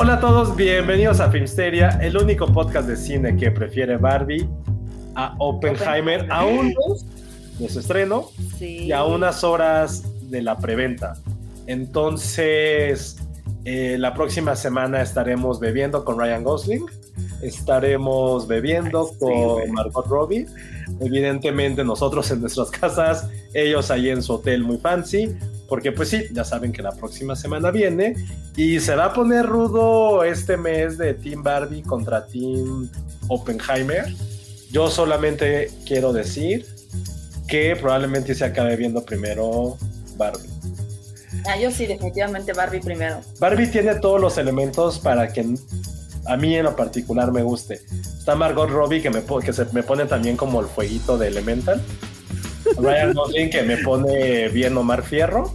Hola a todos, bienvenidos a Filmsteria, el único podcast de cine que prefiere Barbie a Oppenheimer, a un de su estreno Sí. y a unas horas de la preventa. Entonces, eh, la próxima semana estaremos bebiendo con Ryan Gosling, estaremos bebiendo con Margot Robbie, evidentemente nosotros en nuestras casas, ellos ahí en su hotel muy fancy, porque pues sí, ya saben que la próxima semana viene y se va a poner rudo este mes de Team Barbie contra Team Oppenheimer. Yo solamente quiero decir que probablemente se acabe viendo primero Barbie. Ah, yo sí, definitivamente Barbie primero. Barbie tiene todos los elementos para que a mí en lo particular me guste. Está Margot Robbie que me, que se me pone también como el fueguito de Elemental. Ryan Gosling que me pone bien Omar Fierro.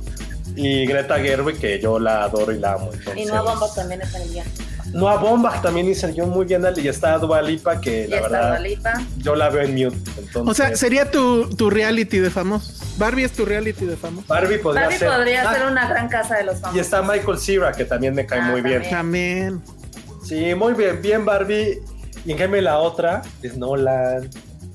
Y Greta Gerwig que yo la adoro y la amo. Y entonces- Noah Baumbach también en el guion. Noah Baumbach también hizo el guion muy bien. Y está Dua Lipa que Y la está verdad yo la veo en mute. Entonces, O sea, sería tu, tu reality de famosos. Barbie es tu reality de famosos. Barbie podría Barbie ser. podría Ah, ser una gran casa de los famosos. Y está Michael Cera que también me cae Ah, muy bien. también. También. Sí, muy bien, bien Barbie. Y en cambio la otra es Nolan.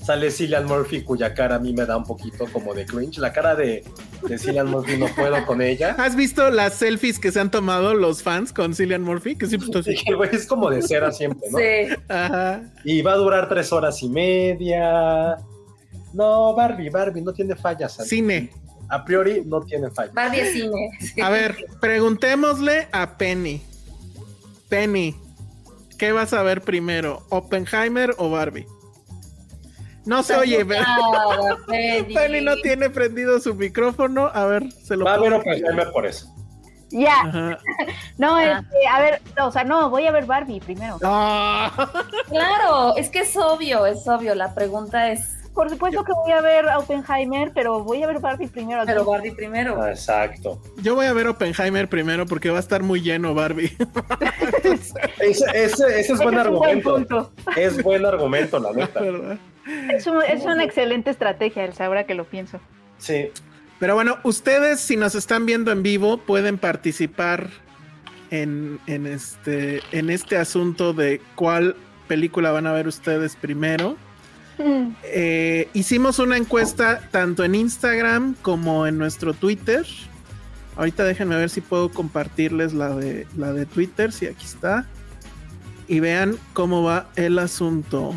Sale Cillian Murphy, cuya cara a mí me da un poquito como de cringe. La cara de, de Cillian Murphy no puedo con ella. ¿Has visto las selfies que se han tomado los fans con Cillian Murphy? Que siempre. Sí, es como de cera siempre, ¿no? Sí. Ajá. Y va a durar tres horas y media. No, Barbie, Barbie, no tiene fallas. Cine. A priori no tiene fallas. Barbie es cine. A ver, preguntémosle a Penny. Penny, ¿qué vas a ver primero? ¿Oppenheimer o Barbie? No se oye, pero Penny. No tiene prendido su micrófono. A ver, se lo Va a ver Oppenheimer por eso. Ya, Ajá. no, Ah. este, a ver, no, o sea, no, voy a ver Barbie primero. Ah. Claro, es que es obvio, es obvio. La pregunta es, Por supuesto que voy a ver a Oppenheimer, pero voy a ver Barbie primero. pero Barbie primero. Ah, Exacto. Yo voy a ver Oppenheimer primero porque va a estar muy lleno Barbie. Ese, ese- ese es Ese buen es un buen argumento. punto. Es buen argumento, la neta. ¿verdad? Es, un- es una excelente estrategia, Elsa, ahora que lo pienso. Sí. Pero bueno, ustedes si nos están viendo en vivo pueden participar en, en este, en este asunto de cuál película van a ver ustedes primero. Mm, Eh, hicimos una encuesta tanto en Instagram como en nuestro Twitter. Ahorita déjenme ver si puedo compartirles la de, la de Twitter, si aquí está. Y vean cómo va el asunto.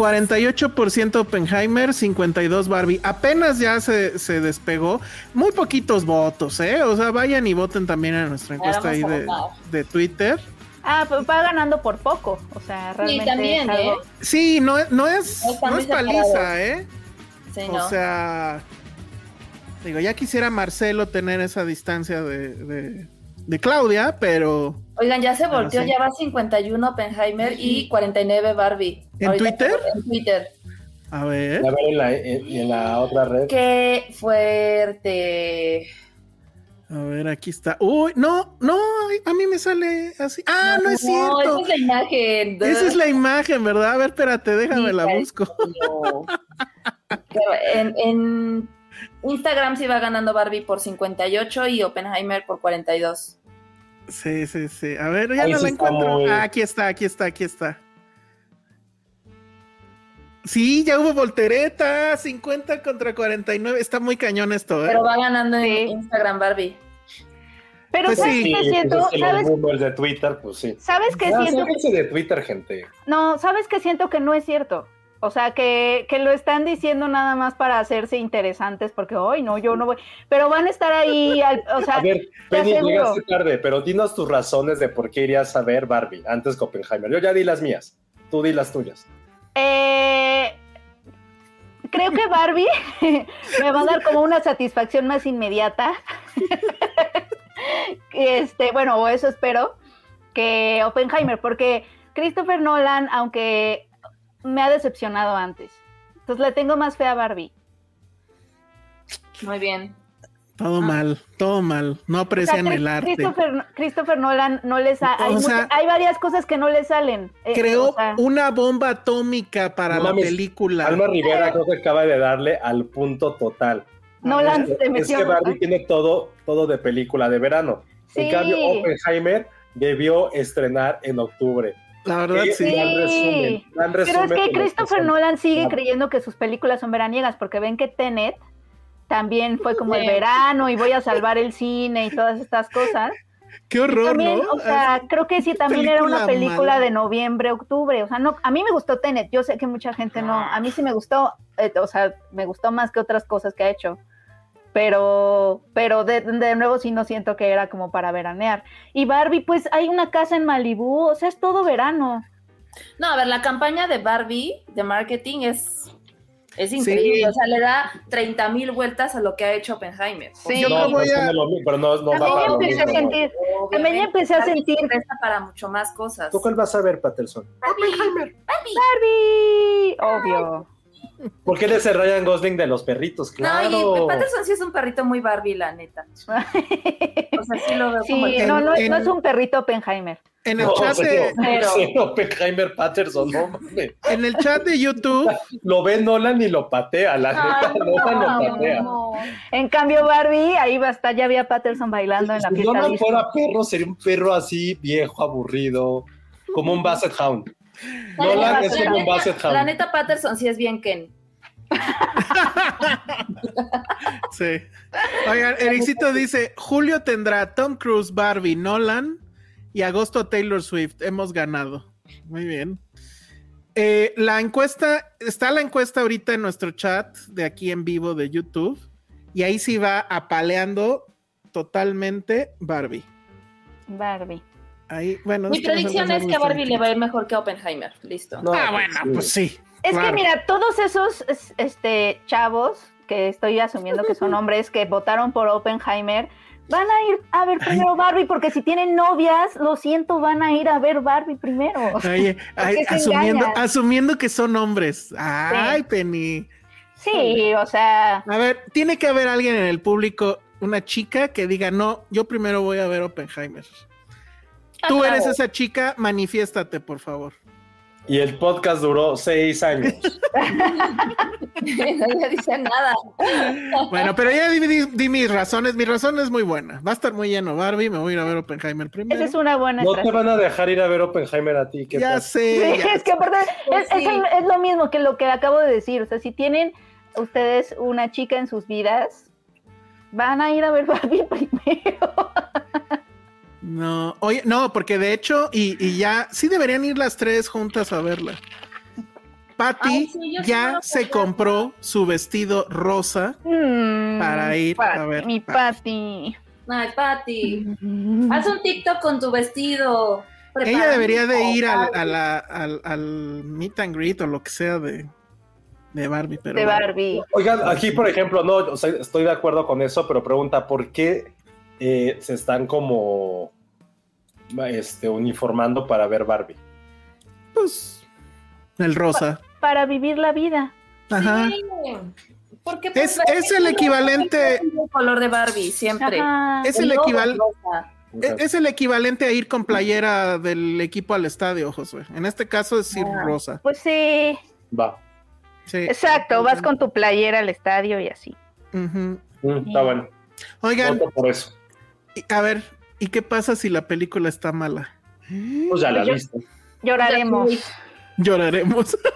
48% Oppenheimer, 52 Barbie. Apenas ya se, se despegó. Muy poquitos votos, ¿eh? O sea, vayan y voten también en nuestra encuesta ahí a de, Twitter. Ah, pues va ganando por poco, o sea, realmente también, es algo- ¿eh? Sí, no, no es, No es paliza. ¿eh? Sí, O ¿no? sea, digo, ya quisiera Marcelo tener esa distancia de, de, de Claudia, pero Oigan, ya se volteó, sí. ya va 51 Oppenheimer y 49 Barbie. ¿En Ahorita Twitter? En Twitter. a ver. A ver en la, en- en la otra red. Qué fuerte. A ver, aquí está. Uy, no, no, a mí me sale así. Ah, no, es esa cierto. es la imagen. Esa es la imagen, ¿verdad? A ver, espérate, déjame Sí, la busco. como- Pero en, en Instagram sí va ganando Barbie por 58 y Oppenheimer por 42. Sí, sí, sí. A ver, ya Ahí no sí la encuentro. Ah, aquí está, aquí está, aquí está. Sí, ya hubo voltereta, 50 contra 49. Está muy cañón esto, ¿eh? Pero va ganando en Sí. Instagram Barbie. Pero Pues ¿sabes sí, qué pues siento? es que los ¿Sabes, boomers de Twitter, pues sí. ¿Sabes qué Ya, siento? sáquense de Twitter, gente. No, ¿sabes qué siento que no es cierto? O sea, que, que lo están diciendo nada más para hacerse interesantes, porque hoy no, yo no voy. Pero van a estar ahí, al- o sea, A ver, Penny, llegaste tarde, pero dinos tus razones de por qué irías a ver Barbie antes que Oppenheimer. Yo ya di las mías, tú di las tuyas. Eh, creo que Barbie me va a dar como una satisfacción más inmediata. este, bueno, o eso espero, que Oppenheimer, porque Christopher Nolan, aunque me ha decepcionado antes, entonces le tengo más fe a Barbie. Muy bien. Todo mal, todo mal. No O sea, aprecian el arte. Christopher, Christopher Nolan no les ha- hay, sea, mucha- hay varias cosas que no le salen. Eh, Creó o sea, una bomba atómica para No la película. Alma Rivera creo que acaba de darle al punto total. Nolan Es, se es metió. que Barbie tiene todo, todo de película de verano. En Sí. cambio, Oppenheimer debió estrenar en octubre. La verdad, Eh, sí. gran resumen, gran Pero es que Christopher. Nolan sigue Claro. creyendo que sus películas son veraniegas, porque ven que Tenet también fue como el Sí. verano y voy a salvar el cine y todas estas cosas. Qué horror, también, ¿no? o sea, creo que sí, también era una película película mala. de noviembre, octubre. O sea, no, a mí me gustó Tenet. Yo sé que mucha gente no. A mí sí me gustó, eh, o sea, me gustó más que otras cosas que ha hecho. Pero, pero de, de nuevo sí no siento que era como para veranear. Y Barbie, pues hay una casa en Malibú, o sea, es todo verano. No, a ver, la campaña de Barbie de marketing es, es increíble. Sí. O sea, le da 30 mil vueltas a lo que ha hecho Oppenheimer. Sí. Yo No, creo voy pero, a- tiene lo mismo, pero no, no También va para lo empecé a mismo. sentir- También ya empecé a Barbie sentir- para mucho más cosas. ¿Tú cuál vas a ver, Patterson? Barbie, obvio. Porque él es el Ryan Gosling de los perritos, claro. No, y Patterson sí es un perrito muy Barbie, la neta. O sea, sí lo veo como Sí, el- no, no, en- no es un perrito Oppenheimer. En el No, chat de, Pero- sí, Oppenheimer Patterson, no mames. en el chat de YouTube, Lo ve Nolan y lo patea, la neta, Nolan lo patea. En cambio, Barbie, ahí va a estar, ya había Patterson bailando en la Si fiesta Nolan disco. fuera perro, sería un perro así, viejo, aburrido, como un Basset Hound. La Nolan es la como un Basset La Hound. neta, Patterson sí es bien Ken. sí. Oigan, Ericito dice, Julio tendrá Tom Cruise, Barbie, Nolan y agosto Taylor Swift. Hemos ganado. Muy bien. Eh, la encuesta, está la encuesta ahorita en nuestro chat de aquí en vivo de YouTube y ahí sí va apaleando totalmente Barbie. Barbie. Ahí, bueno, Mi predicción es que a Barbie le va a ir mejor que a Oppenheimer. Listo. No, Ah, bueno, pues sí. Es claro. que mira, todos esos es- este, chavos que estoy asumiendo que son hombres que votaron por Oppenheimer van a ir a ver primero Barbie porque si tienen novias, lo siento, van a ir a ver Barbie primero. Oye, ay, asumiendo, asumiendo que son hombres. Ay, Penny. Sí, o sea, A ver, tiene que haber alguien en el público, una chica que diga, no, yo primero voy a ver Oppenheimer. Tú eres esa chica, manifiéstate, por favor. Y el podcast duró seis años. no dice nada. Bueno, pero ya di, di- di mis razones. Mi razón es muy buena. Va a estar muy lleno Barbie, me voy a ir a ver Oppenheimer primero. esa es una buena No te van a dejar ir a ver Oppenheimer a ti. ¿qué Ya tal? sé. Sí, ya es que aparte Pues sí. es lo mismo que lo que acabo de decir. O sea, si tienen ustedes una chica en sus vidas, van a ir a ver Barbie primero. No, oye, no, porque de hecho, y, y ya, sí deberían ir las tres juntas a verla. Patty Ay, sí, yo sí ya se compró su vestido rosa para ir a ver Mi. Patty. Ay, Patty. Haz un TikTok con tu vestido. Ella debería de ir al, Barbie. a la- al, al meet and greet o lo que sea de, de Barbie, pero De. Barbie. Oigan, aquí, por ejemplo, no, o sea, estoy de acuerdo con eso, pero pregunta, ¿por qué eh, se están como este, uniformando para ver Barbie? pues el rosa. Para vivir la vida. Ajá. Sí. ¿Por qué Es- pues, es el equivalente- El color de Barbie, siempre. Ajá. Es el logo equival- rosa. E- Es el equivalente a ir con playera del equipo al estadio, Josué. En este caso es ir Ah. rosa. Pues sí. Va. Sí. Exacto, vas con tu playera al estadio y así. Mm, está bueno. Oigan, Voto por eso. A ver, ¿y qué pasa si la película está mala? Pues ya la Yo- viste. Lloraremos. Lloraremos.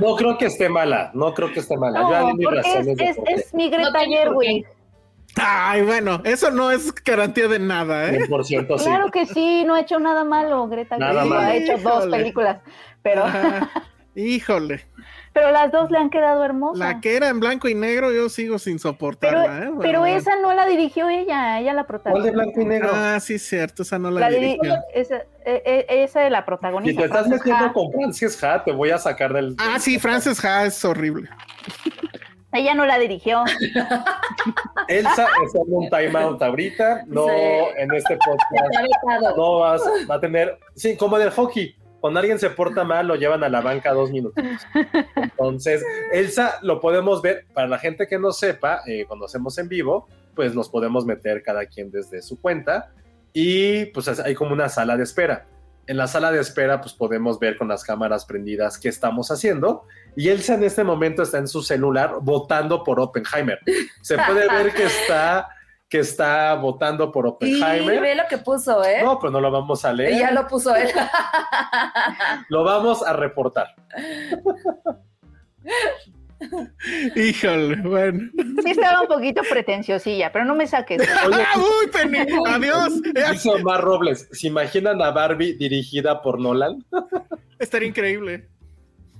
No creo que esté mala, no creo que esté mala. Yo No, mis porque es, de es- es mi Greta No. Gerwig. Ay, bueno, eso no es garantía de nada, ¿eh? 100% sí. Claro que sí, no ha hecho nada malo, Greta Nada Gerwig. malo. Ha hecho dos películas, pero, Ajá. Híjole, pero las dos le han quedado hermosas. la que era en blanco y negro yo sigo sin pero, soportarla, ¿eh? pero Bueno, esa no la dirigió ella, ella la ¿Cuál protagonizó. de blanco y negro? Ah, sí, cierto, esa no la, La diri- dirigió. esa, eh, eh, esa de la Si protagonista. te estás Frances metiendo Ha. con Francis Ha, te voy a sacar del. Ah, sí, Frances Ha es horrible. Ella no la dirigió. Elsa está en un timeout ahorita. No, Sí. en este podcast no vas, va a tener. Sí, como del hockey. Cuando alguien se porta mal, lo llevan a la banca dos minutos. Entonces, Elsa lo podemos ver. Para la gente que no sepa, eh, cuando hacemos en vivo, pues los podemos meter cada quien desde su cuenta. Y pues hay como una sala de espera. En la sala de espera, pues podemos ver con las cámaras prendidas qué estamos haciendo. Y Elsa en este momento está en su celular votando por Oppenheimer. Se puede ver que está, que está votando por Y Oppenheimer. ve lo que puso, ¿eh? No, pero no lo vamos a leer. Y ya lo puso él. Lo vamos a reportar. Híjole, bueno. Sí estaba un poquito pretenciosilla, pero no me saques. Oye, ¡Ah, uy, Penny! ¡Adiós! Dice Omar Robles, ¿se imaginan a Barbie dirigida por Nolan? Estaría increíble.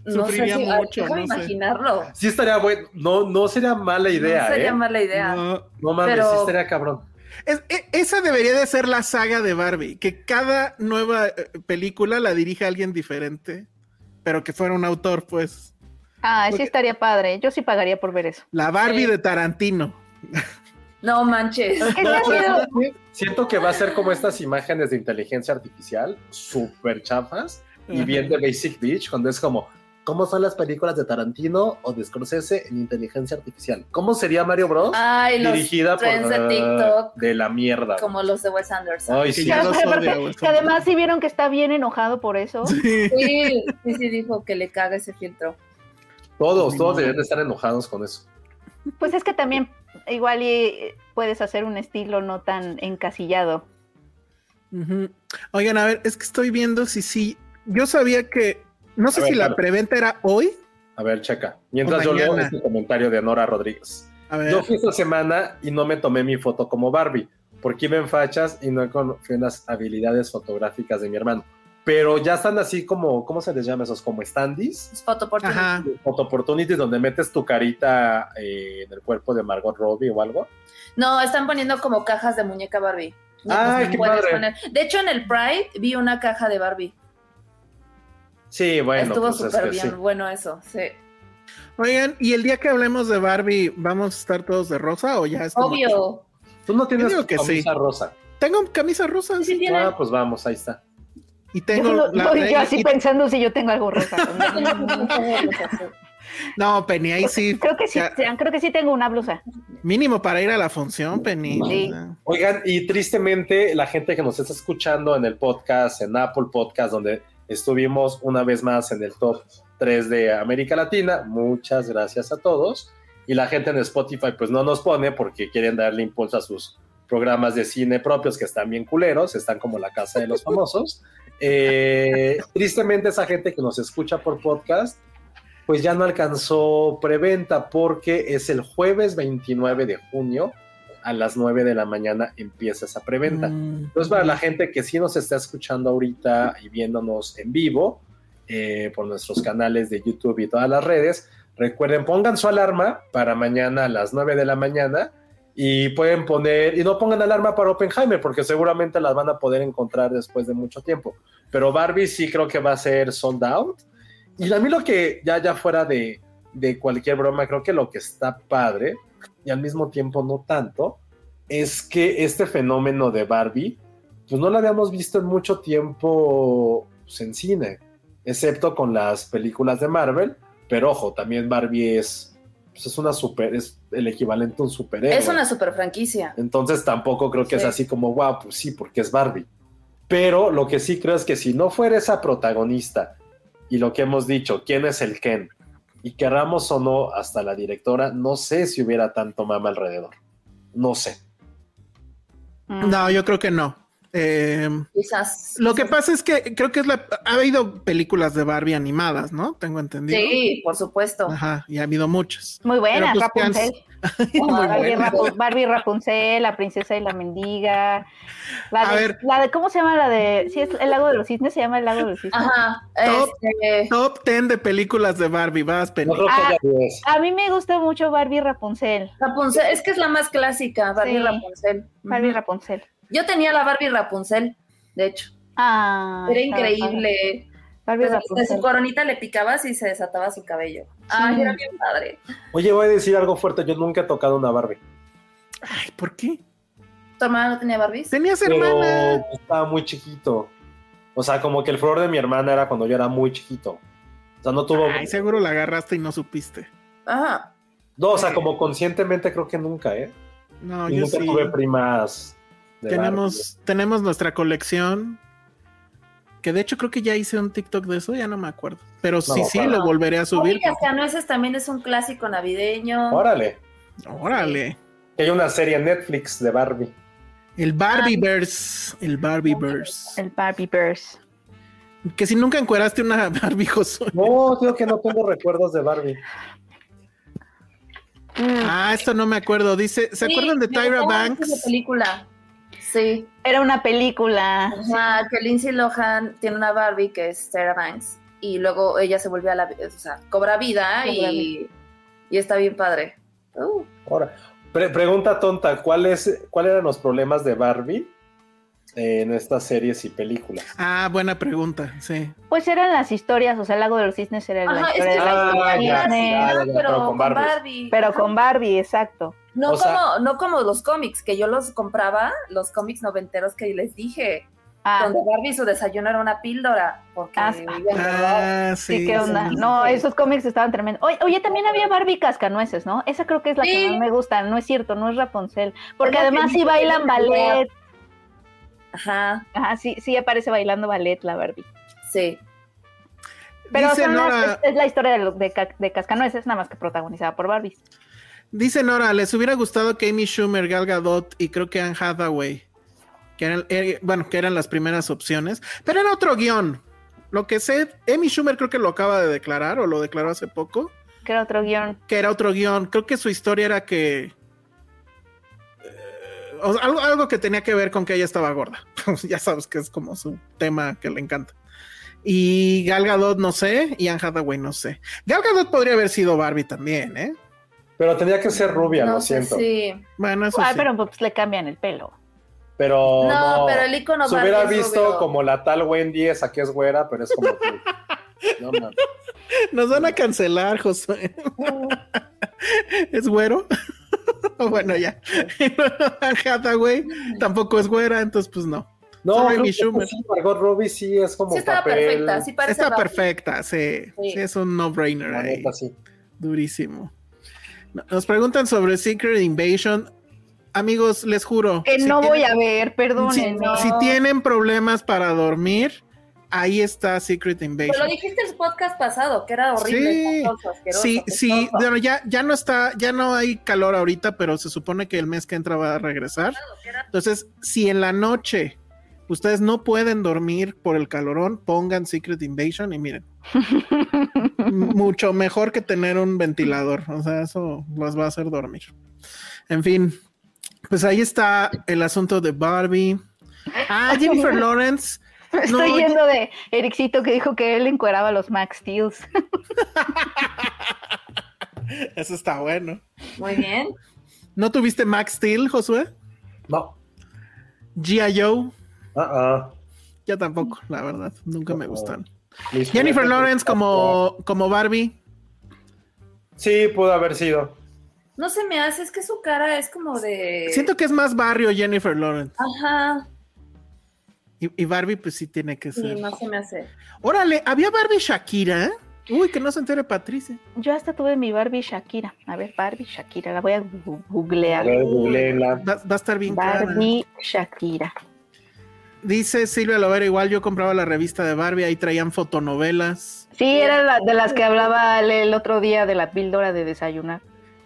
No sé si, ay, mucho, no sé. imaginarlo. Sí estaría bueno. No, no sería mala idea, no sería ¿eh? mala idea. No. No mames, pero- sí estaría cabrón. Es- e- esa debería de ser la saga de Barbie, que cada nueva eh, película la dirige alguien diferente, pero que fuera un autor, pues. Ah, sí estaría padre. Yo sí pagaría por ver eso. La Barbie Sí. de Tarantino. No manches. Sido- Siento que va a ser como estas imágenes de inteligencia artificial, súper chafas, y bien de Basic Beach, cuando es como, ¿cómo son las películas de Tarantino o de Scorsese en inteligencia artificial? ¿Cómo sería Mario Bros? Ay, los dirigida por trends de TikTok. de la mierda. como los de Wes Anderson. Ay, Que sí. los que además sí vieron que está bien enojado por eso. Sí. Sí, sí, sí, dijo que le caga ese filtro. Todos, Ni todos deberían de estar enojados con eso. Pues es que también igual y puedes hacer un estilo no tan encasillado. Oigan, a ver, es que estoy viendo si sí. Yo sabía que. No sé ver, si la preventa era hoy. A ver, checa. Mientras yo leo este comentario de Nora Rodríguez. A ver. Yo fui esta semana y no me tomé mi foto como Barbie, porque iba en fachas y no confié en las habilidades fotográficas de mi hermano. Pero ya están así como, ¿cómo se les llama esos? Como standees, Es foto opportunities, donde metes tu carita eh, en el cuerpo de Margot Robbie o algo. No, están poniendo como cajas de muñeca Barbie. Ay, qué puedes padre. poner- De hecho, en el Pride vi una caja de Barbie. Sí, bueno, Estuvo pues es súper que bien, sí. bueno eso, sí. Oigan, y el día que hablemos de Barbie, ¿vamos a estar todos de rosa o ya es como- Obvio. Tú no tienes que camisa sí. rosa. Tengo camisa rosa Sí, sí. Ah, pues vamos, ahí está. y tengo la- yo- yo así y- pensando si yo tengo algo rosa. No, Penny, ahí sí. creo que sí, ya, creo que sí tengo una blusa. mínimo para ir a la función, Penny. Sí. Oigan, y tristemente la gente que nos está escuchando en el podcast, en Apple Podcast, donde estuvimos una vez más en el top 3 de América Latina, muchas gracias a todos. Y la gente en Spotify pues no nos pone porque quieren darle impulso a sus programas de cine propios que están bien culeros, están como la casa de los famosos. Eh, tristemente esa gente que nos escucha por podcast pues ya no alcanzó preventa porque es el jueves 29 de junio a las 9 de la mañana empieza esa preventa. mm, Entonces, para la gente que sí nos está escuchando ahorita y viéndonos en vivo eh, por nuestros canales de YouTube y todas las redes, recuerden, pongan su alarma para mañana a las 9 de la mañana y pueden poner, y no pongan alarma para Oppenheimer porque seguramente las van a poder encontrar después de mucho tiempo. Pero Barbie sí creo que va a ser sold out. Y a mí lo que, ya, ya fuera de, de cualquier broma, creo que lo que está padre y al mismo tiempo no tanto, es que este fenómeno de Barbie, pues no lo habíamos visto en mucho tiempo pues, en cine, excepto con las películas de Marvel, pero ojo, también Barbie es, pues, es una super, es el equivalente a un superhéroe. Es una super franquicia. Entonces tampoco creo que Sí. es así como, wow, pues sí, porque es Barbie. Pero lo que sí creo es que si no fuera esa protagonista y lo que hemos dicho, quién es el Ken, y querramos o no hasta la directora, no sé si hubiera tanto mama alrededor. No sé. Mm. No, yo creo que no. Eh, Quizás. lo que pasa es que creo que es la. Ha habido películas de Barbie animadas, ¿no? Tengo entendido. Sí, por supuesto. Ajá, y ha habido muchas. Muy buena, pues, Rapunzel. Barbie, buenas. Rapu- Barbie Rapunzel, la princesa y la mendiga. La A de, ver. la de, ¿cómo se llama la de? Sí, es el lago de los cisnes, se llama el lago de los cisnes. Ajá. Top. Este, Top 10 de películas de Barbie, vas, Ah. haya 10. A mí me gusta mucho Barbie Rapunzel. Rapunzel, es que es la más clásica, Barbie Sí. Rapunzel. Barbie. Rapunzel. Yo tenía la Barbie Rapunzel, de hecho. Ah, Era increíble. Barbie de su Rapunzel. coronita le picabas y se desataba su cabello. Ay, era bien padre. Oye, voy a decir algo fuerte. Yo nunca he tocado una Barbie. Ay, ¿por qué? ¿Tu hermana no tenía Barbies? Tenías Pero hermana. estaba muy chiquito. O sea, como que el furor de mi hermana era cuando yo era muy chiquito. O sea, no tuvo. Ay, seguro la agarraste y no supiste. Ajá. No, o sea, como conscientemente creo que nunca, ¿eh? No, Y yo nunca sí. tuve primas. de Tenemos, tenemos nuestra colección. Que de hecho creo que ya hice un TikTok de eso, ya no me acuerdo. Pero sí, sí, claro. lo volveré a subir. Oye, Cascanueces también es un clásico navideño. Órale. Órale. Hay una serie en Netflix de Barbie. El Barbieverse. El Barbieverse. El Barbie Bears. Que si nunca encueraste una Barbie, Josué. No, digo que no tengo recuerdos de Barbie. Ah, esto no me acuerdo. Dice, ¿se Sí, acuerdan de Tyra Banks? película. Sí. Era una película. Ajá, que Lindsay Lohan tiene una Barbie que es Sarah Banks. Y luego ella se vuelve a la o sea, cobra vida Cobra y, y está bien padre. Uh, Ahora, pre- pregunta tonta, ¿cuáles ¿cuáles eran los problemas de Barbie en estas series y películas? Ah, buena pregunta, sí. Pues eran las historias, o sea, el lago de los cisnes era la Ajá, es historia que de la Ah, historia ya, de ya, Disney, ya, ya, pero, pero con. Barbie. pero con Barbie, exacto. No, O sea- como, no como los cómics, que yo los compraba, los cómics noventeros que les dije, Ah, donde Barbie su desayuno era una píldora, porque Ah. Ah, sí. sí, ¿qué onda? sí. No, esos cómics estaban tremendos. Oye, oye, también había Barbie Cascanueces, ¿no? Esa creo que es la Sí. que más me gusta. No es cierto, no es Rapunzel. Porque Es además sí bailan ballet. Ajá, Ajá, sí, sí aparece bailando ballet la Barbie. sí. Pero Dice las- es, es la historia de, de, de Cascanueces, nada más que protagonizada por Barbie. Dice Nora, les hubiera gustado que Amy Schumer, Gal Gadot y creo que Anne Hathaway, que eran, eh, bueno, que eran las primeras opciones, pero era otro guion. Lo que sé, Amy Schumer creo que lo acaba de declarar o lo declaró hace poco, Que era otro guion. que era otro guion. Creo que su historia era que... eh, o sea, algo, algo que tenía que ver con que ella estaba gorda. ya sabes que es como su tema que le encanta. Y Gal Gadot no sé, y Anne Hathaway no sé. Gal Gadot podría haber sido Barbie también, ¿eh? Pero tenía que ser rubia, no lo sé siento. si... Bueno, eso Ah, sí. pero pues le cambian el pelo. Pero No, no, pero el icono Se hubiera visto rubio. como la tal Wendy, esa que es güera, pero es como que... No. Nos van a cancelar, José. ¿Es güero? bueno, ya. Hathaway tampoco es güera, entonces pues no. No, Amy Schumer. sí, Margot Robbie sí es como Sí estaba papel... perfecta, sí parece Está perfecta, sí. Sí. Sí, es un no-brainer ahí. neta, sí. Durísimo. Nos preguntan sobre Secret Invasion. Amigos, les juro. Que si no voy a ver, si, perdónenme. si tienen problemas para dormir, ahí está Secret Pero Invasion. lo dijiste el podcast pasado, que era horrible, Sí, espantoso, asqueroso, Sí, sí, bueno, ya, ya no está, ya no hay calor ahorita, pero se supone que el mes que entra va a regresar. Entonces, si en la noche ustedes no pueden dormir por el calorón, pongan Secret Invasion y miren. mucho mejor que tener un ventilador. O sea, eso los va a hacer dormir. En fin, pues ahí está el asunto de Barbie. Ah, Jennifer Lawrence. Estoy No, yendo de Ericito que dijo que él encueraba a los Max Steels. Eso está bueno. Muy bien. ¿No tuviste Max Steel, Josué? No. G.I. Joe. Ah, ah. Ya tampoco, la verdad. Nunca me gustaron. Mis Jennifer Lawrence como, como Barbie. Sí, pudo haber sido. No se me hace, es que su cara es como de... Siento que es más barrio Jennifer Lawrence. Ajá, Y, y Barbie, pues sí tiene que sí, ser. no se me hace. Órale, ¿había Barbie Shakira? Uy, que no se entere Patricia. Yo hasta tuve mi Barbie Shakira. A ver, Barbie Shakira, la voy a googlear. A ver, googleenla. Va, va a estar bien cara. Barbie Shakira. Dice Silvia Lovera, igual yo compraba la revista de Barbie, ahí traían fotonovelas. Sí, era la de las que hablaba el, el otro día de la píldora de desayunar.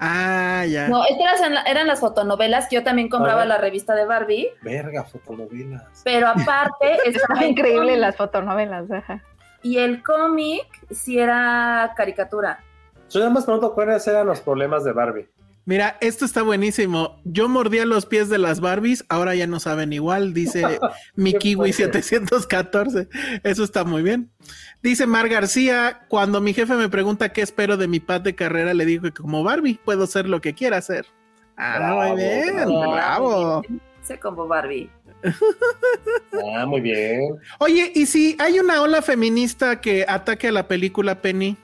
Ah, ya. No, estas eran, eran las fotonovelas. Yo también compraba la revista de Barbie, Verga, fotonovelas. pero aparte estaba increíble las fotonovelas. Ajá. Y el cómic sí era caricatura. Yo nada más pregunto cuáles eran los problemas de Barbie. Mira, esto está buenísimo. Yo mordía los pies de las Barbies, ahora ya no saben igual, dice mi Kiwi fuerte. 714. Eso está muy bien. Dice Mar García, cuando mi jefe me pregunta qué espero de mi pad de carrera, le digo que como Barbie puedo ser lo que quiera hacer. Ah, Bravo, muy bien, bravo. bravo. Se como Barbie. Ah, muy bien. Oye, ¿y si hay una ola feminista que ataque a la película Penny?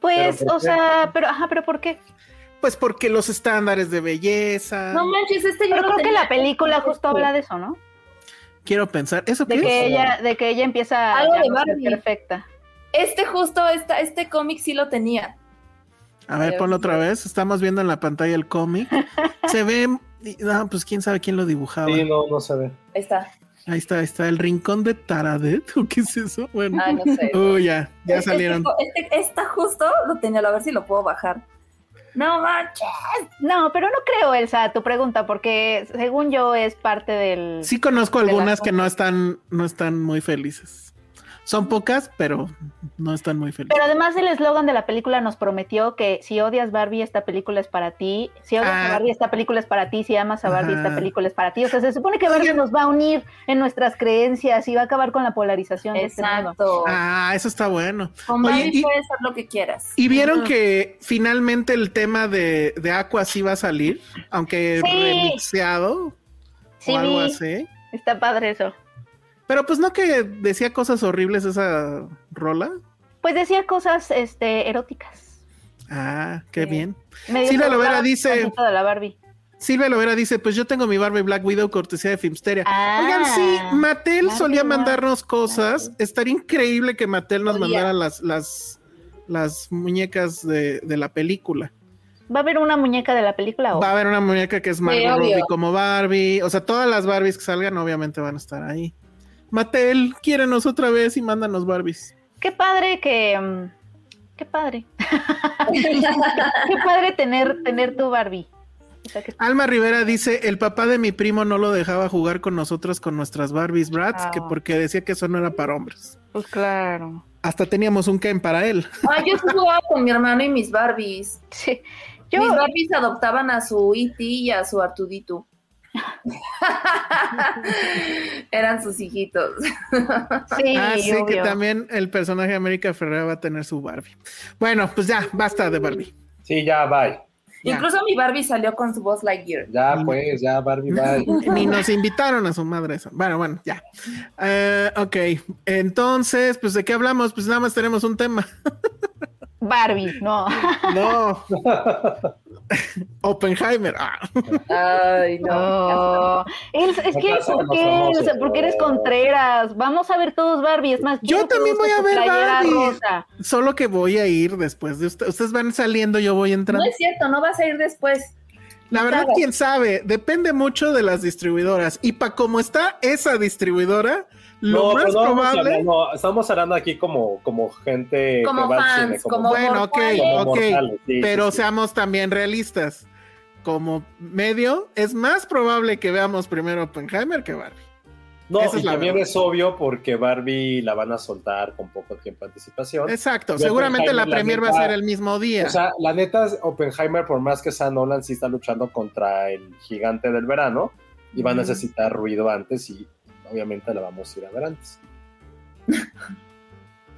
Pues, ¿Pero por o sea, pero, ajá, pero ¿por qué? Pues porque los estándares de belleza. No manches, este yo Pero lo creo que la película justo. habla de eso, ¿no? Quiero pensar, ¿eso qué De que es? ella, de que ella empieza Algo ya de no Barbie. perfecta. Este justo, esta, este cómic sí lo tenía. A ver, ponlo otra vez. Estamos viendo en la pantalla el cómic. Se ve. No, pues quién sabe quién lo dibujaba. Sí, no, no se ve. Ahí está. Ahí está, ahí está el rincón de Taradet. ¿O qué es eso? Bueno. Ay, no sé. Uh, ya, ya Este- salieron. Este, esta justo lo tenía, a ver si lo puedo bajar. No manches. No, pero no creo, Elsa, tu pregunta, porque según yo es parte del... Sí conozco de algunas que no están, no están muy felices. Son pocas, pero no están muy felices. Pero además el eslogan de la película nos prometió que si odias Barbie, esta película es para ti. Si odias Ah. a Barbie, esta película es para ti. Si amas a Barbie, Ajá. esta película es para ti. O sea, se supone que Barbie nos va a unir en nuestras creencias y va a acabar con la polarización de este mundo. Exacto. Ah, eso está bueno. Con Oye, Barbie y- puedes hacer lo que quieras. ¿Y vieron que finalmente el tema de, de Aqua sí va a salir? Aunque Sí. remixeado Sí, o algo así. Está padre eso. Pero pues no que decía cosas horribles esa rola. Pues decía cosas este, eróticas. Ah, qué Sí. bien. Silvia Lovera dice- de la Barbie. Silvia Lovera dice, pues yo tengo mi Barbie Black Widow cortesía de Filmsteria. Ah, Oigan, sí, Mattel Barbie solía mandarnos cosas. Estaría increíble que Mattel nos mandara las, las, las muñecas de, de la película. ¿Va a haber una muñeca de la película? o? Va a haber una muñeca que es Margot obvio. Robbie como Barbie. O sea, todas las Barbies que salgan obviamente van a estar ahí. Mattel, quiérenos otra vez y mándanos Barbies. Qué padre que... mm, Qué padre. Qué padre tener, tener tu Barbie. O sea, que- Alma Rivera dice, el papá de mi primo no lo dejaba jugar con nosotros con nuestras Barbies Bratz, Ah. que porque decía que eso no era para hombres. Pues claro. Hasta teníamos un Ken para él. Ay, yo sí jugaba con mi hermano y mis Barbies. Sí. Yo, Mis Barbies adoptaban a su E.T. y a su Artudito. Eran sus hijitos. sí, ah, sí, que también el personaje de América Ferrera va a tener su Barbie. Bueno, pues ya, basta de Barbie. Sí, ya, bye. Ya. Incluso mi Barbie salió con su voz Lightyear. Ya, pues, ya, Barbie, bye. Ni nos invitaron a su madre eso. Bueno, bueno, ya. Eh, ok, entonces, pues ¿de qué hablamos? Pues nada más tenemos un tema. Barbie, no. No. Oppenheimer. Ah. Ay, No. Es, es que, casa de ¿por los qué? famosos. O sea, ¿por qué eres Contreras? Vamos a ver todos Barbie. Es más, Yo también voy a ver Barbie. rosa. Solo que voy a ir después de ustedes. Ustedes van saliendo, yo voy No entrando. es cierto, no vas a ir después. La verdad, quién sabe. Depende mucho de las distribuidoras. Y para cómo está esa distribuidora, lo No, más pero no, vamos probable. no, estamos hablando aquí como, como gente Como que va al fans, cine, como Bueno, ok, como ok. mortales, sí, pero sí, sí. seamos también realistas. Como medio, es más probable que veamos primero Oppenheimer que Barbie. No, esa es y la también verdad. es obvio porque Barbie la van a soltar con poco tiempo de anticipación. Exacto, Y seguramente la premier va a ser el mismo día. O sea, la neta, Oppenheimer, por más que sea Nolan, sí está luchando contra el gigante del verano y va a necesitar ruido antes y obviamente la vamos a ir a ver antes.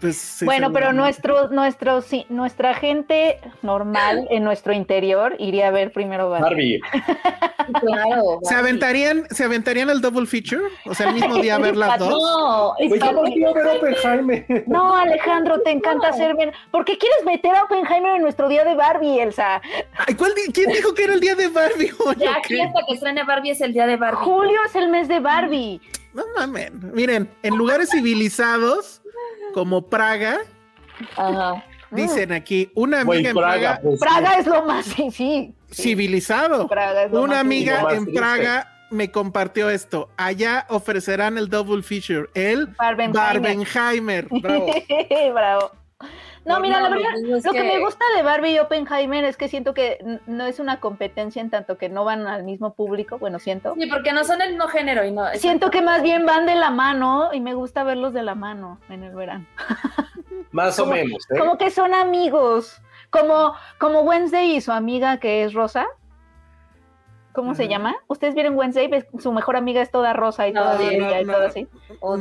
Pues, sí, bueno, pero nuestro, nuestro, sí, nuestra gente normal en nuestro interior iría a ver primero Barbie. Barbie, Claro. ¿Se aventarían, ¿Se aventarían el double feature? O sea, el mismo día ver las dos. No, pues yo no ver Oppenheimer. No, Alejandro, te encanta hacer bien. ¿Por qué quieres meter a Oppenheimer en nuestro día de Barbie, Elsa? Ay, ¿cuál di- ¿Quién dijo que era el día de Barbie? hoy, Ya aquí hasta que estrene Barbie es el día de Barbie. Julio es el mes de Barbie. No mames. Miren, en lugares civilizados como Praga, Ajá. dicen aquí, una amiga en Praga, Praga, pues, Praga es lo más, sí, sí. civilizado. Praga es lo Una más amiga más en triste. Praga me compartió esto. Allá ofrecerán el double feature, el Barbenheimer. Barbenheimer. Bravo. Bravo. No, mira, la No, verdad, lo que... que- me gusta de Barbie y Oppenheimer es que siento que no es una competencia en tanto que no van al mismo público, bueno, siento. Sí, porque no son el mismo género y no. Siento que más bien van de la mano y me gusta verlos de la mano en el verano. Más o menos, ¿eh? Como que son amigos, como, como Wednesday y su amiga que es Rosa. ¿Cómo se llama? ¿Ustedes vieron Wednesday? Su mejor amiga es toda rosa y No, toda no, y no. todo así. No.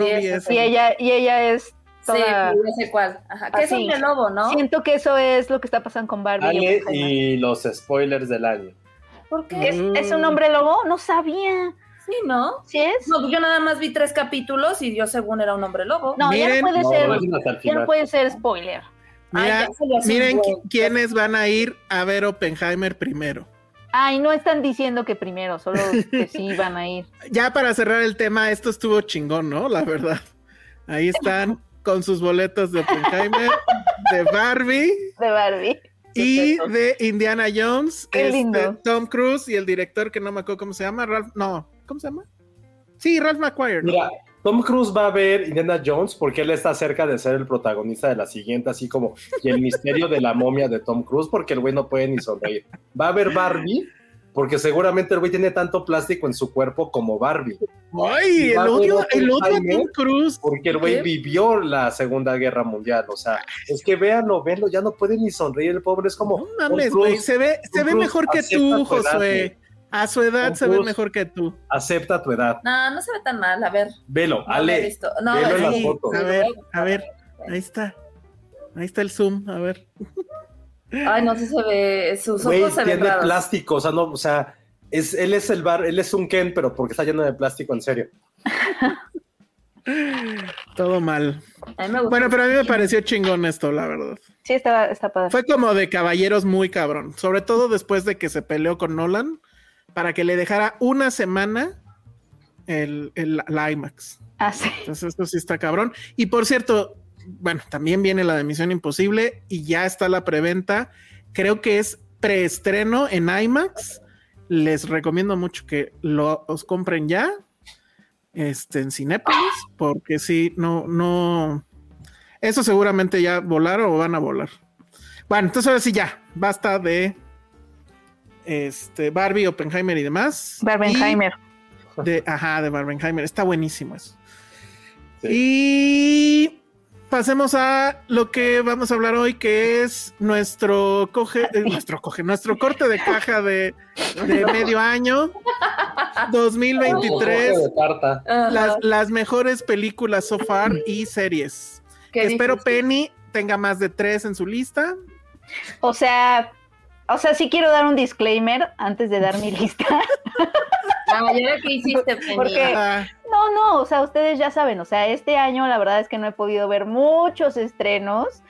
Y ella, y ella es Sí, toda... no sé cuál. Ajá. Que es hombre lobo, ¿no? Siento que eso es lo que está pasando con Barbie. y Ale Oppenheimer. y los spoilers del año. ¿Por ¿Es, qué? es un hombre lobo? No sabía. Sí, ¿no? ¿Sí es? No, yo nada más vi tres capítulos y yo según era un hombre lobo. No, ya no puede No, ser, no ya no puede ser spoiler. Mira, un miren buen. quiénes van a ir a ver Oppenheimer primero. Ay, no están diciendo que primero, solo que sí van a ir. Ya para cerrar el tema, esto estuvo chingón, ¿no? La verdad. Ahí están con sus boletos de Oppenheimer, de Barbie De Barbie. y de Indiana Jones. Qué este, lindo. Tom Cruise y el director que no me acuerdo cómo se llama, Ralph, no, ¿cómo se llama? Sí, Ralph McQuire. ¿no? Mira, Tom Cruise va a ver Indiana Jones porque él está cerca de ser el protagonista de la siguiente, así como y el misterio de la momia de Tom Cruise, porque el güey no puede ni sonreír. Va a ver Barbie porque seguramente el güey tiene tanto plástico en su cuerpo como Barbie, Ay, el odio, el odio a. Tom Cruise. porque el güey vivió la Segunda Guerra Mundial. O sea, es que véanlo, véanlo, ya no puede ni sonreír el pobre, es como. No mames, güey, se ve, se ve mejor que tú, Josué. A su edad Tom se ve mejor que tú. Acepta tu edad. No, no se ve tan mal. A ver. Velo, no Ale. No, velo sí, las fotos. a ver, a ver, ahí está. Ahí está el zoom, a ver. Ay, no sé, se ve. Sus ojos se ven tiene raros. plástico, o sea, no, o sea, es, él es el bar, él es un Ken, pero porque está lleno de plástico, en serio. Todo mal. A mí me. Bueno, pero a mí me pareció chingón esto, la verdad. Sí, está, está padre. Fue como de caballeros muy cabrón. Sobre todo después de que se peleó con Nolan para que le dejara una semana el, el, la IMAX. Ah, sí. Entonces, esto sí está cabrón. Y por cierto, bueno, también viene la de Misión Imposible y ya está la preventa. Creo que es preestreno en IMAX. Les recomiendo mucho que lo, os compren ya. Este, en Cinépolis, porque sí, no, no. Eso seguramente ya volaron o van a volar. Bueno, entonces ahora sí ya, basta de este Barbie, Oppenheimer y demás. Barbenheimer. Y De, ajá, de Barbenheimer. Está buenísimo eso. Sí. Y pasemos a lo que vamos a hablar hoy, que es nuestro coge, eh, nuestro coge, nuestro corte de caja de, de medio año 2023. De tarta. Ajá. Las, las mejores películas so far y series. Espero difícil. Penny tenga más de tres en su lista. O sea, o sea, sí quiero dar un disclaimer antes de dar mi lista. Ah, ¿y ahora qué hiciste, Penny? Porque- No, no, o sea, ustedes ya saben, o sea, este año la verdad es que no he podido ver muchos estrenos,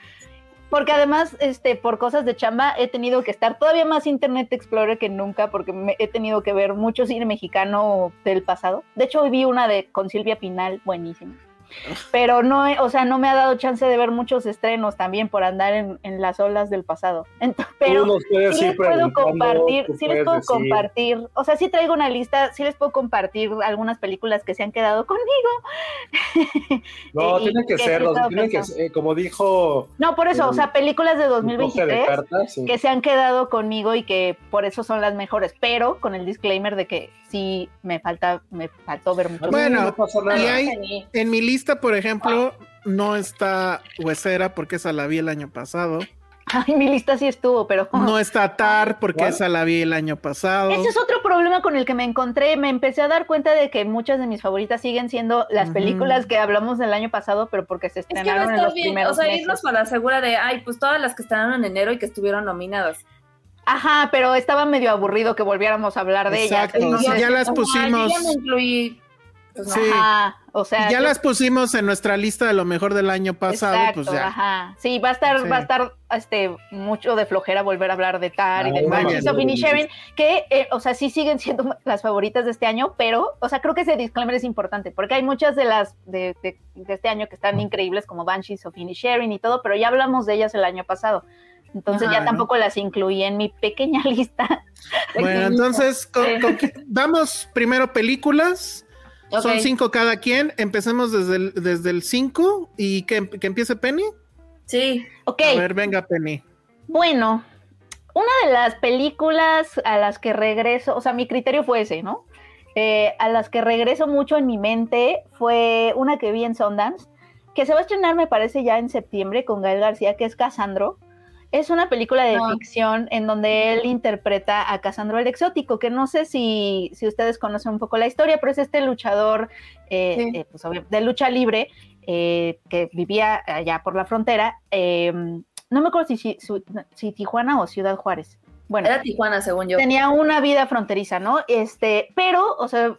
porque además, este, por cosas de chamba, he tenido que estar todavía más Internet Explorer que nunca, porque me- he tenido que ver mucho cine mexicano del pasado. De hecho, hoy vi una de con Silvia Pinal, buenísima. Pero no, he- o sea, no me ha dado chance de ver muchos estrenos también por andar en, en las olas del pasado. Entonces, pero puedes sí les puedo compartir, sí les puedo decir. compartir, o sea, sí traigo una lista, sí les puedo compartir algunas películas que se han quedado conmigo. No, y tiene que que ser, estaba tiene que eh, como dijo No, por eso, o sea, películas de un toque de 2023 carta, sí. que se han quedado conmigo y que por eso son las mejores, pero con el disclaimer de que sí me falta, me faltó ver mucho. Bueno, y hay- en mi lista, por ejemplo, no está Huesera porque esa la vi el año pasado. Ay, mi lista sí estuvo, pero No está Tar porque esa la vi el año pasado. Ese es otro problema con el que me encontré. Me empecé a dar cuenta de que muchas de mis favoritas siguen siendo las películas que hablamos del año pasado, pero porque se Es que estrenaron en los bien, primeros o sea, meses. irnos para la segura de, ay, pues todas las que estrenaron en enero y que estuvieron nominadas. Ajá, pero estaba medio aburrido que volviéramos a hablar de Exacto, ellas. ya las Ajá, pusimos. Ya me incluí. Pues. Sí. Ajá, o sea, ya yo- las pusimos en nuestra lista de lo mejor del año pasado, Exacto, pues ya. ajá. Sí, va a estar, Sí. va a estar este mucho de flojera volver a hablar de Tar y Ah, de muy Banshees bien. of Inisherin, que, eh, o sea, sí siguen siendo las favoritas de este año, pero, o sea, creo que ese disclaimer es importante, porque hay muchas de las de, de- de este año que están increíbles, como Banshees of Inisherin y todo, pero ya hablamos de ellas el año pasado. Entonces Ajá. ya tampoco las incluí en mi pequeña lista. Bueno, entonces, con- con- vamos primero películas. Son cinco cada quien. Empecemos desde el, desde el cinco y que, que empiece Penny. Sí. Ok. A ver, venga, Penny. Bueno, una de las películas a las que regreso, o sea, mi criterio fue ese, ¿no? Eh, a las que regreso mucho en mi mente fue una que vi en Sundance, que se va a estrenar, me parece, ya en septiembre con Gael García, que es Casandro. Es una película de Ah. ficción en donde él interpreta a Casandro el Exótico, que no sé si, si ustedes conocen un poco la historia, pero es este luchador eh, Sí. eh, pues, de lucha libre eh, que vivía allá por la frontera. no me acuerdo si, si, si Tijuana o Ciudad Juárez. Bueno, Era Tijuana, según yo. tenía una vida fronteriza, ¿no? Este, pero, o sea,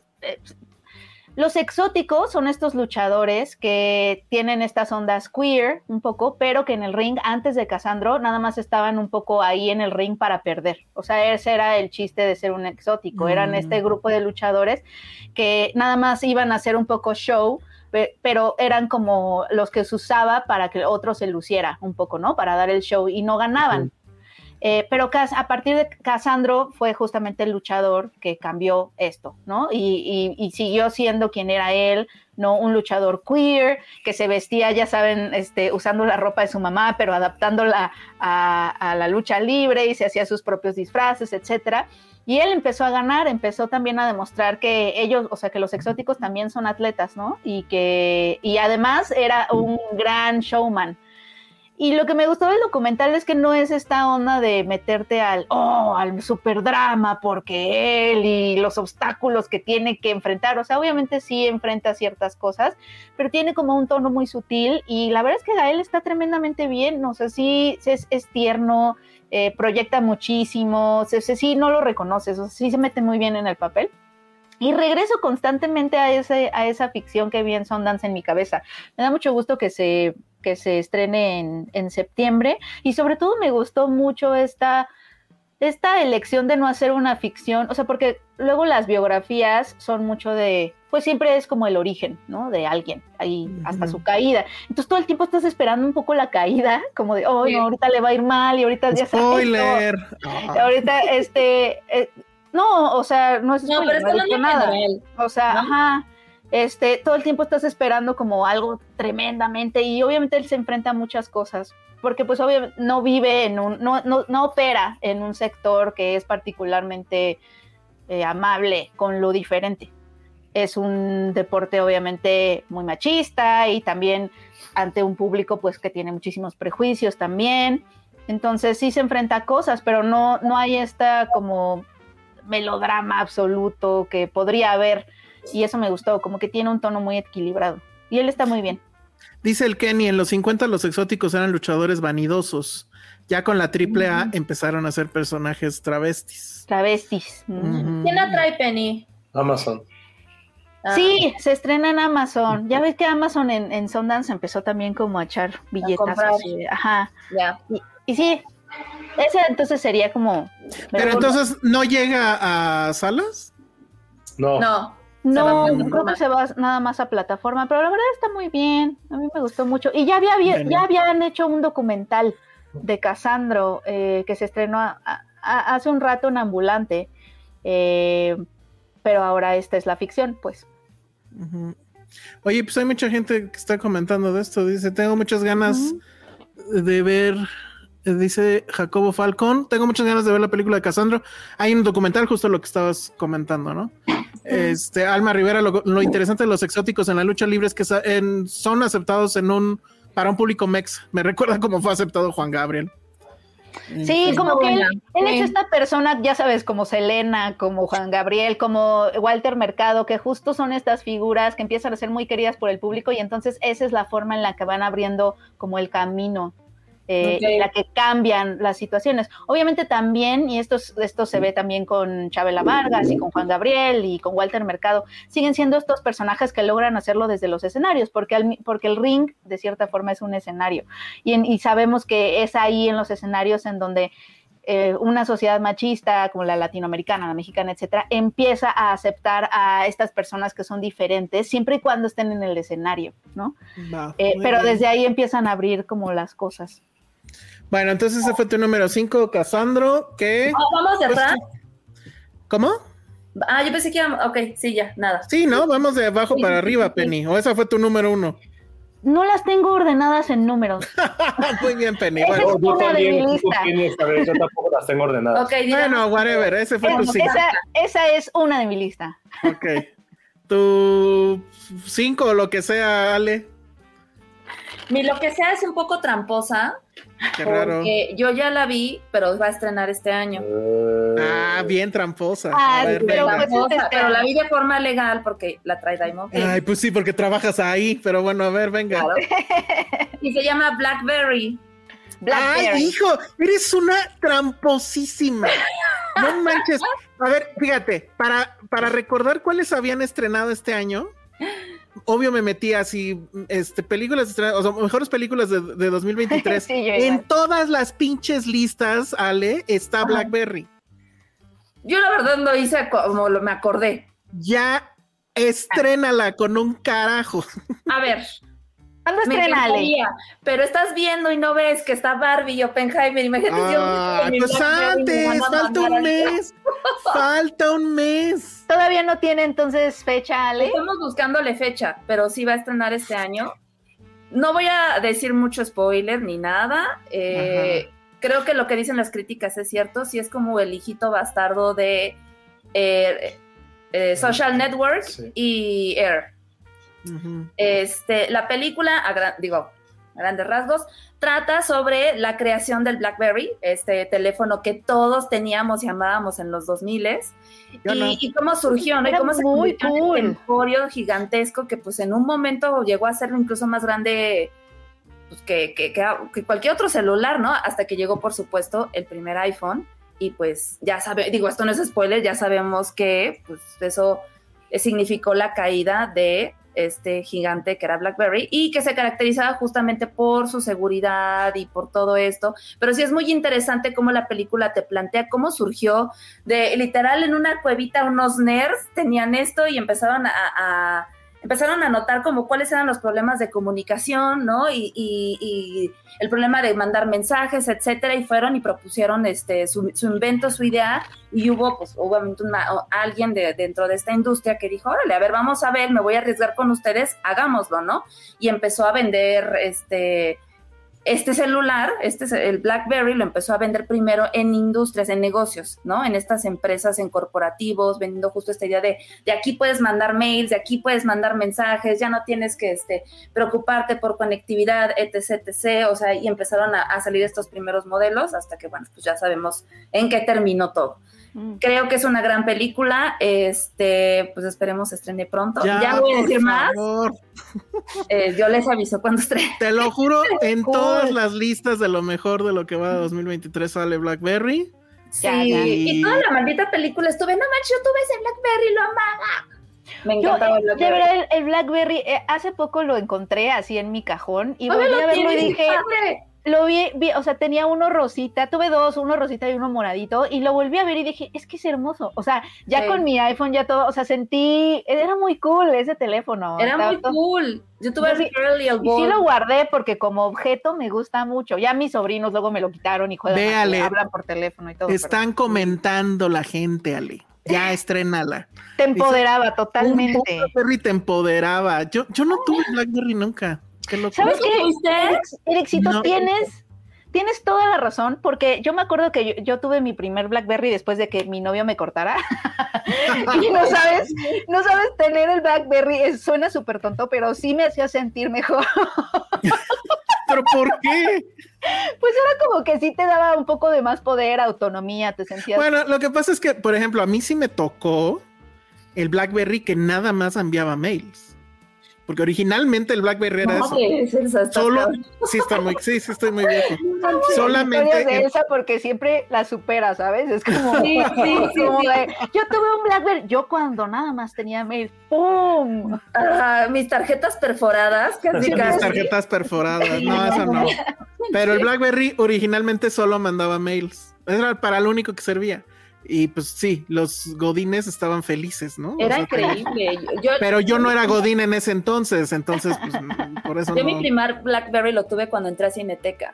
los exóticos son estos luchadores que tienen estas ondas queer un poco, pero que en el ring, antes de Casandro, nada más estaban un poco ahí en el ring para perder. O sea, ese era el chiste de ser un exótico. Eran Mm. este grupo de luchadores que nada más iban a hacer un poco show, pe- pero eran como los que se usaba para que otro se luciera un poco, ¿no? Para dar el show y no ganaban. Eh, pero a partir de Casandro fue justamente el luchador que cambió esto, ¿no? Y siguió siendo quien era él, ¿no? Un luchador queer, que se vestía, ya saben, este, usando la ropa de su mamá, pero adaptándola a, a la lucha libre y se hacía sus propios disfraces, etcétera. Y él empezó a ganar, empezó también a demostrar que ellos, o sea, que los exóticos también son atletas, ¿no? Y que, y además era un gran showman. Y lo que me gustó del documental es que no es esta onda de meterte al, oh, al super drama porque él y los obstáculos que tiene que enfrentar. O sea, obviamente sí enfrenta ciertas cosas, pero tiene como un tono muy sutil y la verdad es que Gael está tremendamente bien. O sea, sí es, es tierno, eh, proyecta muchísimo, se, se- sí no lo reconoces, o sea, sí se mete muy bien en el papel. Y regreso constantemente a, ese, a esa ficción que vi en Sundance en mi cabeza. Me da mucho gusto que se, que se estrene en, en septiembre y sobre todo me gustó mucho esta, esta elección de no hacer una ficción, o sea, porque luego las biografías son mucho de, pues siempre es como el origen, ¿no? De alguien, ahí hasta su caída. Entonces todo el tiempo estás esperando un poco la caída, como de, oh, Sí. no, ahorita le va a ir mal y ahorita ya sabes, no, Spoiler. ahorita este, eh, no, o sea, no es No, spoiler, pero no en nada. general. O sea, ¿no? ajá. Este, todo el tiempo estás esperando como algo tremendamente y obviamente él se enfrenta a muchas cosas, porque pues obviamente no vive en un, no, no, no opera en un sector que es particularmente eh, amable con lo diferente. Es un deporte obviamente muy machista y también ante un público pues que tiene muchísimos prejuicios también. Entonces sí se enfrenta a cosas, pero no, no hay esta como melodrama absoluto que podría haber. Y eso me gustó, como que tiene un tono muy equilibrado. Y él está muy bien. Dice el Kenny, en los 50 los exóticos eran luchadores vanidosos. Ya con la triple A empezaron a ser personajes travestis. Travestis. Mm. ¿Quién la trae, Penny? Amazon. Ah, Sí, se estrena en Amazon. Ya ves que Amazon en, en Sundance empezó también como a echar así, Ajá. Ya. Y, y sí, ese entonces sería como... Pero entonces, ¿no llega a salas? No. No. No, a creo que se va nada más a plataforma, pero la verdad está muy bien. A mí me gustó mucho. Y ya, había, Bueno. ya habían hecho un documental de Casandro eh, que se estrenó a- a- hace un rato en Ambulante, eh, pero ahora esta es la ficción, pues. Oye, pues hay mucha gente que está comentando de esto. Dice, tengo muchas ganas de ver, dice Jacobo Falcón, tengo muchas ganas de ver la película de Casandro. Hay un documental, justo lo que estabas comentando, ¿no? Este, Alma Rivera, lo, lo interesante de los exóticos en la lucha libre es que en- son aceptados en un, para un público mex. Me recuerda cómo fue aceptado Juan Gabriel. Sí, Está como que él, él es esta persona, ya sabes, como Selena, como Juan Gabriel, como Walter Mercado, que justo son estas figuras que empiezan a ser muy queridas por el público y entonces esa es la forma en la que van abriendo como el camino, eh, Ok. en la que cambian las situaciones. Obviamente también, y esto, es- esto se ve también con Chabela Vargas y con Juan Gabriel y con Walter Mercado, siguen siendo estos personajes que logran hacerlo desde los escenarios, porque, al mi- porque el ring de cierta forma es un escenario y, en- y sabemos que es ahí en los escenarios en donde eh, una sociedad machista como la latinoamericana, la mexicana, etcétera, empieza a aceptar a estas personas que son diferentes siempre y cuando estén en el escenario, ¿no? Eh, pero bien. desde ahí empiezan a abrir como las cosas. Bueno, entonces ese fue tu número 5, Casandro, que... Ah, Vamos de atrás. ¿Cómo? Ah, yo pensé que íbamos. Ok, sí, ya, nada. Sí, ¿no? Vamos de abajo Sí, para sí, arriba, sí, sí. Penny. O esa fue tu número uno. no las tengo ordenadas en números. Muy bien, Penny. Esa Bueno, es Yo una de mi también, tienes, a ver, yo tampoco las tengo ordenadas. Ok, digamos- bueno, whatever. Ese fue tu Esa, cinco. esa es una de mi lista. Ok. Tu cinco o lo que sea, Ale. Mi lo que sea es un poco tramposa, Qué raro. porque yo ya la vi, pero va a estrenar este año. Ah, bien tramposa. Ah, A ver, pero pues- Tramposa, pero la vi de forma legal porque la trae Diamond. Ay, pues sí, porque trabajas ahí, pero bueno, a ver, venga. Claro. Y se llama Blackberry. Blackberry. Ay, hijo, eres una tramposísima. No manches. A ver, fíjate, para, para recordar cuáles habían estrenado este año, obvio me metí así, este, películas o sea, mejores películas de, de 2023. Sí, en todas las pinches listas, Ale, está Ajá. Blackberry. Yo la verdad lo hice como lo, me acordé. Ya estrénala con un carajo. A ver, ¿Cuándo estrena Ale? pero estás viendo y no ves que está Barbie y Oppenheimer. Imagínate yo Ah, pues antes, a falta un mes. Falta un mes. Todavía no tiene entonces fecha, Ale. Estamos buscándole fecha, pero sí va a estrenar este año. No voy a decir mucho spoiler ni nada. eh, creo que lo que dicen las críticas es cierto. Sí es como el hijito bastardo de eh, eh, Social Network Sí. y Air. Este, la película, a gran- digo, a grandes rasgos, trata sobre la creación del BlackBerry, este teléfono que todos teníamos y amábamos en los 2000 Yo y, no. y cómo surgió, ¿no? Y Era cómo se muy en cool. este emporio gigantesco que pues en un momento llegó a ser incluso más grande pues, que, que- que- que cualquier otro celular, ¿no? Hasta que llegó, por supuesto, el primer iPhone y pues ya sabe, digo, esto no es spoiler, ya sabemos que pues eso eh, significó la caída de este gigante que era BlackBerry y que se caracterizaba justamente por su seguridad y por todo esto. Pero sí es muy interesante cómo la película te plantea cómo surgió de literal en una cuevita unos nerds tenían esto y empezaron a, a- empezaron a notar como cuáles eran los problemas de comunicación, ¿no? Y, y- y el problema de mandar mensajes, etcétera, y fueron y propusieron este su, invento, su idea, y hubo, pues, obviamente una- alguien de, dentro de esta industria que dijo, órale, a ver, vamos a ver, me voy a arriesgar con ustedes, hagámoslo, ¿no? Y empezó a vender este este celular, este el BlackBerry lo empezó a vender primero en industrias, en negocios, ¿no? En estas empresas, en corporativos, vendiendo justo esta idea de de aquí puedes mandar mails, de aquí puedes mandar mensajes, ya no tienes que este, preocuparte por conectividad, etc, etc. O sea, y empezaron a, a salir estos primeros modelos hasta que, bueno, pues ya sabemos en qué terminó todo. Mm. Creo que es una gran película, este, pues esperemos se estrene pronto. Ya, voy a decir más, eh, yo les aviso cuando estrene. Te lo juro, en Cool. todas las listas de lo mejor de lo que va de 2023 sale Blackberry. Sí, Ya, ya. y toda la maldita película estuve, no manches, yo tuve ese Blackberry, lo amaba. Me encantaba el de Blackberry. verdad, el, el Blackberry, eh, hace poco lo encontré así en mi cajón y volví a lo verlo y dije, qué padre. Lo vi, vi- o sea, tenía uno rosita, tuve dos, uno rosita y uno moradito, y lo volví a ver y dije, es que es hermoso. O sea, ya Sí. con mi iPhone, ya todo, o sea, sentí, era muy cool ese teléfono. Era muy todo- cool. Yo tuve Yo el sí- Girl y el Y sí lo guardé porque como objeto me gusta mucho. Ya mis sobrinos luego me lo quitaron y juegan, Véale. hablan por teléfono y todo. pero Están comentando la gente, Ale. Ya estrénala. te empoderaba totalmente. Un Blackberry te empoderaba. Yo, yo no tuve Blackberry nunca. Qué. ¿Sabes qué? tuviste? Erix- Erixito, No. tienes, tienes toda la razón, porque yo me acuerdo que yo, yo tuve mi primer Blackberry después de que mi novio me cortara. y no sabes, no sabes tener el Blackberry, es- suena súper tonto, pero sí me hacía sentir mejor. ¿Pero por qué? Pues era como que sí te daba un poco de más poder, autonomía, te sentías. Bueno, lo que pasa es que, por ejemplo, a mí sí me tocó el BlackBerry que nada más enviaba mails. Porque originalmente el BlackBerry era eso. Solo, sí, está muy, sí, sí, estoy muy viejo. Solamente de porque siempre la supera, ¿sabes? Es como, Sí, sí, sí, como sí. de, yo tuve un Blackberry, yo cuando nada más tenía mail, ¡pum! Ah, mis tarjetas perforadas, casi Mis casi. tarjetas perforadas. No, eso no. Pero el BlackBerry originalmente solo mandaba mails. Era para lo único que servía. Y pues sí, los godines estaban felices, ¿no? O Era sea, increíble. Yo, Pero yo no era godín en ese entonces, entonces pues por eso yo mi no. primer Blackberry lo tuve cuando entré a Cineteca.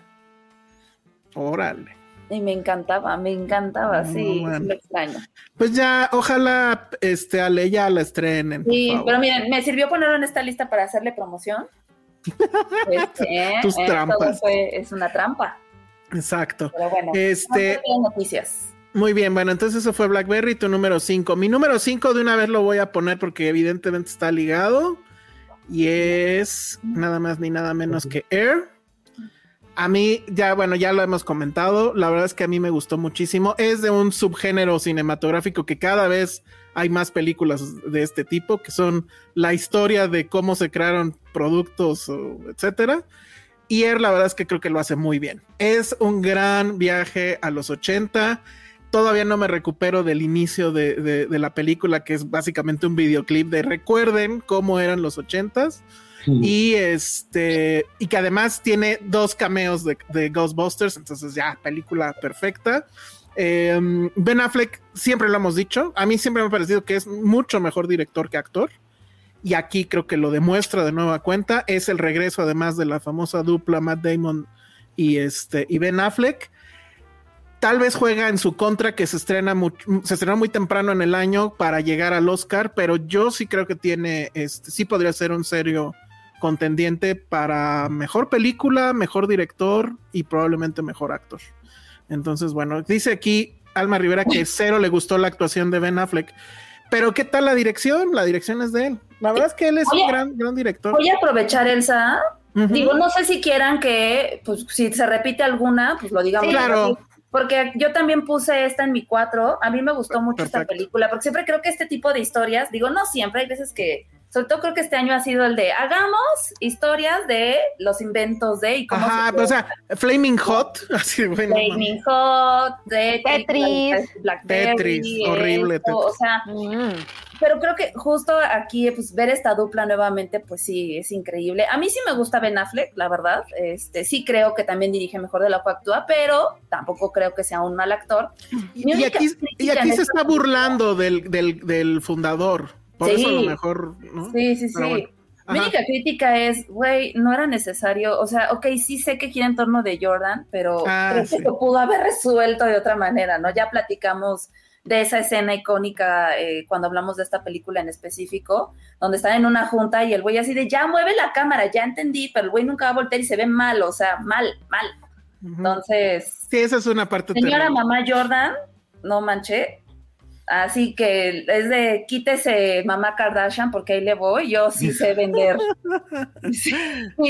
Órale. Y me encantaba, me encantaba, No, sí, bueno. sí lo extraño. Pues ya, ojalá este Ale ya la estrenen. por Sí, favor. pero miren, me sirvió ponerlo en esta lista para hacerle promoción. Este, Tus eh, trampas. fue- es una trampa. Exacto. Pero bueno, Este, noticias. Muy bien, bueno, entonces eso fue BlackBerry, tu número 5. Mi número 5 de una vez lo voy a poner porque evidentemente está ligado y es nada más ni nada menos que Air. A mí, ya, bueno, ya lo hemos comentado, la verdad es que a mí me gustó muchísimo. Es de un subgénero cinematográfico que cada vez hay más películas de este tipo, que son la historia de cómo se crearon productos, etcétera. Y Air, la verdad es que creo que lo hace muy bien. Es un gran viaje a los 80 todavía no me recupero del inicio de, de- de la película, que es básicamente un videoclip de recuerden cómo eran los ochentas. Y este, y que además tiene dos cameos de, de Ghostbusters, entonces ya, película perfecta. Eh, ben Affleck, siempre lo hemos dicho, a mí siempre me ha parecido que es mucho mejor director que actor. Y aquí creo que lo demuestra de nueva cuenta. Es el regreso, además de la famosa dupla Matt Damon y, este, y Ben Affleck tal vez juega en su contra que se estrena mu- se estrenó muy temprano en el año para llegar al Oscar, pero yo sí creo que tiene, este, sí podría ser un serio contendiente para mejor película, mejor director y probablemente mejor actor. Entonces, bueno, dice aquí Alma Rivera que cero le gustó la actuación de Ben Affleck. Pero ¿qué tal la dirección? La dirección es de él. La verdad es que él es un gran, gran director. Voy a aprovechar, Elsa. Ujú. Digo, no sé si quieran que, pues, si se repite alguna, pues lo digamos. Sí, claro. Porque yo también puse esta en mi cuatro. A mí me gustó mucho esta película, porque siempre creo que este tipo de historias, digo, no siempre, hay veces que, sobre todo creo que este año ha sido el de hagamos historias de los inventos de y cómo Ajá, se pero, o sea, Flaming Hot, así bueno. Flaming Hot, de Tetris. Blackberry, Tetris, horrible esto, O sea, Mm. pero creo que justo aquí, pues ver esta dupla nuevamente, pues sí, es increíble. A mí sí me gusta Ben Affleck, la verdad. Este, sí creo que también dirige mejor de lo que actúa, pero tampoco creo que sea un mal actor. Y aquí, y aquí se está burlando del, del, del fundador. Por Sí. eso a lo mejor, ¿no? Sí, sí, sí. Bueno. Mi única crítica es, güey, no era necesario, o sea, ok, sí sé que gira en torno de Jordan, pero Ah, creo sí. que lo pudo haber resuelto de otra manera, ¿no? Ya platicamos de esa escena icónica eh, cuando hablamos de esta película en específico, donde están en una junta y el güey así de, ya mueve la cámara, ya entendí, pero el güey nunca va a voltear y se ve mal, o sea, mal, mal. Entonces, Sí, esa es una parte señora terrible. mamá Jordan, no manché. Así que es de quítese mamá Kardashian porque ahí le voy, yo sí sé vender. Sí,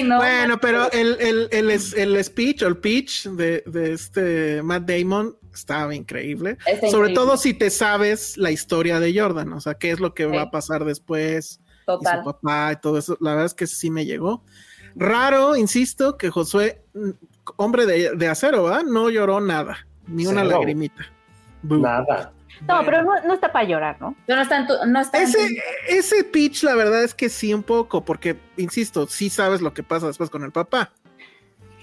no, Bueno, pero el, el, el, es- el speech o el pitch de, de este Matt Damon estaba increíble. Está Sobre increíble. todo si te sabes la historia de Jordan, o sea, qué es lo que Sí. va a pasar después, y total. su papá y todo eso. La verdad es que sí me llegó. Raro, insisto, que Josué, hombre de, de acero, ¿verdad? No lloró nada, ni una Cero. lagrimita. Nada. No, Bueno. pero no, no está para llorar, ¿no? Pero no está en tu, no está en Ese, tu- ese pitch, la verdad es que sí, un poco, porque, insisto, sí sabes lo que pasa después con el papá.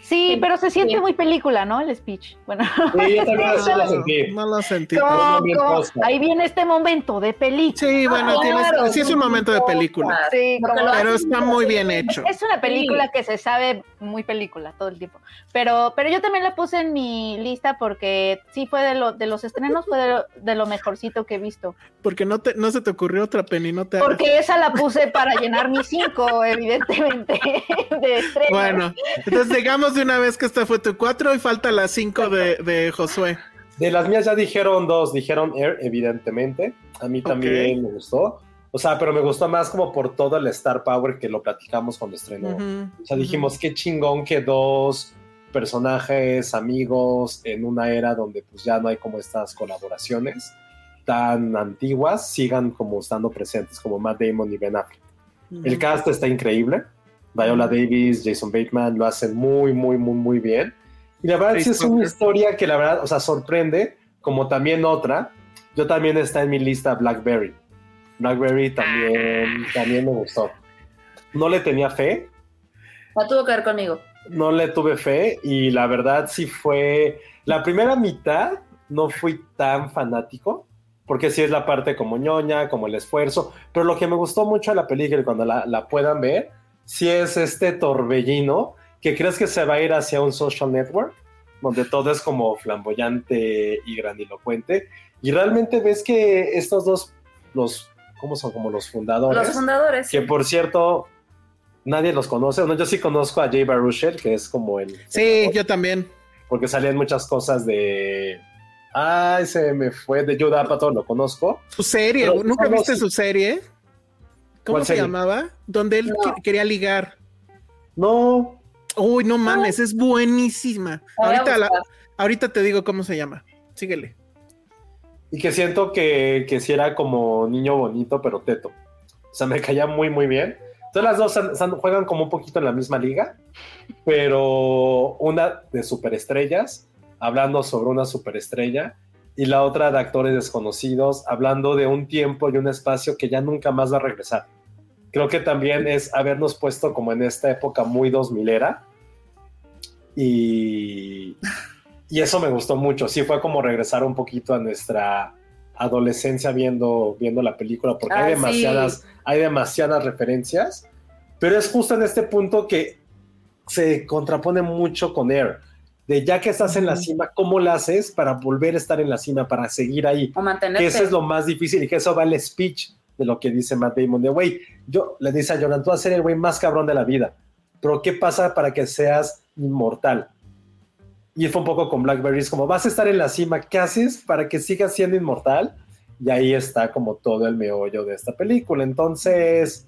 Sí, Sí, pero se siente sí. muy película, ¿no? El speech. Bueno, Sí, yo también así lo sentí. No lo sentí. ¿cómo, bien cómo? cosa. ahí viene este momento de película. Sí, bueno, Ah, tienes- claro, sí es un momento de película. Sí, como- lo Pero está muy bien hecho. Es una película que se sabe muy película todo el tiempo. Pero, pero yo también la puse en mi lista porque sí fue de, lo, de los estrenos, fue de lo, de lo mejorcito que he visto. Porque no, te, no se te ocurrió otra Penny, no te hagas. Porque esa la puse para llenar mis cinco, evidentemente, de estrenos. Bueno, entonces digamos de una vez que esta fue tu cuatro y falta la cinco de, de Josué. De las mías ya dijeron dos, dijeron Air, evidentemente. A mí también me gustó. O sea, pero me gustó más como por todo el Star Power que lo platicamos cuando estrenó. O sea, dijimos qué chingón que dos personajes, amigos, en una era donde pues ya no hay como estas colaboraciones tan antiguas, sigan como estando presentes, como Matt Damon y Ben Affleck. El cast está increíble. Viola Davis, Jason Bateman lo hacen muy, muy, muy, muy bien. Y la verdad sí es una historia que la verdad, o sea, sorprende, como también otra. Yo también está en mi lista Blackberry. Blackberry también, también me gustó. No le tenía fe, No tuvo que ver conmigo. no le tuve fe y la verdad sí fue... La primera mitad no fui tan fanático, porque sí es la parte como ñoña, como el esfuerzo, pero lo que me gustó mucho de la película y cuando la, la puedan ver, sí es este torbellino que crees que se va a ir hacia un social network, donde todo es como flamboyante y grandilocuente, y realmente ves que estos dos, los, ¿cómo son? Como los fundadores. Los fundadores. Que por cierto, nadie los conoce. Bueno, yo sí conozco a Jay Baruchel, que es como el. Sí, yo también. Porque salían muchas cosas de. Ay, se me fue de Judah Apatow, lo conozco. Su serie, Pero ¿nunca viste su serie? ¿Cómo ¿Cuál se serie? llamaba? Donde él No. quería ligar. No, Uy, no mames, es buenísima. Ahorita, la- ahorita te digo cómo se llama. Síguele. y que siento que, que sí era como niño bonito, pero teto. O sea, me caía muy, muy bien. Entonces las dos san- san- juegan como un poquito en la misma liga, pero una de superestrellas, hablando sobre una superestrella, y la otra de actores desconocidos, hablando de un tiempo y un espacio que ya nunca más va a regresar. Creo que también es habernos puesto como en esta época muy dos milera. Y, y eso me gustó mucho. Sí, fue como regresar un poquito a nuestra adolescencia viendo, viendo la película, porque Ah, hay sí. demasiadas, hay demasiadas referencias. Pero es justo en este punto que se contrapone mucho con Air. De ya que estás en la cima, ¿cómo la haces para volver a estar en la cima, para seguir ahí? O mantenerte. Que eso es lo más difícil y que eso va el speech de lo que dice Matt Damon. De, güey, yo le dice a Jordan, tú vas a ser el güey más cabrón de la vida. Pero ¿qué pasa para que seas inmortal? Y fue un poco con Blackberries, como vas a estar en la cima, ¿qué haces para que sigas siendo inmortal? Y ahí está como todo el meollo de esta película. Entonces,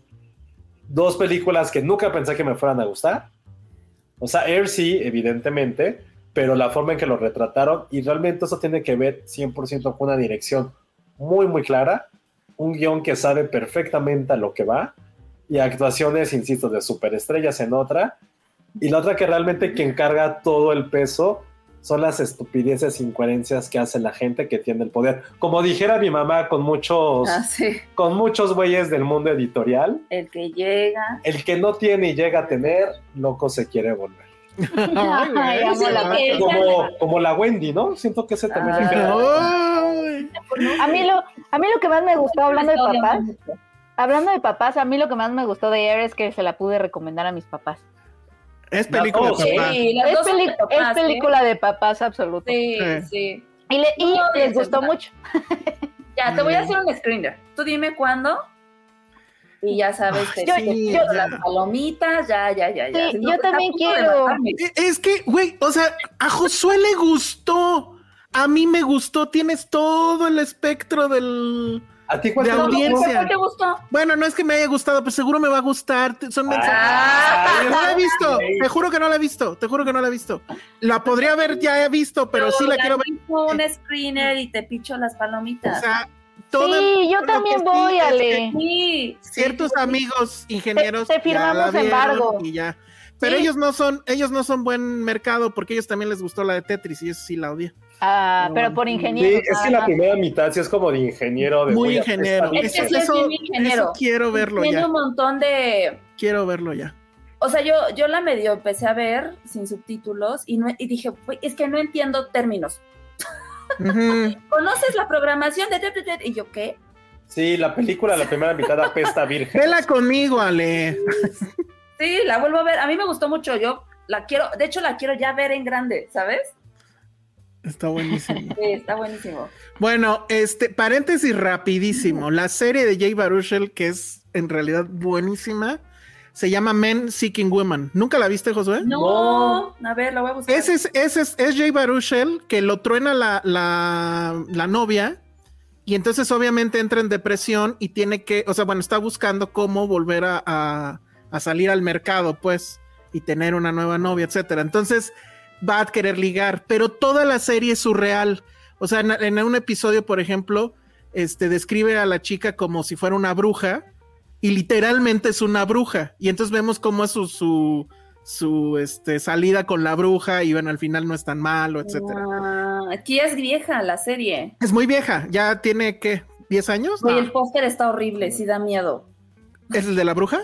dos películas que nunca pensé que me fueran a gustar. O sea, Air sí, evidentemente, pero la forma en que lo retrataron, y realmente eso tiene que ver 100% con una dirección muy, muy clara, un guion que sabe perfectamente a lo que va, y actuaciones, insisto, de superestrellas en otra, y la otra que realmente quien carga todo el peso son las estupideces e incoherencias que hace la gente que tiene el poder. Como dijera mi mamá con muchos, Ah, sí. con muchos güeyes del mundo editorial, El que llega. el que no tiene y llega a tener, loco se quiere volver. Ay, amo la que- Como, como la Wendy, ¿no? Siento que ese también. A mí lo, a mí lo que más me gustó hablando de papás, hablando de papás, a mí lo que más me gustó de Air es que se la pude recomendar a mis papás. Es película, No, papá. Sí, Es, de papás, ¿eh? película de papás absoluto. Sí, Sí. sí. Y, le- y No, les es gustó mucho. Ya, te voy a hacer un screener. Tú dime cuándo. Y ya sabes, sí, pido ya. las palomitas, ya, ya, ya, ya. Sí, No, yo a también quiero. E- Es que, güey, o sea, a Josué le gustó. A mí me gustó. Tienes todo el espectro del. ¿A ti cuál De te gustó? audiencia. ¿Por qué te gustó? Bueno, no es que me haya gustado, pero seguro me va a gustar. Te- Son mensajes. Ay, No la he visto, güey. te juro que no la he visto, te juro que no la he visto. La podría haber ya he visto, pero sí la quiero ver. un screener y te picho las O palomitas. sea, Sí, yo también sí voy, Ale. sí. Ciertos sí, amigos ingenieros Te- firmamos embargo. y ya. Pero Sí. ellos no son, ellos no son buen mercado porque ellos también les gustó la de Tetris y eso sí la odié. Ah, pero por Sí, ingeniero. es que la primera mitad sí es como de ingeniero. De Muy ingeniero. Es que sí es bien ingeniero. eso quiero verlo Tiene ya. un montón de... Quiero verlo ya. O sea, yo, yo la medio empecé a ver sin subtítulos y, no, y dije, "Güey, es que no entiendo términos. ¿Conoces la programación de... te- te- te-?" Y yo, ¿qué? Sí, la película, la primera mitad apesta virgen. Vela conmigo, Ale. Sí, la vuelvo a ver. A mí me gustó mucho. Yo la quiero, de hecho la quiero ya ver en grande, ¿sabes? Está buenísimo. Sí, está buenísimo. Bueno, este, paréntesis rapidísimo. La serie de Jay Baruchel, que es en realidad buenísima, se llama Men Seeking Women. ¿Nunca la viste, Josué? No, a ver, la voy a buscar. Ese es, ese es, es Jay Baruchel que lo truena la, la, la novia y entonces obviamente entra en depresión y tiene que, o sea, bueno, está buscando cómo volver a, a- a salir al mercado, pues, y tener una nueva novia, etcétera. Entonces va a querer ligar, pero toda la serie es surreal. O sea, en, en un episodio, por ejemplo, este describe a la chica como si fuera una bruja y literalmente es una bruja. Y entonces vemos cómo es su, su, su este, salida con la bruja y bueno, al final no es tan malo, etcétera. Ah, aquí es vieja la serie. Es muy vieja, ya tiene, ¿qué? ¿10 años? Oye, No. el póster está horrible, sí da miedo. ¿Es el de la bruja?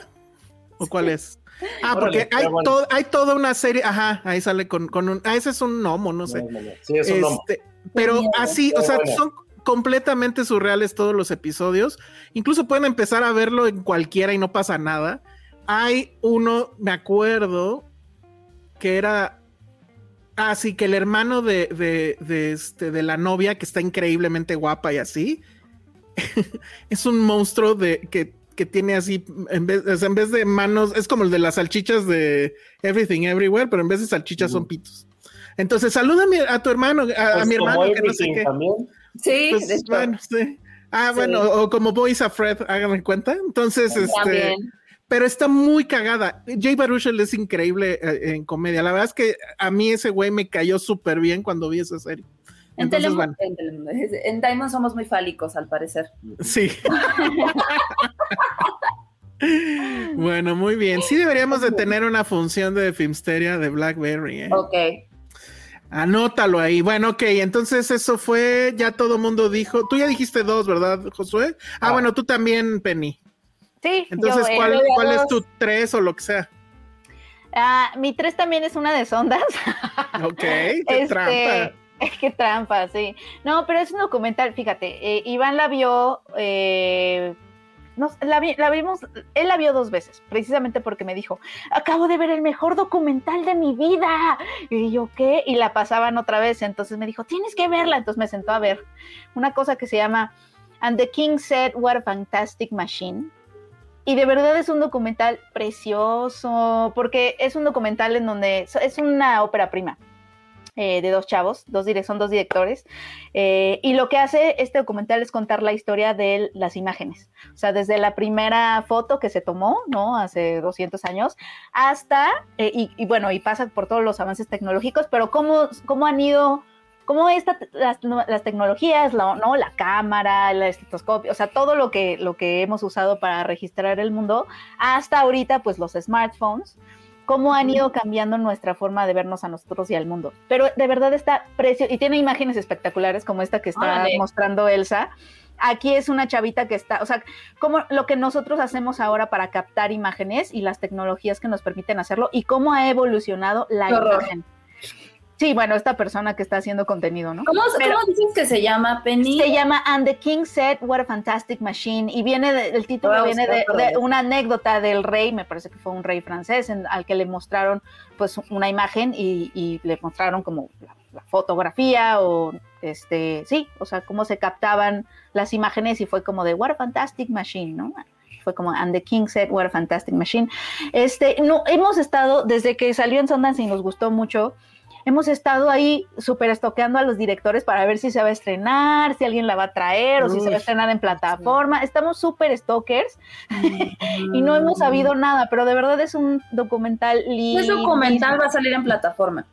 ¿O cuál es? Ah, Órale, porque hay, bueno. to- hay toda una serie, ajá, ahí sale con, con un, ah, ese es un gnomo, no sé. No, no, no. Sí, es un. Este, pero miedo. así, o Pero sea, bueno. son completamente surreales todos los episodios. Incluso pueden empezar a verlo en cualquiera y no pasa nada. Hay uno, me acuerdo, que era. Ah, sí, que el hermano de, de, de, este, de la novia, que está increíblemente guapa y así, es un monstruo de que que tiene así, en vez, en vez de manos, es como el de las salchichas de Everything Everywhere, pero en vez de salchichas son pitos. Entonces, saluda a, tu hermano, a, a Pues mi hermano, que no sé Everything qué. también. Sí, Pues, bueno, sí. Ah, Sí. bueno, o como Boys a Fred, háganme cuenta. Entonces, este, también. pero está muy cagada. Jay Baruchel es increíble eh, en comedia. La verdad es que a mí ese güey me cayó súper bien cuando vi esa serie. En, Entonces, bueno, en Telemundo, en Diamond somos muy fálicos, al parecer. sí. bueno, muy bien. Sí deberíamos de tener una función de Filmsteria de Blackberry. ¿eh? Ok. Anótalo ahí. Bueno, ok, entonces eso fue, ya todo mundo dijo, tú ya dijiste dos, ¿verdad, Josué? Ah, Ah. bueno, tú también, Penny. Sí, Entonces, yo, ¿cuál, es tu tres o lo que sea? Ah, mi tres también es una de sondas. Ok, qué Este, trampa. Qué trampa, sí. No, pero es un documental, fíjate, eh, Iván la vio, eh, no, la, vi- la vimos, él la vio dos veces, precisamente porque me dijo, acabo de ver el mejor documental de mi vida. Y yo, ¿qué? Y la pasaban otra vez, entonces me dijo, tienes que verla. Entonces me sentó a ver una cosa que se llama And the King Said, What a Fantastic Machine. Y de verdad es un documental precioso, porque es un documental en donde es una ópera prima eh, de dos chavos, dos son dos directores, eh, y lo que hace este documental es contar la historia de las imágenes, o sea, desde la primera foto que se tomó, ¿no? Hace 200 años, hasta, eh, y, y bueno, y pasa por todos los avances tecnológicos, pero cómo, cómo han ido cómo esta, las, las tecnologías, la, ¿no? la cámara, el estetoscopio, o sea, todo lo que, lo que hemos usado para registrar el mundo, hasta ahorita, pues los smartphones, cómo han ido cambiando nuestra forma de vernos a nosotros y al mundo. Pero de verdad está precioso, y tiene imágenes espectaculares como esta que está Órale. mostrando Elsa. Aquí es una chavita que está, o sea, como lo que nosotros hacemos ahora para captar imágenes y las tecnologías que nos permiten hacerlo y cómo ha evolucionado la horror. imagen. Sí, bueno, esta persona que está haciendo contenido, ¿no? ¿Cómo, Pero- cómo dices que se llama, Penny? Se llama And the King Said, What a Fantastic Machine. Y viene de- el título viene de, una anécdota del rey, me parece que fue un rey francés, en- al que le mostraron pues una imagen y, y le mostraron como la, la fotografía o este, sí, o sea, cómo se captaban las imágenes y fue como de What a Fantastic Machine, ¿no? Fue como And the King Said, What a Fantastic Machine. Este, no, hemos estado, desde que salió en Sundance y nos gustó mucho, hemos estado ahí súper estoqueando a los directores para ver si se va a estrenar, si alguien la va a traer o si se va a estrenar en plataforma. Estamos súper stalkers y no hemos sabido nada, pero de verdad es un documental lindo. Ese documental va a salir en plataforma.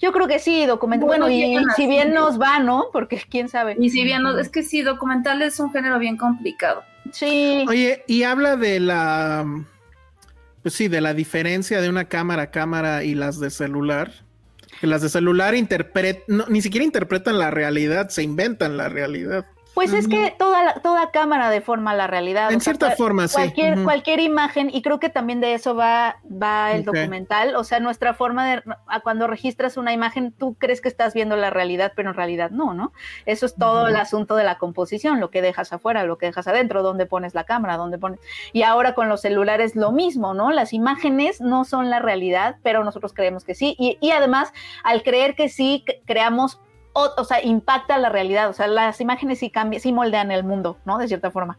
Yo creo que sí, documental. Bueno, Bueno, y si bien nos va, ¿no? Porque quién sabe. Y si bien, no- es que sí, documental es un género bien complicado. Sí. Oye, y habla de la, pues sí, de la diferencia de una cámara a cámara y las de celular. Que las de celular interpretan, ni siquiera interpretan la realidad, se inventan la realidad. Pues es que toda, la- toda cámara deforma la realidad. En o cierta forma, sí. Cualquier, Ujú. cualquier imagen, y creo que también de eso va, va el documental. O sea, nuestra forma de cuando registras una imagen, tú crees que estás viendo la realidad, pero en realidad no, ¿no? Eso es todo el asunto de la composición, lo que dejas afuera, lo que dejas adentro, dónde pones la cámara, dónde pones. Y ahora con los celulares lo mismo, ¿no? Las imágenes no son la realidad, pero nosotros creemos que sí. Y, y además, al creer que sí, creamos o, o sea, impacta la realidad, o sea, las imágenes sí cambian, sí moldean el mundo, ¿no? De cierta forma.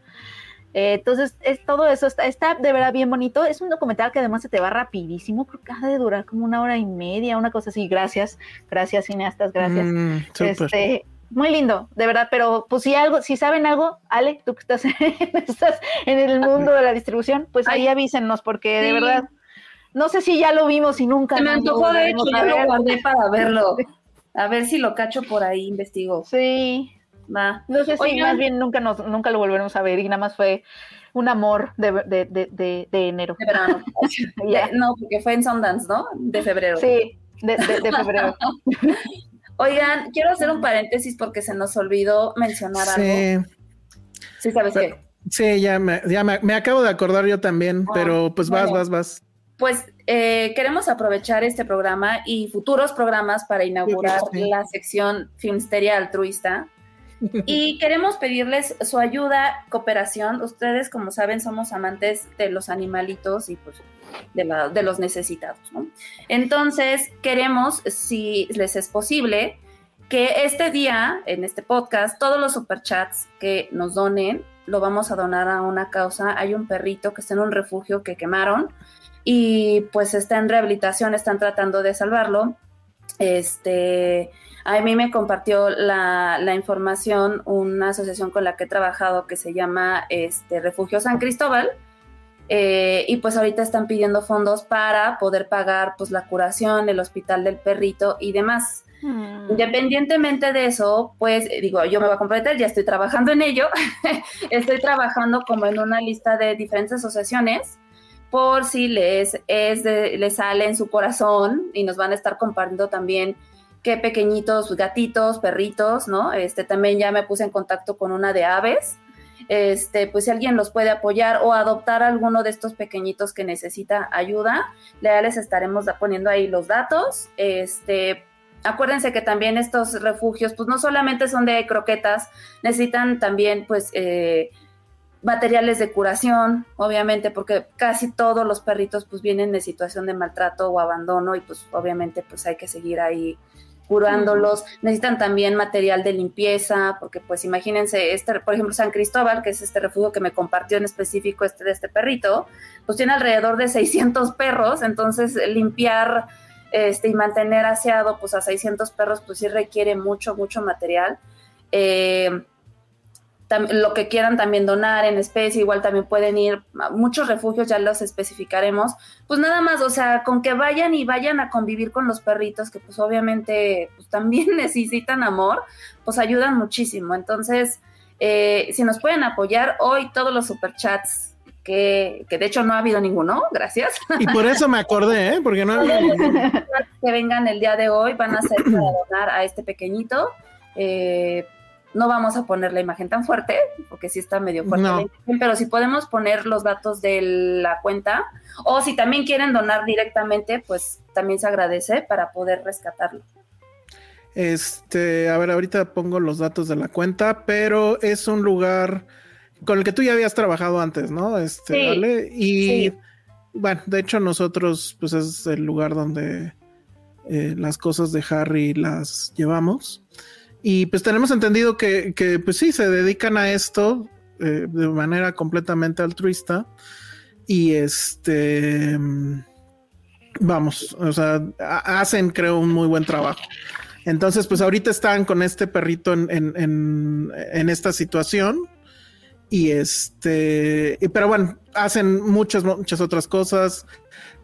Eh, entonces, es, todo eso está, está de verdad bien bonito. Es un documental que además se te va rapidísimo, creo que ha de durar como una hora y media, una cosa así. Gracias, gracias cineastas, gracias. Mm, este, muy lindo, de verdad, pero pues si algo, si saben algo, Ale, tú que estás en, estás en el mundo de la distribución, pues ahí Ay. avísennos, porque de verdad, no sé si ya lo vimos y nunca. Se me antojó, de hecho, ya lo guardé para verlo. A ver si lo cacho por ahí, investigo. Sí, Va. No sé si Oigan. más bien nunca nos, nunca lo volveremos a ver y nada más fue un amor de, de, de, de, de enero. De verano. No, porque fue en Sundance, ¿no? De febrero. Sí, de, de- de febrero. Oigan, quiero hacer un paréntesis porque se nos olvidó mencionar algo. Sí, Sí, ¿sabes Pero- qué? sí, ya, me, ya me, me acabo de acordar yo también, Ah, pero pues vas, bueno. vas, vas. Pues eh, queremos aprovechar este programa y futuros programas para inaugurar Sí. la sección Filmsteria Altruista. Y queremos pedirles su ayuda, cooperación. Ustedes, como saben, somos amantes de los animalitos y pues de, la- de los necesitados, ¿no? Entonces, queremos, si les es posible, que este día, en este podcast, todos los superchats que nos donen lo vamos a donar a una causa. Hay un perrito que está en un refugio que quemaron y pues está en rehabilitación, están tratando de salvarlo. Este, a mí me compartió la, información una asociación con la que he trabajado que se llama este, Refugio San Cristóbal. Eh, y pues ahorita están pidiendo fondos para poder pagar pues la curación, el hospital del perrito y demás. Mm. Independientemente de eso, pues digo, yo me voy a comprometer, ya estoy trabajando en ello. estoy trabajando como en una lista de diferentes asociaciones por si les, es les sale en su corazón y nos van a estar compartiendo también qué pequeñitos gatitos, perritos, ¿no? Este también ya me puse en contacto con una de aves. Este, pues si alguien los puede apoyar o adoptar alguno de estos pequeñitos que necesita ayuda, ya les estaremos poniendo ahí los datos. Este, acuérdense que también estos refugios, pues no solamente son de croquetas, necesitan también, pues, eh, materiales de curación, obviamente, porque casi todos los perritos, pues, vienen de situación de maltrato o abandono y, pues, obviamente, pues, hay que seguir ahí curándolos. Necesitan también material de limpieza, porque, pues, imagínense, este, por ejemplo, San Cristóbal, que es este refugio que me compartió en específico este de este perrito, pues, tiene alrededor de 600 perros, entonces, limpiar este, y mantener aseado pues a 600 perros pues sí requiere mucho, mucho material. Eh, lo que quieran también donar en especie, igual también pueden ir a muchos refugios, ya los especificaremos. Pues nada más, o sea, con que vayan y vayan a convivir con los perritos, que pues obviamente pues, también necesitan amor, pues ayudan muchísimo. Entonces, eh, si nos pueden apoyar, hoy todos los superchats que, de hecho no ha habido ninguno, gracias. Y por eso me acordé, ¿eh? porque no ha habido Que vengan el día de hoy, van a ser para donar a este pequeñito. Eh, no vamos a poner la imagen tan fuerte, porque sí está medio fuerte, pero si podemos poner los datos de la cuenta, o si también quieren donar directamente, pues también se agradece para poder rescatarlo. Este, a ver, ahorita pongo los datos de la cuenta, pero es un lugar con el que tú ya habías trabajado antes, ¿no? Este, ¿vale? Y bueno, de hecho nosotros, pues es el lugar donde eh, las cosas de Harry las llevamos. Y pues tenemos entendido que, que pues sí, se dedican a esto eh, de manera completamente altruista. Y este, vamos, o sea, hacen creo un muy buen trabajo. Entonces, pues ahorita están con este perrito en, en, en, en esta situación y este, pero bueno, hacen muchas, muchas otras cosas,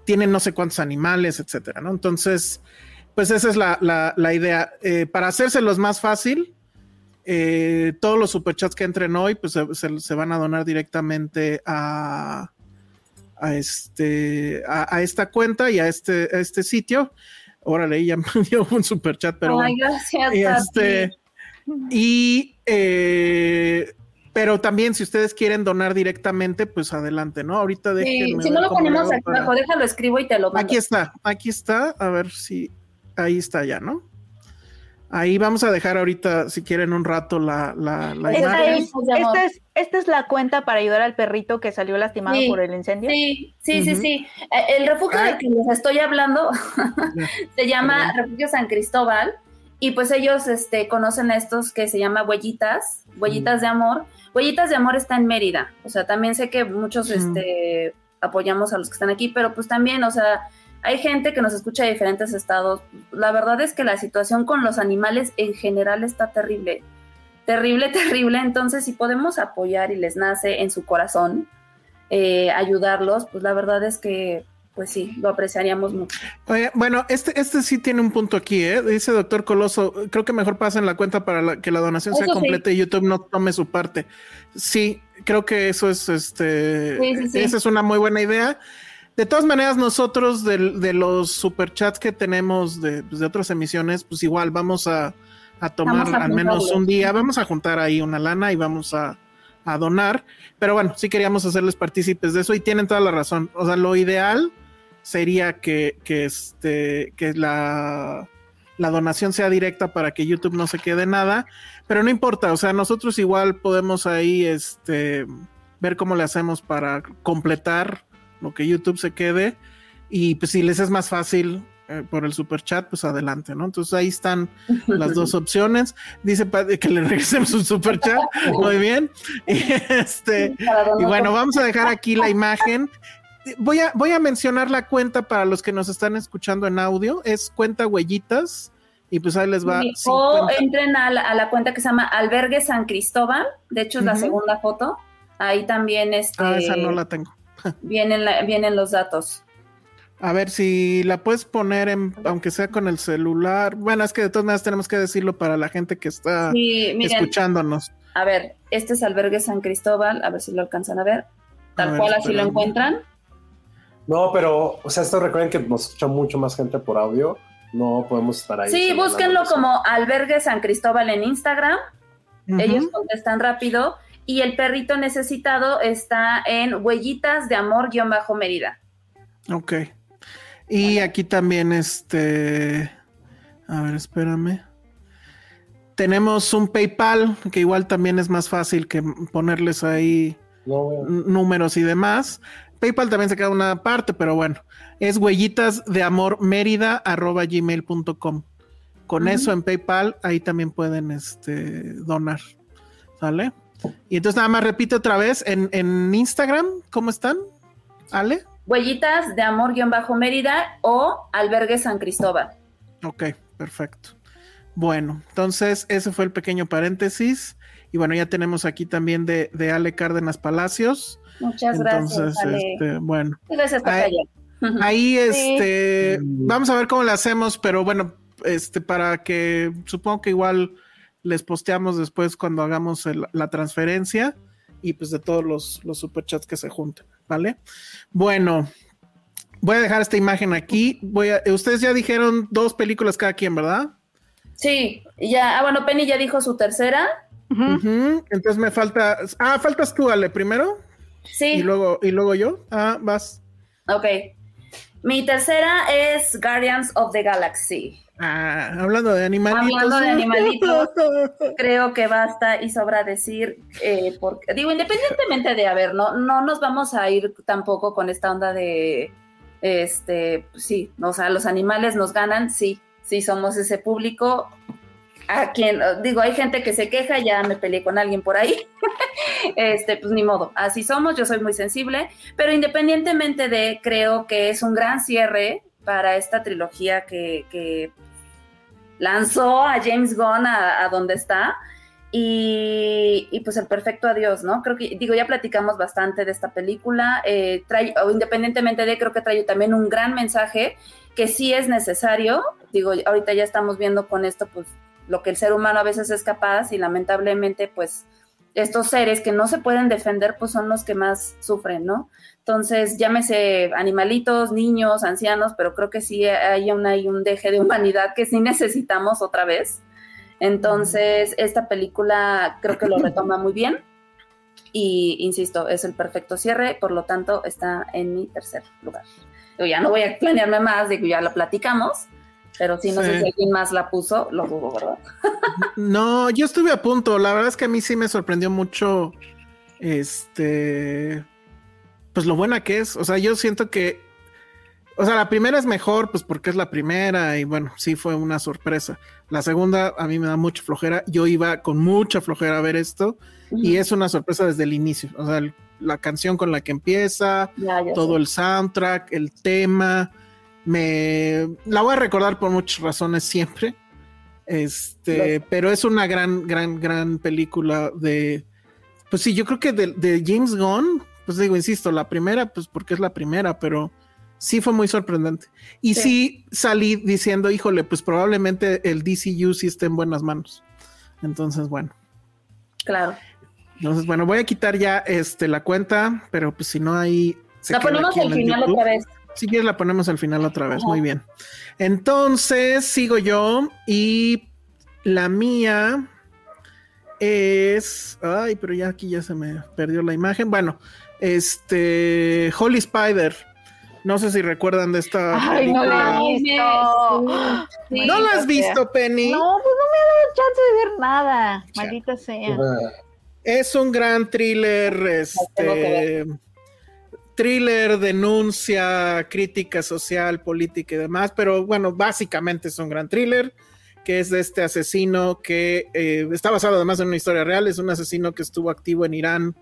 tienen no sé cuántos animales, etcétera, ¿no? Entonces, pues esa es la, la, idea. Eh, para hacérselos más fácil, eh, todos los superchats que entren hoy, pues se, van a donar directamente a, a este, a, esta cuenta y a este, a este sitio. Órale, ya me dio un superchat, pero. Ay, gracias. Este, y eh, pero también si ustedes quieren donar directamente, pues adelante, ¿no? Ahorita déjenme. si no lo ponemos aquí abajo, déjalo, escribo y te lo mando. Aquí está, aquí está, a ver si ahí está ya, ¿no? Ahí vamos a dejar ahorita, si quieren, un rato la, la, esta, es, esta, es, la cuenta para ayudar al perrito que salió lastimado por el incendio. Sí, sí, sí, sí. Eh, el refugio del que les estoy hablando se llama Refugio San Cristóbal y pues ellos este, conocen a estos que se llama Huellitas, Huellitas de Amor. Huellitas de Amor está en Mérida, o sea, también sé que muchos este, apoyamos a los que están aquí, pero pues también, o sea, hay gente que nos escucha de diferentes estados. La verdad es que la situación con los animales en general está terrible, terrible, terrible. Entonces, si podemos apoyar y les nace en su corazón eh, ayudarlos, pues la verdad es que pues sí, lo apreciaríamos mucho. bueno, este, este sí tiene un punto aquí, ¿eh? Dice doctor Coloso, creo que mejor pasen la cuenta para que la donación sea completa y YouTube no tome su parte. Sí, creo que eso es, este, esa es una muy buena idea. De todas maneras, nosotros de, de los superchats que tenemos de, pues, de, otras emisiones, pues igual vamos a, a tomar al menos un día, vamos a juntar ahí una lana y vamos a, a donar. Pero bueno, sí queríamos hacerles partícipes de eso y tienen toda la razón. O sea, lo ideal sería que, que, este, que la, la donación sea directa para que YouTube no se quede nada, pero no importa, o sea, nosotros igual podemos ahí este, ver cómo le hacemos para completar lo que YouTube se quede y pues si les es más fácil, eh, por el super chat, pues adelante, ¿no? Entonces ahí están las dos opciones. Dice que le regresemos su super chat. Muy bien. Y, este, y bueno, vamos a dejar aquí la imagen. Voy a, voy a mencionar la cuenta para los que nos están escuchando en audio. Es cuenta huellitas. Y pues ahí les va. O entren a la, cuenta que se llama Albergue San Cristóbal. De hecho, es la segunda foto. Ahí también este, Ah, esa no la tengo. Vienen, vienen los datos. A ver si la puedes poner en, aunque sea con el celular. Bueno, es que de todas maneras tenemos que decirlo para la gente que está escuchándonos. A ver, este es Albergue San Cristóbal, a ver si lo alcanzan a ver. Tal cual así lo encuentran. No, pero, o sea, esto recuerden que nos escucha mucho más gente por audio. No podemos estar ahí. Sí, búsquenlo como Albergue San Cristóbal en Instagram. Ellos contestan rápido. Y el perrito necesitado está en Huellitas de Amor-Mérida. Ok. Y aquí también, este. A ver, espérame. Tenemos un PayPal, que igual también es más fácil que ponerles ahí números y demás. PayPal también se queda una parte, pero bueno, es huellitas de amor mérida arroba gmail.com. Con eso en PayPal, ahí también pueden este, donar. ¿Sale? Y entonces nada más repite otra vez en, en Instagram, ¿cómo están? ¿Ale? Huellitas de Amor-Mérida o Albergue San Cristóbal. Ok, perfecto. Bueno, entonces ese fue el pequeño paréntesis. Y bueno, ya tenemos aquí también de, de Ale Cárdenas Palacios. Muchas gracias. Este, bueno. Gracias, ahí, ahí este, vamos a ver cómo lo hacemos, pero bueno, este, para que supongo que igual les posteamos después cuando hagamos la transferencia y pues de todos los, los superchats que se junten. ¿vale? Bueno, voy a dejar esta imagen aquí. Voy a, ustedes ya dijeron dos películas cada quien, ¿verdad? Sí, ya, ah, bueno, Penny ya dijo su tercera. Entonces me falta, ah, faltas tú, Ale, primero. Sí. Y luego, y luego yo. Ah, vas. Ok. Mi tercera es Guardians of the Galaxy. Ah, hablando de animalitos. Hablando de animalitos, creo que basta y sobra decir, eh, porque, digo, independientemente de, a ver, no, no nos vamos a ir tampoco con esta onda de, este, sí, o sea, los animales nos ganan, sí, sí somos ese público, a quien, digo, hay gente que se queja, ya me peleé con alguien por ahí, este, pues ni modo, así somos, yo soy muy sensible, pero independientemente de, creo que es un gran cierre para esta trilogía que, lanzó a James Gunn a, donde está. Y, pues el perfecto adiós, ¿no? Creo que, digo, ya platicamos bastante de esta película, eh, trae, o independientemente de, creo que trae también un gran mensaje que sí es necesario, digo, ahorita ya estamos viendo con esto, pues, lo que el ser humano a veces es capaz y lamentablemente, pues, estos seres que no se pueden defender, pues son los que más sufren, ¿no? Entonces, llámese animalitos, niños, ancianos, pero creo que sí hay, hay un deje de humanidad que sí necesitamos otra vez. Entonces, esta película creo que lo retoma muy bien. Y insisto, es el perfecto cierre, por lo tanto, está en mi tercer lugar. Yo ya no voy a planearme más, digo, ya lo platicamos, pero si no sé si alguien más la puso, lo dudo, ¿verdad? no, yo estuve a punto. La verdad es que a mí sí me sorprendió mucho este pues lo buena que es. O sea, yo siento que, o sea, la primera es mejor, pues porque es la primera y bueno, sí fue una sorpresa. La segunda a mí me da mucha flojera. Yo iba con mucha flojera a ver esto y es una sorpresa desde el inicio. O sea, la canción con la que empieza, todo el soundtrack, el tema. Me la voy a recordar por muchas razones siempre. Este, pero es una gran, gran, gran película de. Pues sí, yo creo que de, de James Gunn, pues digo, insisto, la primera, pues porque es la primera, pero sí fue muy sorprendente. Y sí, salí diciendo, híjole, pues probablemente el DCU sí esté en buenas manos. Entonces, bueno. Claro. Entonces, bueno, voy a quitar ya este la cuenta, pero pues si no hay. La ponemos al final otra vez. Si quieres, la ponemos al final otra vez. Muy bien. Entonces, sigo yo y la mía es. Ay, pero ya aquí ya se me perdió la imagen. Bueno, este, Holy Spider. No sé si recuerdan de esta Ay, no la he visto. ¿No la has visto, Penny? No, pues no me ha dado chance de ver nada. Maldita sea. Es un gran thriller, este, thriller, denuncia, crítica social, política y demás, pero bueno, básicamente es un gran thriller que es de este asesino que eh, está basado además en una historia real, es un asesino que estuvo activo en Irán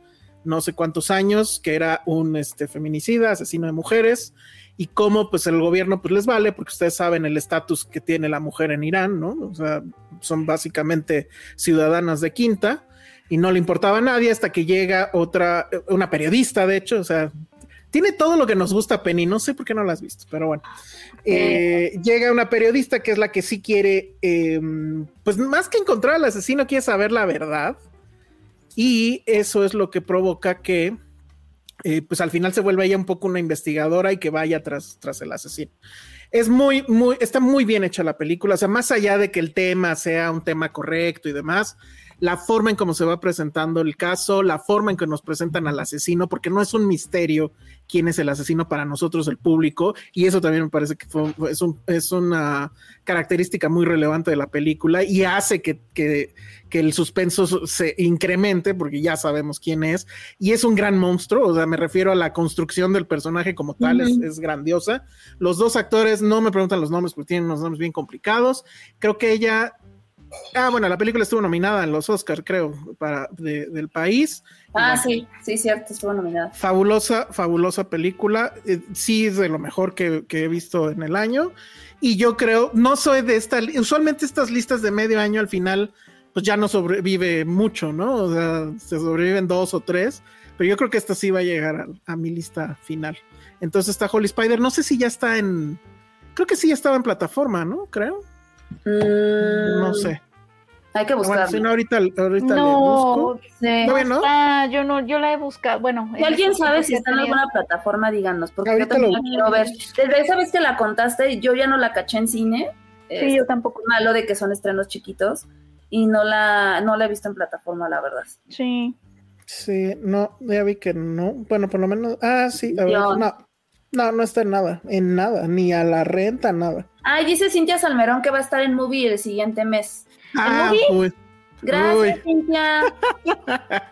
no sé cuántos años, que era un este, feminicida, asesino de mujeres, y cómo pues el gobierno pues les vale, porque ustedes saben el estatus que tiene la mujer en Irán, ¿no? O sea, son básicamente ciudadanas de quinta, y no le importaba a nadie hasta que llega otra, una periodista, de hecho, o sea, tiene todo lo que nos gusta Penny, no sé por qué no la has visto, pero bueno. Eh, llega una periodista que es la que sí quiere, em, pues más que encontrar al asesino, quiere saber la verdad. Y eso es lo que provoca que, eh, pues al final se vuelve ella un poco una investigadora y que vaya tras, tras el asesino. Es muy, muy, está muy bien hecha la película, o sea, más allá de que el tema sea un tema correcto y demás, la forma en cómo se va presentando el caso, la forma en que nos presentan al asesino, porque no es un misterio quién es el asesino para nosotros, el público, y eso también me parece que es, una característica muy relevante de la película y hace que, el suspenso se incremente, porque ya sabemos quién es, y es un gran monstruo, o sea, me refiero a la construcción del personaje como tal, es, es, grandiosa. Los dos actores, no me preguntan los nombres, porque tienen unos nombres bien complicados. Creo que ella Ah, bueno, la película estuvo nominada en los Oscars, creo, para del país. Ah, sí, sí, cierto, estuvo nominada. Fabulosa, fabulosa película. Eh, sí, es de lo mejor que, he visto en el año. Y yo creo, no soy de esta, usualmente estas listas de medio año al final, pues ya no sobrevive mucho, ¿no? O sea, se sobreviven dos o tres, pero yo creo que esta sí va a llegar a, mi lista final. Entonces está Holy Spider, no sé si ya está en, creo que sí ya estaba en plataforma, ¿no? Creo. Mm, no sé. Hay que buscar. Bueno, ahorita, ahorita no, le busco. ¿No? Ah, yo no, yo la he buscado. Bueno, si alguien sabe si está en alguna plataforma, díganos, porque yo también la quiero ver. Desde esa vez que la contaste, yo ya no la caché en cine. Sí, yo este, tampoco. Malo de que son estrenos chiquitos y no la, no la he visto en plataforma, la verdad. Sí. Sí, no, ya vi que no. Bueno, por lo menos. Ah, sí, a ver, no. No, no está en nada, en nada, ni a la renta, nada. Ay, dice Cintia Salmerón que va a estar en movie el siguiente mes. Ah, pues. Gracias, Cintia.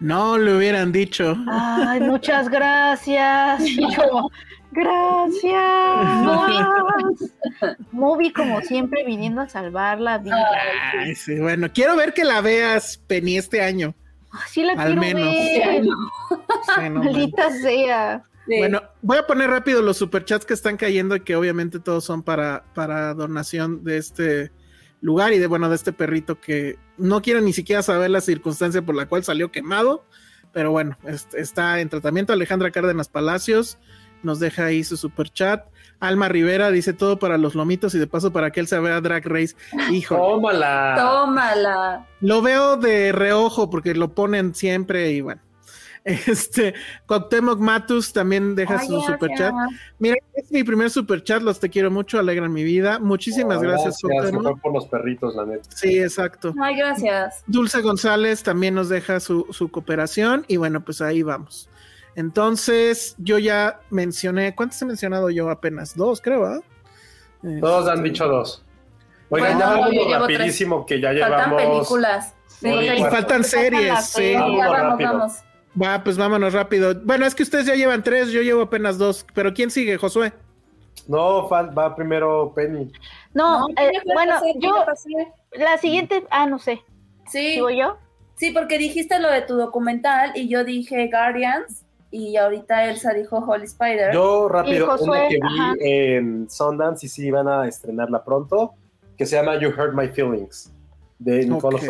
no le hubieran dicho. Ay, muchas gracias. gracias. Movie. como siempre, viniendo a salvar la vida. Ay, sí, bueno, quiero ver que la veas, Penny, este año. Sí la Al quiero menos. ver. Maldita sea. Bueno, voy a poner rápido los superchats que están cayendo y que obviamente todos son para, para donación de este lugar y de bueno, de este perrito que no quiero ni siquiera saber la circunstancia por la cual salió quemado, pero bueno, está en tratamiento. Alejandra Cárdenas Palacios nos deja ahí su superchat. Alma Rivera dice todo para los lomitos y de paso para que él se vea Drag Race. Hijo. Tómala. Tómala. Lo veo de reojo porque lo ponen siempre y bueno. Este, Cuauhtémoc Matus también deja su super chat. Mira, es mi primer super chat, los te quiero mucho, alegran mi vida. Muchísimas gracias, por los perritos, la neta. Sí, exacto. Ay, gracias. Dulce González también nos deja su, cooperación y bueno, pues ahí vamos. Entonces, yo ya mencioné, ¿cuántos he mencionado yo apenas? Dos, creo, ¿ah? Todos han este, dicho dos. Oigan, ya vamos rapidísimo que ya llevamos. Faltan películas. y faltan series. Sí. Vamos, vamos. Va, pues vámonos rápido. Bueno, es que ustedes ya llevan tres, yo llevo apenas dos. Pero ¿quién sigue, Josué? No, va primero Penny. No, eh, bueno, yo la siguiente, ah, no sé. Sí. ¿Sigo yo? Sí, porque dijiste lo de tu documental y yo dije Guardians y ahorita Elsa dijo Holy Spider. Yo rápido, una que vi en Sundance y sí van a estrenarla pronto, que se llama You Hurt My Feelings, de Nicole okay.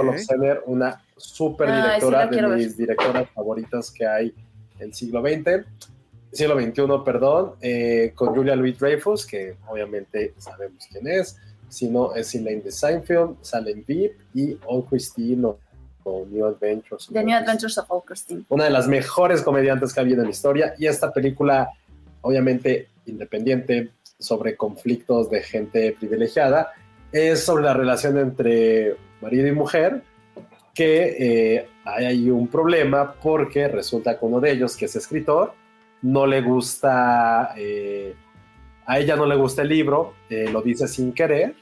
una súper directora, de mis directoras favoritas que hay el siglo XX, siglo XXI, perdón, eh, con Julia Louis Dreyfus, que obviamente sabemos quién es, sino es Elaine de Seinfeld, Salem Deep y Old Christine o, New Adventures. The New Adventures of Old Christine. Una de las mejores comediantes que ha habido en la historia y esta película, obviamente independiente, sobre conflictos de gente privilegiada, es sobre la relación entre marido y mujer, que eh, hay un problema porque resulta que uno de ellos, que es escritor, no le gusta, eh, a ella no le gusta el libro, eh, lo dice sin querer,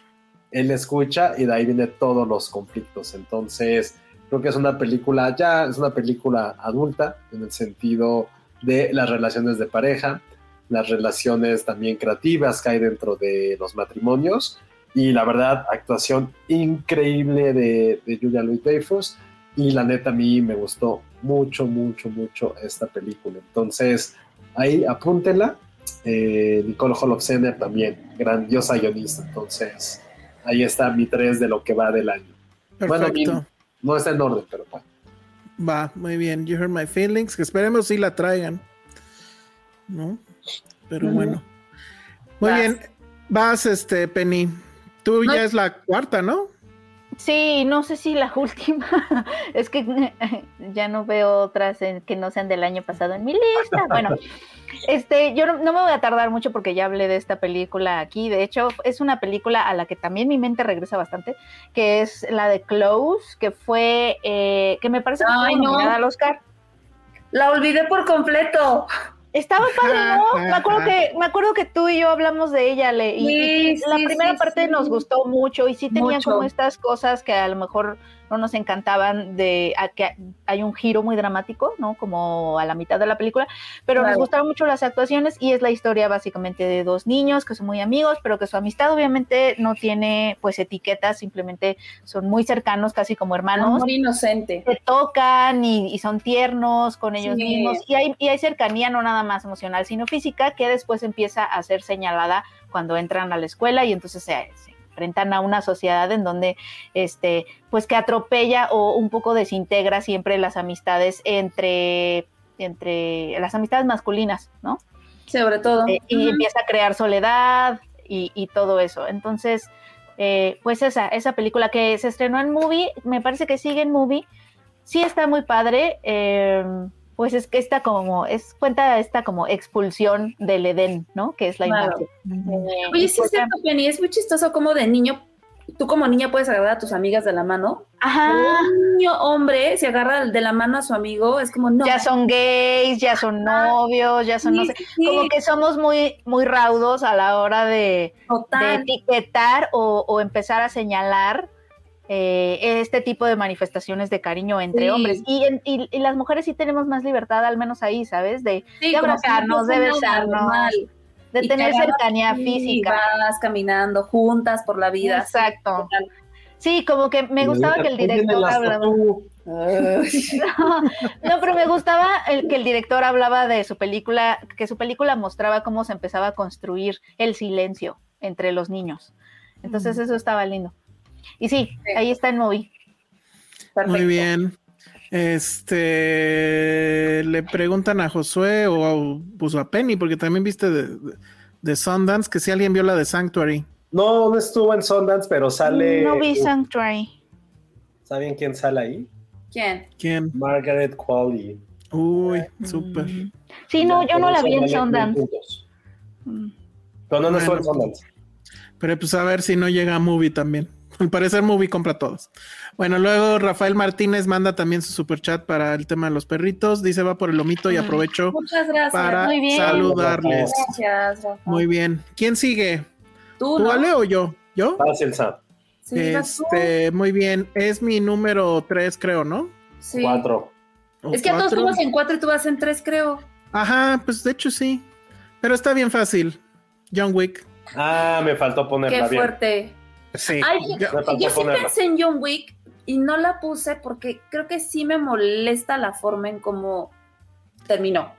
él escucha y de ahí vienen todos los conflictos. Entonces, creo que es una película, ya es una película adulta, en el sentido de las relaciones de pareja, las relaciones también creativas que hay dentro de los matrimonios y la verdad, actuación increíble de, de Julia Louis Dreyfus y la neta a mí me gustó mucho, mucho, mucho esta película. Entonces, ahí apúntela. Eh, Nicole Holofcener también, grandiosa guionista. Entonces, ahí está mi tres de lo que va del año. Perfecto. no está en orden, pero bueno. Va, muy bien. You heard my feelings. Que esperemos si la traigan. ¿No? Pero bueno. Muy bien. Vas, este, Penny. Tú ya es la cuarta, ¿no? Sí, no sé si la última. es que ya no veo otras que no sean del año pasado en mi lista. Bueno, este, yo no, me voy a tardar mucho porque ya hablé de esta película aquí. De hecho, es una película a la que también mi mente regresa bastante, que es la de Close, que fue, eh, que me parece que fue nominada al Oscar. La olvidé por completo. Estaba padre, ¿no? Me acuerdo que, me acuerdo que tú y yo hablamos de ella, Le, y, la primera parte nos gustó mucho y sí tenía como estas cosas que a lo mejor no nos encantaban de que hay un giro muy dramático, ¿no? Como a la mitad de la película, pero nos gustaron mucho las actuaciones y es la historia básicamente de dos niños que son muy amigos, pero que su amistad obviamente no tiene pues etiquetas, simplemente son muy cercanos, casi como hermanos. Muy inocente. Se tocan y, son tiernos con ellos mismos y hay, y hay cercanía no nada más emocional, sino física, que después empieza a ser señalada cuando entran a la escuela y entonces se, se enfrentan a una sociedad en donde, este, pues que atropella o un poco desintegra siempre las amistades entre, entre las amistades masculinas, ¿no? Sobre todo. Eh, y empieza a crear soledad y, todo eso. Entonces, eh, pues esa, esa película que se estrenó en movie, me parece que sigue en movie, sí está muy padre. Eh, pues es que esta como, es cuenta esta como expulsión del Edén, ¿no? Que es la imagen. Oye, sí es cierto, Penny, es muy chistoso como de niño, tú como niña puedes agarrar a tus amigas de la mano. Ajá. Un niño hombre se agarra de la mano a su amigo, es como no. Ya son gays, ya son novios, ya son, no sé, como que somos muy, muy raudos a la hora de, etiquetar o, o empezar a señalar eh, este tipo de manifestaciones de cariño entre hombres. Y, y, las mujeres sí tenemos más libertad, al menos ahí, ¿sabes? De, abrazarnos, de besarnos, de tener cercanía física. Vas caminando juntas por la vida. Exacto. Sí, como que me gustaba que el director hablaba. No, pero me gustaba el, que el director hablaba de su película, que su película mostraba cómo se empezaba a construir el silencio entre los niños. Entonces eso estaba lindo. Y sí, ahí está el movie. Muy bien. Este le preguntan a Josué o a, pues a Penny, porque también viste de, de, Sundance, que si alguien vio la de Sanctuary. No, no estuvo en Sundance, pero sale. No vi Sanctuary. ¿Saben quién sale ahí? ¿Quién? ¿Quién? Margaret Qualley. Uy, súper. Sí, no, yo no la vi en Sundance. Pero no, no estuvo en Sundance. Pero pues a ver si no llega a movie también. Al parecer, Movie compra todos. Bueno, luego Rafael Martínez manda también su super chat para el tema de los perritos. Dice va por el omito y aprovecho para saludarles. Gracias, Muy bien. ¿Quién sigue? ¿Tú, ¿Tú Ale o yo? ¿Yo? Fácil, Sí, este, muy bien. Es mi número tres, creo, ¿no? Sí. Cuatro. Es que a todos tú vas en cuatro y tú vas en tres, creo. Ajá, pues de hecho sí. Pero está bien fácil. John Wick. Ah, me faltó ponerla Qué fuerte. Sí. yo, sí pensé en John Wick y no la puse porque creo que sí me molesta la forma en cómo terminó.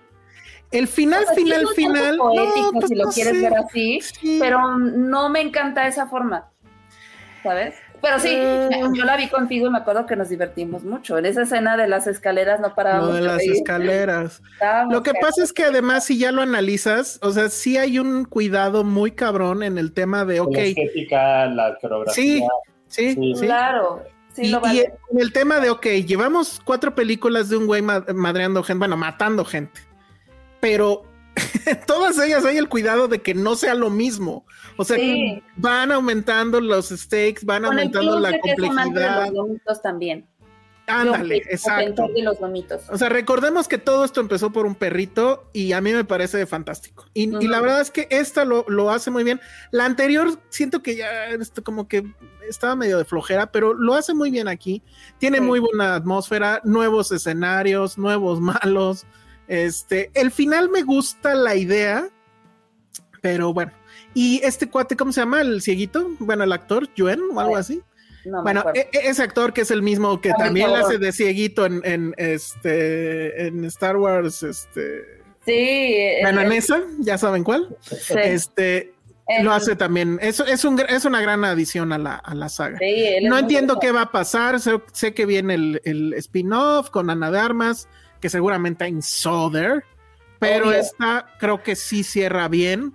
El final, final, final. Poético, pues si lo quieres ver así, pero no me encanta esa forma. ¿Sabes? Pero sí, eh. yo la vi contigo y me acuerdo que nos divertimos mucho. En esa escena de las escaleras no parábamos. Lo de las escaleras. lo que pasa es que además, si ya lo analizas, o sea, sí hay un cuidado muy cabrón en el tema de, ok. La estética, la coreografía. Sí, sí, sí. Claro. Sí, y, y, en el tema de, ok, llevamos cuatro películas de un güey madreando gente, bueno, matando gente, pero todas ellas hay el cuidado de que no sea lo mismo. O sea, van aumentando los stakes, van aumentando la complejidad. los también. Ándale, exacto. los O sea, recordemos que todo esto empezó por un perrito y a mí me parece fantástico. Y, la verdad es que esta lo, lo, hace muy bien. La anterior siento que ya como que estaba medio de flojera, pero lo hace muy bien aquí. Tiene muy buena atmósfera, nuevos escenarios, nuevos malos. Este, el final me gusta la idea, pero bueno. Y este cuate, ¿cómo se llama? El cieguito, bueno, el actor, Yuen o algo así. No Bueno, e- e- ese actor que es el mismo que también hace de cieguito en, en, este en Star Wars, este sí, eh, bueno, en esa, ya saben cuál. sí, Este lo hace también. Es, es, un, es una gran adición a la, a la saga. sí, No entiendo qué va a pasar. Sé, sé que viene el, el spin-off con Ana de Armas, que seguramente en Soder, pero Obvio. esta creo que sí cierra bien.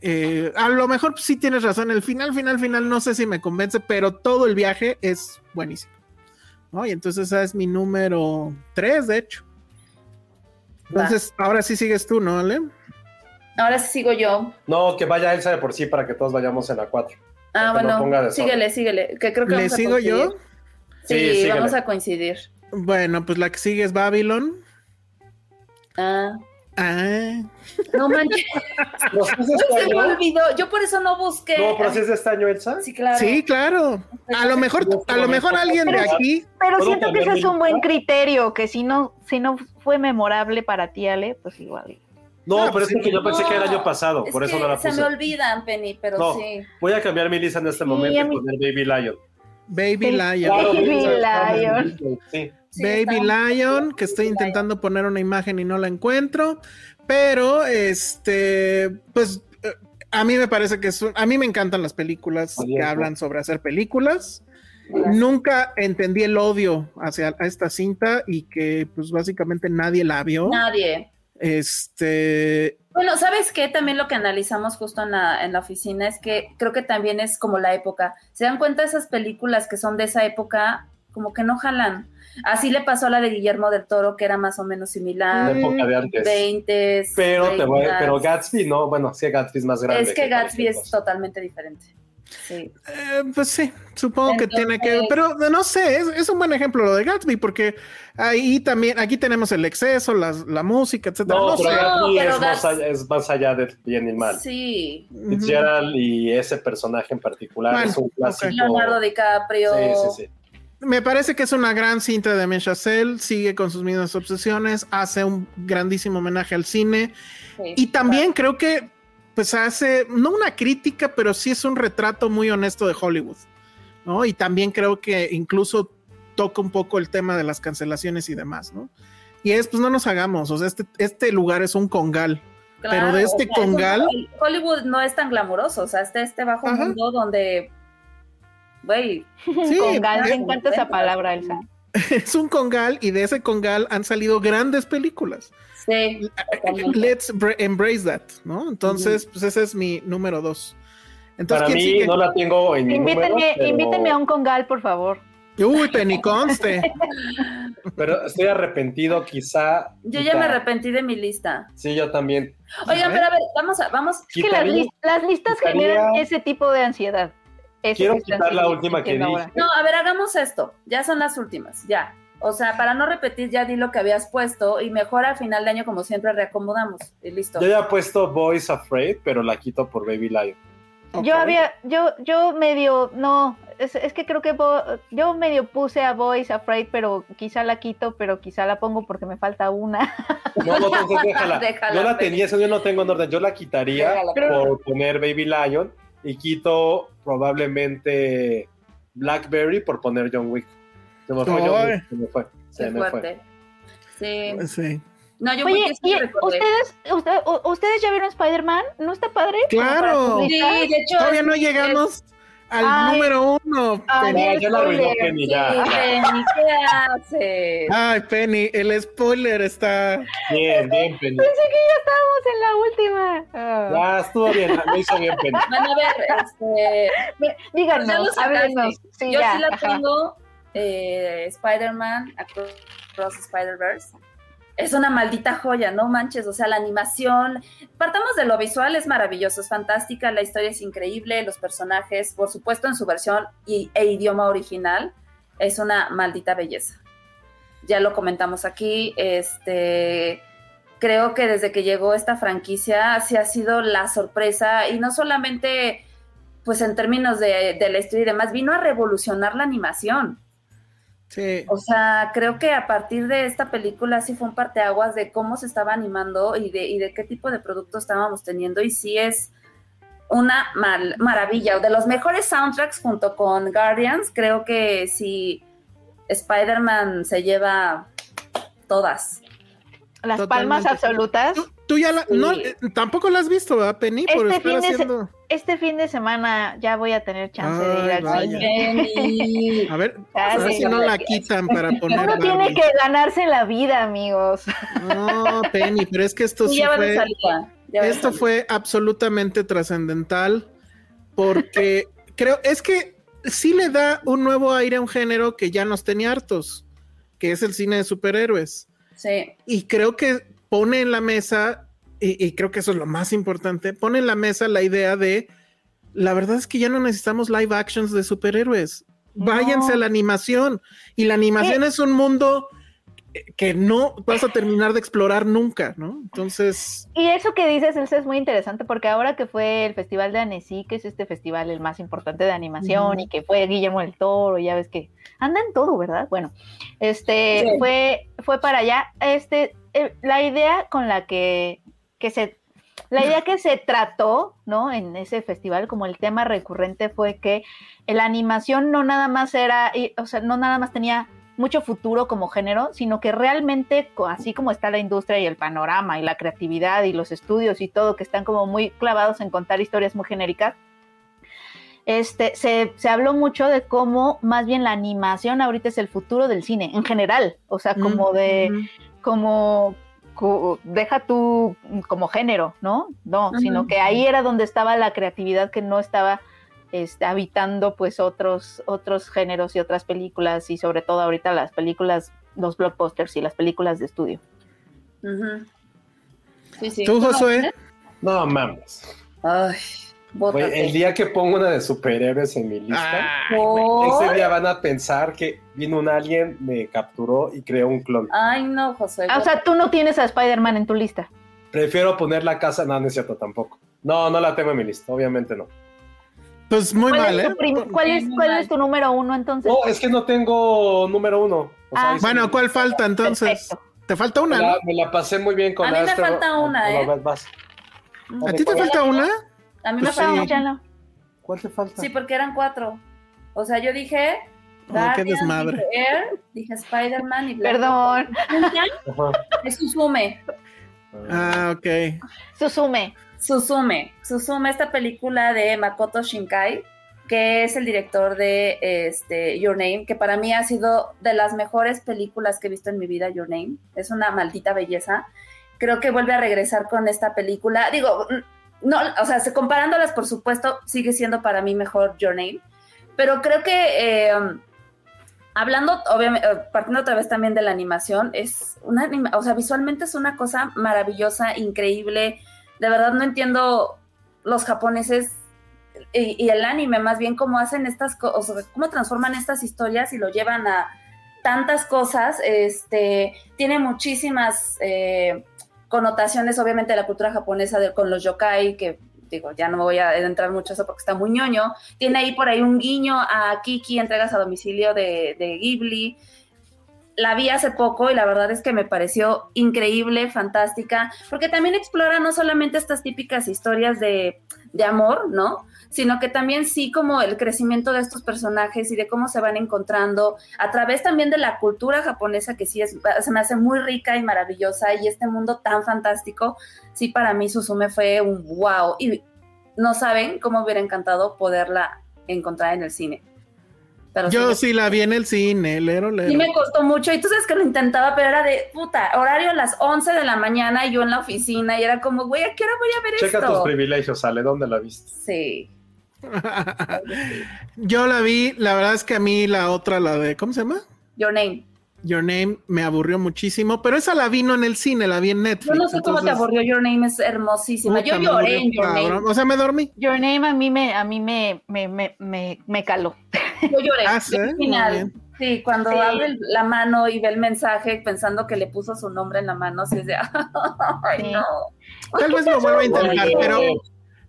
Eh, a lo mejor sí tienes razón. El final, final, final, no sé si me convence, pero todo el viaje es buenísimo. ¿no? Y entonces esa es mi número 3, de hecho. Va. Entonces, ahora sí sigues tú, ¿no, Ale? Ahora sí sigo yo. No, que vaya Elsa de por sí para que todos vayamos en la 4. Ah, no bueno, síguele, síguele. Que creo que ¿Le vamos a sigo yo? Sí, vamos a coincidir. Bueno, pues la que sigue es Babylon. Ah, Ah, no manches, ¿No si es de este se me olvidó. Yo por eso no busqué. No, pero si es de este año, Elsa. Sí, claro. sí, claro. A lo mejor, a lo mejor alguien de aquí Pero ¿Puedo siento que ese es un buen criterio, que si no, si no fue memorable para ti, Ale, pues igual. No, No, pero pues es porque sí. yo pensé que era el año pasado, Es por eso que no la se puse. me olvidan, Penny, pero No. sí. Voy a cambiar mi lista en este Sí, momento y poner Baby Lion. Baby Sí. Lion. Baby Lion. Sí. Baby Lion, que estoy intentando poner una imagen y no la encuentro, pero este, pues eh, a mí me parece que es un- a mí me encantan las películas que hablan sobre hacer películas. Nunca entendí el odio hacia a esta cinta y que pues básicamente nadie la vio. Nadie. Este, Bueno, ¿sabes qué? También lo que analizamos justo en la, en la oficina es que creo que también es como la época. ¿Se dan cuenta esas películas que son de esa época? Como que no jalan. Así le pasó a la de Guillermo del Toro, que era más o menos La similar. época de antes. 20. Pero, te voy, pero Gatsby no, bueno, sí, Gatsby es más grande. Es que Gatsby es totalmente diferente. Sí. Eh, pues sí, supongo que tiene que, Entonces- pero no sé, es, es un buen ejemplo lo de Gatsby, porque ahí también, aquí tenemos el exceso, las- la música, etcétera. No, No, pero sé. Gatsby pero es, más allá, es más allá de bien y mal. Sí. Fitzgerald y ese personaje en particular Bueno, es un clásico. Leonardo DiCaprio. Sí, sí, sí. Me parece que es una gran cinta de Damien Chazelle, sigue con sus mismas obsesiones, hace un grandísimo homenaje al cine Sí. y también creo que pues hace, no una crítica, pero sí es un retrato muy honesto de Hollywood, ¿no? Y también creo que incluso toca un poco el tema de las cancelaciones y demás, ¿no? Y es, pues no nos hagamos, o sea, este, este lugar es un congal. pero de este o sea, congal- Hollywood no es tan glamuroso, o sea, este, este bajo Ajá. mundo donde, güey, Sí, Con gal, me encanta esa palabra, Elsa. es un congal y de ese congal han salido grandes películas. Sí. Let's bra- embrace that, ¿no? Entonces, pues ese es mi número dos. Entonces, Para ¿quién mí sigue? no la tengo en mi Invítenme, número, pero, invítenme a un congal, por favor. Uy, Penny conste. pero estoy arrepentido quizá. Yo ya me arrepentí de mi lista. Sí, yo también. Oigan, pero a ver, vamos a, vamos, Es que las, listas quitaría- generan ese tipo de ansiedad. Quiero que quitar la última que dije. ahora. no, a ver, hagamos esto, ya son las últimas, ya. O sea, para no repetir, ya di lo que habías puesto y mejor al final de año, como siempre, reacomodamos y listo. Yo ya he puesto Boys Afraid, pero la quito por Baby Lion. Yo había, yo, yo medio, no, es, es que creo que Bo- yo medio puse a Boys Afraid, pero quizá la quito, pero quizá la pongo porque me falta una. No, no, entonces déjala. Déjala, yo la tenía, eso yo no tengo en orden. Yo la quitaría Déjala, por poner Baby Lion y quito probablemente Blackberry por poner John Wick. Se me fue Ay. Wick, se me fue. Se me fue. Sí. Sí. No, yo Oye, sí y ustedes, usted- ustedes ya vieron Spider-Man, ¿no está padre? Claro. Sí, de hecho. Todavía es- no llegamos al Ay. número uno. Ay, Penny. No, ya la arruinó. Penny, Sí, ya. ya. Penny, ¿qué haces? Ay, Penny, el spoiler está. Bien, bien, Penny. Pensé que ya estábamos en la última. Ah. Ya estuvo bien, lo hizo bien, Penny. Van a ver, este, Díganos, háblenos. Sí, yo ya, sí la ajá. tengo, eh, Spider-Man Across Spider-Verse. Es una maldita joya, no manches, o sea, la animación, partamos de lo visual, es maravilloso, es fantástica, la historia es increíble, los personajes, por supuesto, en su versión y, e idioma original, es una maldita belleza. Ya lo comentamos aquí, este, creo que desde que llegó esta franquicia, sí ha sido la sorpresa, y no solamente pues en términos de, de la historia y demás, vino a revolucionar la animación. Sí. O sea, creo que a partir de esta película sí fue un parteaguas de cómo se estaba animando y de, y de qué tipo de producto estábamos teniendo. Y sí es una mal- maravilla. De los mejores soundtracks junto con Guardians, creo que si Spider-Man se lleva todas. Las Totalmente. palmas absolutas. Tú, tú ya la, no, eh, tampoco la has visto, ¿verdad, Penny? Por Este estar fin de se- haciendo. Este fin de semana ya voy a tener chance de ir al vaya. cine. A ver, a ver si no la quitan para poner Uno tiene que ganarse la vida, amigos. No, Penny, pero es que esto Sí, fue. salida. Esto fue absolutamente trascendental porque creo, es que sí le da un nuevo aire a un género que ya nos tenía hartos, que es el cine de superhéroes. Sí. Y creo que pone en la mesa, y, y creo que eso es lo más importante, pone en la mesa la idea de, la verdad es que ya no necesitamos live actions de superhéroes. Váyanse No. a la animación. Y la animación es un mundo que no vas a terminar de explorar nunca, ¿no? Entonces, Y eso que dices, Elsa, es muy interesante porque ahora que fue el Festival de Annecy, que es este festival el más importante de animación, y que fue Guillermo del Toro, ya ves que anda en todo, ¿verdad? Bueno, este Sí. fue, fue para allá. Este, eh, la idea con la que, que se, la idea que se trató, ¿no? En ese festival, como el tema recurrente fue que la animación no nada más era, y, o sea, no nada más tenía mucho futuro como género, sino que realmente, así como está la industria y el panorama y la creatividad y los estudios y todo, que están como muy clavados en contar historias muy genéricas, este, se, se habló mucho de cómo más bien la animación ahorita es el futuro del cine en general, o sea, como de, como, co- deja tú como género, ¿no? No, sino que ahí era donde estaba la creatividad que no estaba este, habitando pues otros, otros géneros y otras películas y sobre todo ahorita las películas, los blockbusters y las películas de estudio. Sí, sí. ¿Tú, Josué? No mames. Ay, bótate. el día que pongo una de superhéroes en mi lista, ¿Por? ese día van a pensar que vino un alien, me capturó y creó un clon. Ay, no, José. Ah, o sea, tú no tienes a Spider-Man en tu lista. Prefiero poner la casa, no, no es cierto tampoco. No, no la tengo en mi lista, obviamente no. Pues muy ¿Cuál, mal, ¿eh? cuál es- Muy cuál mal. es tu número uno entonces? No, es que no tengo número uno. O sea, Ah. sí Bueno, me- ¿cuál falta entonces? Perfecto. Te falta me una, la, ¿no? me la pasé muy bien con A mí me Astro- falta una, ¿eh? ¿A ti te falta una? A mí Pues me sí. falta ya no. ¿Cuál te falta? Sí, porque eran cuatro. O sea, yo dije. Qué desmadre. Dije Air, dije Spider-Man y Black Perdón. Es Suzume. Ah, ok. Susume. Suzume. Suzume, esta película de Makoto Shinkai, que es el director de este, Your Name, que para mí ha sido de las mejores películas que he visto en mi vida, Your Name. Es una maldita belleza. Creo que vuelve a regresar con esta película. Digo, no, o sea, se- comparándolas, por supuesto, sigue siendo para mí mejor Your Name. Pero creo que eh, hablando, obviamente, eh, partiendo otra vez también de la animación, es una o sea, visualmente es una cosa maravillosa, increíble. De verdad no entiendo los japoneses y, el anime, más bien cómo hacen estas cosas, cómo transforman estas historias y lo llevan a tantas cosas. Este, tiene muchísimas eh, connotaciones, obviamente, de la cultura japonesa de- con los yokai, que digo, ya no voy a entrar mucho a eso porque está muy ñoño. Tiene ahí por ahí un guiño a Kiki, entregas a domicilio de, de Ghibli. La vi hace poco y la verdad es que me pareció increíble, fantástica, porque también explora no solamente estas típicas historias de, de amor, ¿no? Sino que también sí como el crecimiento de estos personajes y de cómo se van encontrando a través también de la cultura japonesa que sí es, se me hace muy rica y maravillosa y este mundo tan fantástico, sí para mí Susume fue un wow y no saben cómo hubiera encantado poderla encontrar en el cine. Pero Yo sí la vi en el cine, lero, lero. Sí me costó mucho y tú sabes que lo intentaba, pero era de puta, horario a las 11 de la mañana y yo en la oficina y era como, güey, ¿a qué hora voy a ver Checa esto? tus privilegios, Ale, ¿dónde la viste? Sí. Yo la vi, la verdad es que a mí la otra, la de, ¿cómo se llama? Your Name. Your Name, me aburrió muchísimo, pero esa la vi no en el cine, la vi en Netflix. Yo no sé cómo te aburrió Your Name, es hermosísima. puta, yo lloré aburrió en Your cabrón. Name. O sea, me dormí. Your Name a mí me, a mí me, me, me, me, me caló. Yo lloré. Ah, sí, final. Sí, cuando Sí. abre la mano y ve el mensaje pensando que le puso su nombre en la mano, sí es de, ay, no. Tal vez lo vuelva a intentar, Oye, pero,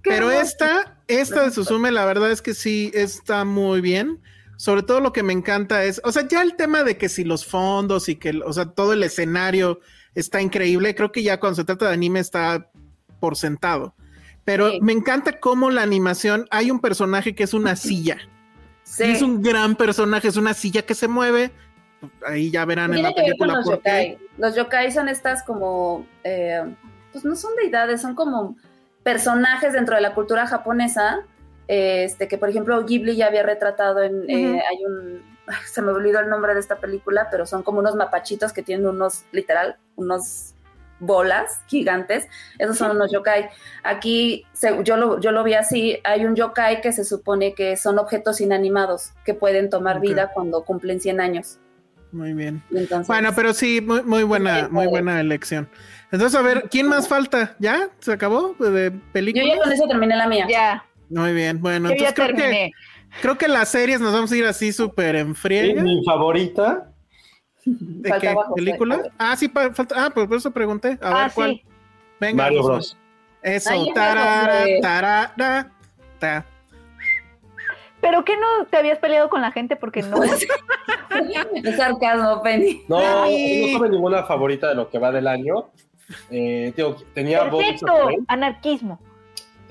pero esta, esta de Susume, la verdad es que sí está muy bien. Sobre todo lo que me encanta es, o sea, ya el tema de que si los fondos y que, o sea, todo el escenario está increíble, creo que ya cuando se trata de anime está por sentado. Pero Sí. me encanta cómo la animación, hay un personaje que es una silla. Sí. Y es un gran personaje, es una silla que se mueve. Ahí ya verán en la película los yokai. Los yokai son estas como, eh, pues no son deidades, son como personajes dentro de la cultura japonesa, este que por ejemplo Ghibli ya había retratado en, eh, hay un, se me olvidó el nombre de esta película, pero son como unos mapachitos que tienen unos, literal, unos bolas gigantes, esos son unos yokai. Aquí se- yo, lo, yo lo vi así, hay un yokai que se supone que son objetos inanimados que pueden tomar vida cuando cumplen 100 años. Muy bien. Entonces- Bueno, pero sí, muy, muy buena, muy buena elección. Entonces, a ver, ¿quién más falta? ¿Ya? ¿Se acabó de Yo película? ya con eso terminé la mía. Ya, Muy bien, bueno, yo ya entonces creo que, creo que las series nos vamos a ir así súper en mi favorita, ¿De Falta qué? ¿Película? Ah, sí, falta. Ah, pues por eso pregunté. A Ah, ver, ¿cuál? sí. Venga, Mario. Bros. Eso, Ay, tarara, tarara, ta. ¿Pero qué no te habías peleado con la gente? Porque no. Es sarcasmo, Penny. No, Ay. no tuve ninguna favorita de lo que va del año. Eh, digo, tenía Perfecto, anarquismo.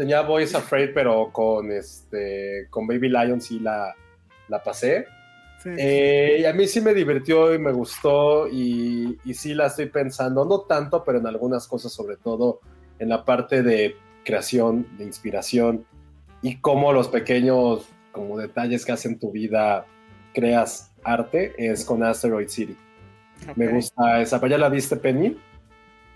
Tenía Boys Afraid, pero con este con Baby Lion sí la, la pasé. Sí. Eh, y a mí sí me divirtió y me gustó y, y sí la estoy pensando, no tanto, pero en algunas cosas, sobre todo en la parte de creación, de inspiración y cómo los pequeños como detalles que hacen tu vida creas arte es con Asteroid City. Me Ok. gusta esa. ¿Ya la viste, Penny?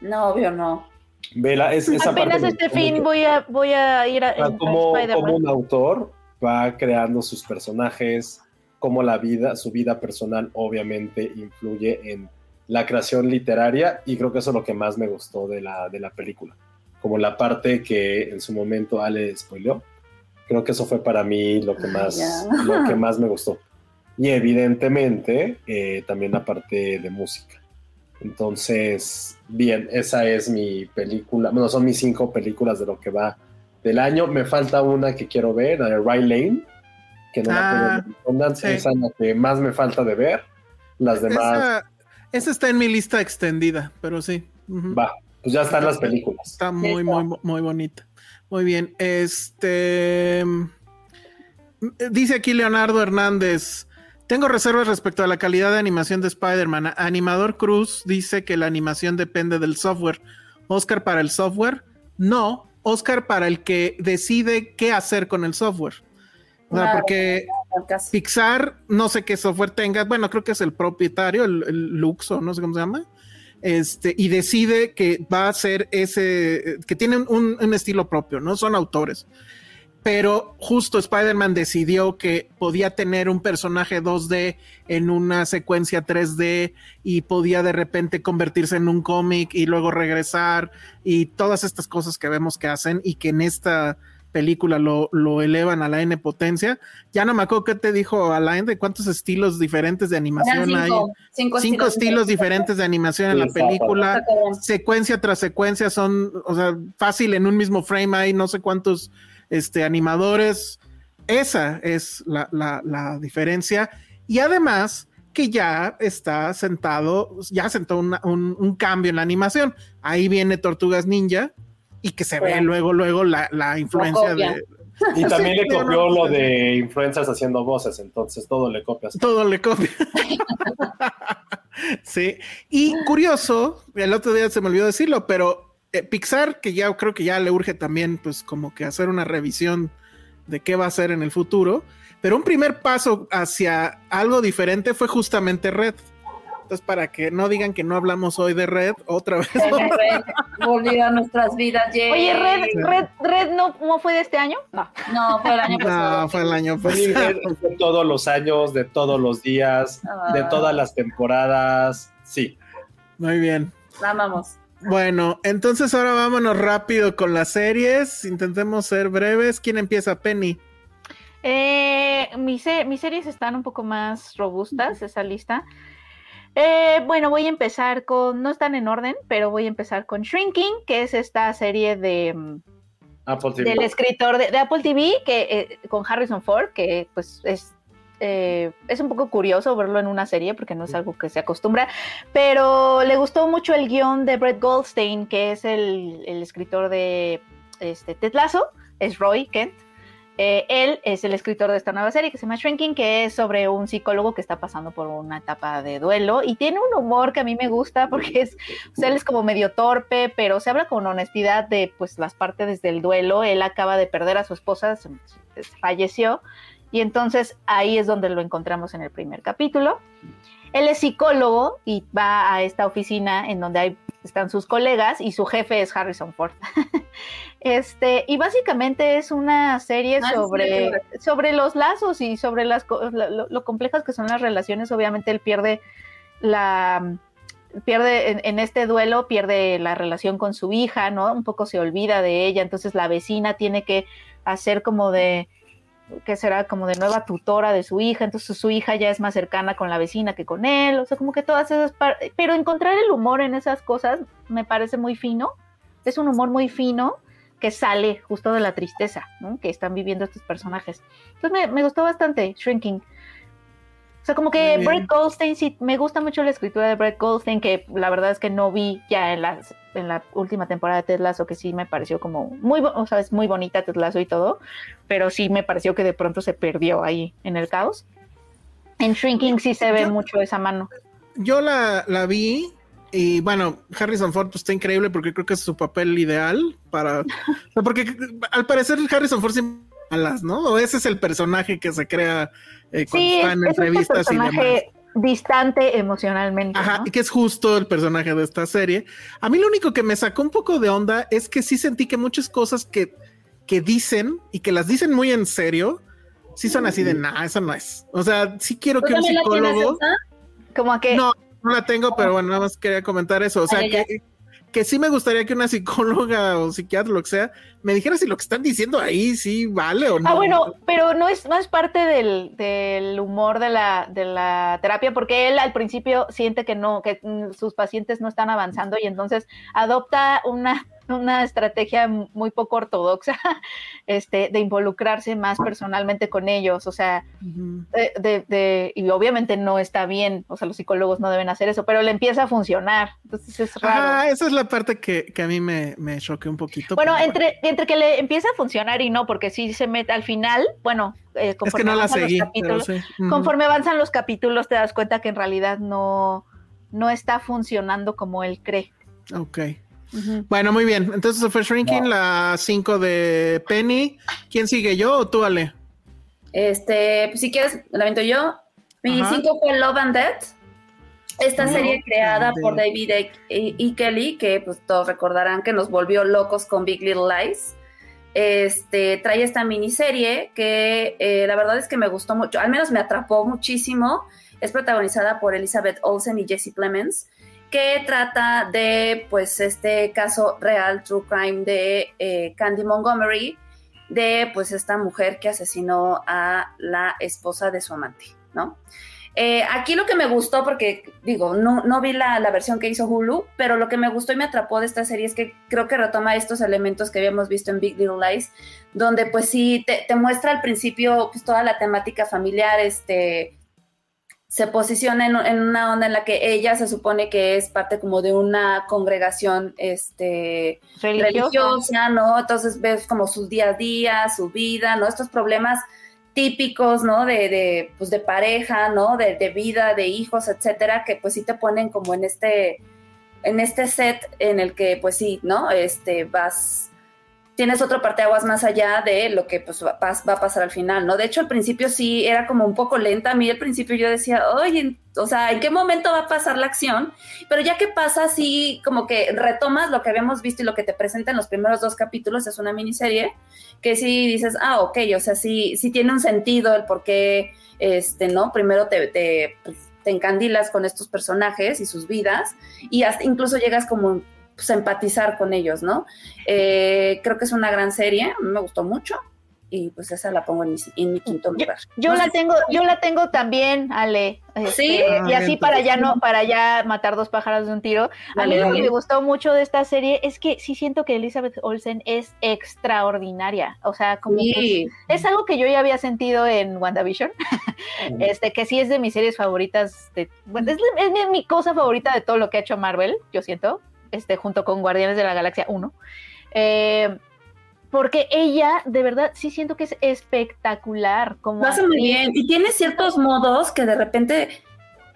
No, obvio no. Vela, es, esa Apenas parte este fin voy a, voy a ir a, como, como un autor va creando sus personajes, cómo la vida, su vida personal obviamente influye en la creación literaria y creo que eso es lo que más me gustó de la, de la película. Como la parte que en su momento Ale spoileó. Creo que eso fue para mí lo que Ay, más, lo que más me gustó. Y evidentemente eh, también la parte de música. Entonces, bien, esa es mi película. Bueno, son mis cinco películas de lo que va del año. Me falta una que quiero ver, la de Ray Lane, que no Ah, la puedo ver. sí. Esa es la que más me falta de ver. Las demás, Esa, esa está en mi lista extendida, pero sí. Va, pues ya están las películas. Está muy, muy, muy bonita. Muy bien. Este. mm, Dice aquí Leonardo Hernández. Tengo reservas respecto a la calidad de animación de Spider-Man. Animador Cruz dice que la animación depende del software. Oscar para el software. No, Oscar para el que decide qué hacer con el software. O sea, porque. Pixar, no sé qué software tenga, bueno, creo que es el propietario, el, el Luxo, no sé cómo se llama, este, y decide que va a ser ese, que tienen un, un estilo propio, no son autores. Pero justo Spider-Man decidió que podía tener un personaje 2D en una secuencia 3D y podía de repente convertirse en un cómic y luego regresar y todas estas cosas que vemos que hacen y que en esta película lo, lo elevan a la N potencia. Ya no me acuerdo qué te dijo Alain de cuántos estilos diferentes de animación hay. cinco, estilos diferentes de animación en la Exacto. película, secuencia tras secuencia, son, o sea, fácil en un mismo frame hay no sé cuántos este, animadores. Esa es la, la- la diferencia. Y además que ya está sentado, ya sentó una- un, un cambio en la animación. Ahí viene Tortugas Ninja y que se ve luego, luego la, la influencia de... Y también Sí, le copió no, lo sí. de influencers haciendo voces, entonces todo le copias. Todo le copia. sí. Y curioso, el otro día se me olvidó decirlo, pero eh, Pixar, que ya creo que ya le urge también, pues como que hacer una revisión de qué va a hacer en el futuro. Pero un primer paso hacia algo diferente fue justamente Red. Entonces, para que no digan que no hablamos hoy de Red, otra vez. Red Volvió a nuestras vidas. yay. Oye, Red, Red, Red no, no fue de este año? No. No, fue el año pasado. No, fue el año Fue pasado. de todos los años, de todos los días, de Ah. todas las temporadas. Sí. Muy bien. La amamos. Bueno, entonces ahora vámonos rápido con las series. Intentemos ser breves. ¿Quién empieza? Penny. Eh, mis, mis series están un poco más robustas, esa lista. Eh, bueno, voy a empezar con, no están en orden, pero voy a empezar con Shrinking, que es esta serie de, mm, Apple TV. del escritor de, de Apple TV, que, eh, con Harrison Ford, que pues es eh, es un poco curioso verlo en una serie porque no es algo que se acostumbra, pero le gustó mucho el guion de Brett Goldstein, que es el, escritor de este, Ted Lasso, es Roy Kent. Eh, él es el escritor de esta nueva serie que se llama Shrinking, que es sobre un psicólogo que está pasando por una etapa de duelo y tiene un humor que a mí me gusta porque es, él es como medio torpe, pero se habla con honestidad de pues las partes del duelo. Él acaba de perder a su esposa, falleció y entonces ahí es donde lo encontramos en el primer capítulo. Él es psicólogo y va a esta oficina en donde hay, están sus colegas y su jefe es Harrison Ford. este, y básicamente es una serie ah, sobre, sobre los lazos y sobre las, lo, complejas que son las relaciones. Obviamente él pierde la pierde en, este duelo, pierde la relación con su hija, ¿no? Un poco se olvida de ella, entonces la vecina tiene que hacer como de que será como de nueva tutora de su hija, entonces su hija ya es más cercana con la vecina que con él, o sea, como que todas esas pero encontrar el humor en esas cosas me parece muy fino, es un humor muy fino que sale justo de la tristeza que están viviendo estos personajes. Entonces me, gustó bastante Shrinking. O sea, como que Brett Goldstein, sí, me gusta mucho la escritura de Brett Goldstein, que la verdad es que no vi ya en las en la última temporada de Ted Lasso, que sí me pareció como muy, o sea, es muy bonita Ted Lasso y todo, pero sí me pareció que de pronto se perdió ahí en el caos. En Shrinking sí se ve mucho esa mano. Yo la, la vi y bueno, Harrison Ford pues, está increíble porque creo que es su papel ideal para... porque al parecer Harrison Ford siempre malas, ¿no? O ese es el personaje que se crea eh, cuando sí, en entrevistas y demás distante emocionalmente. Ajá, que es justo el personaje de esta serie. A mí lo único que me sacó un poco de onda es que sí sentí que muchas cosas que, que dicen y que las dicen muy en serio, sí son así de, nah, eso no es. O sea, sí quiero que un psicólogo... Como que... No, no la tengo, pero bueno, nada más quería comentar eso. O sea, que, que sí me gustaría que una psicóloga o psiquiatra, lo que sea, me dijera si lo que están diciendo ahí sí vale o no. Ah, bueno, pero no es, no es parte del, del humor de la, de la terapia, porque él al principio siente que no, que mm, sus pacientes no están avanzando y entonces adopta una una estrategia muy poco ortodoxa este, de involucrarse más personalmente con ellos, o sea, de, y obviamente no está bien, o sea, los psicólogos no deben hacer eso, pero le empieza a funcionar, entonces es raro. Ah, esa es la parte que, a mí me, me choque un poquito. Bueno, entre, entre que le empieza a funcionar y no, porque si se mete al final, bueno, eh, conforme avanzan los capítulos, conforme avanzan los capítulos te das cuenta que en realidad no, no está funcionando como él cree. Ok. Bueno, muy bien. Entonces fue Shrinking, la 5 de Penny. ¿Quién sigue yo o tú, Ale? Este, pues si quieres, la avento yo. Mi 5 fue Love and Death. Esta serie creada por David e. e. Kelly, que pues todos recordarán que nos volvió locos con Big Little Lies. Este, trae esta miniserie que eh, la verdad es que me gustó mucho, al menos me atrapó muchísimo. Es protagonizada por Elizabeth Olsen y Jesse Plemons que trata de pues este caso real, true crime de eh, Candy Montgomery, de pues esta mujer que asesinó a la esposa de su amante, ¿no? Eh, aquí lo que me gustó, porque digo, no, no vi la, versión que hizo Hulu, pero lo que me gustó y me atrapó de esta serie es que creo que retoma estos elementos que habíamos visto en Big Little Lies, donde pues sí te, te muestra al principio pues toda la temática familiar, este, se posiciona en, una onda en la que ella se supone que es parte como de una congregación este, religiosa. ¿no? Entonces ves como sus día a día, su vida, ¿no? Estos problemas típicos, ¿no? De, de, pues de pareja, ¿no? De, de, vida, de hijos, etcétera, que pues sí te ponen como en este, en este set en el que pues sí, ¿no? Este, vas tienes otro parteaguas más allá de lo que pues, va, a pasar al final, ¿no? De hecho, al principio sí era como un poco lenta. A mí al principio yo decía, oye, o sea, ¿en qué momento va a pasar la acción? Pero ya que pasa, sí, como que retomas lo que habíamos visto y lo que te presenta en los primeros dos capítulos, es una miniserie, que sí dices, ah, ok, o sea, sí, sí tiene un sentido el por qué, este, ¿no? Primero te, te, pues, te encandilas con estos personajes y sus vidas y hasta incluso llegas como pues, empatizar con ellos, ¿no? Eh, creo que es una gran serie, me gustó mucho. y pues esa la pongo en mi, en mi quinto lugar. Yo, la tengo, yo la tengo también, Ale. Este, sí. y así para ya no, para ya matar dos pájaros de un tiro. a mí lo que me gustó mucho de esta serie es que sí siento que Elizabeth Olsen es extraordinaria. O sea, como es algo que yo ya había sentido en WandaVision. este, que sí es de mis series favoritas. De, bueno, es, es mi cosa favorita de todo lo que ha hecho Marvel, yo siento. Este, junto con Guardianes de la Galaxia 1. Eh, porque ella, de verdad, sí siento que es espectacular. Como Lo hace muy bien. Y tiene ciertos modos que de repente,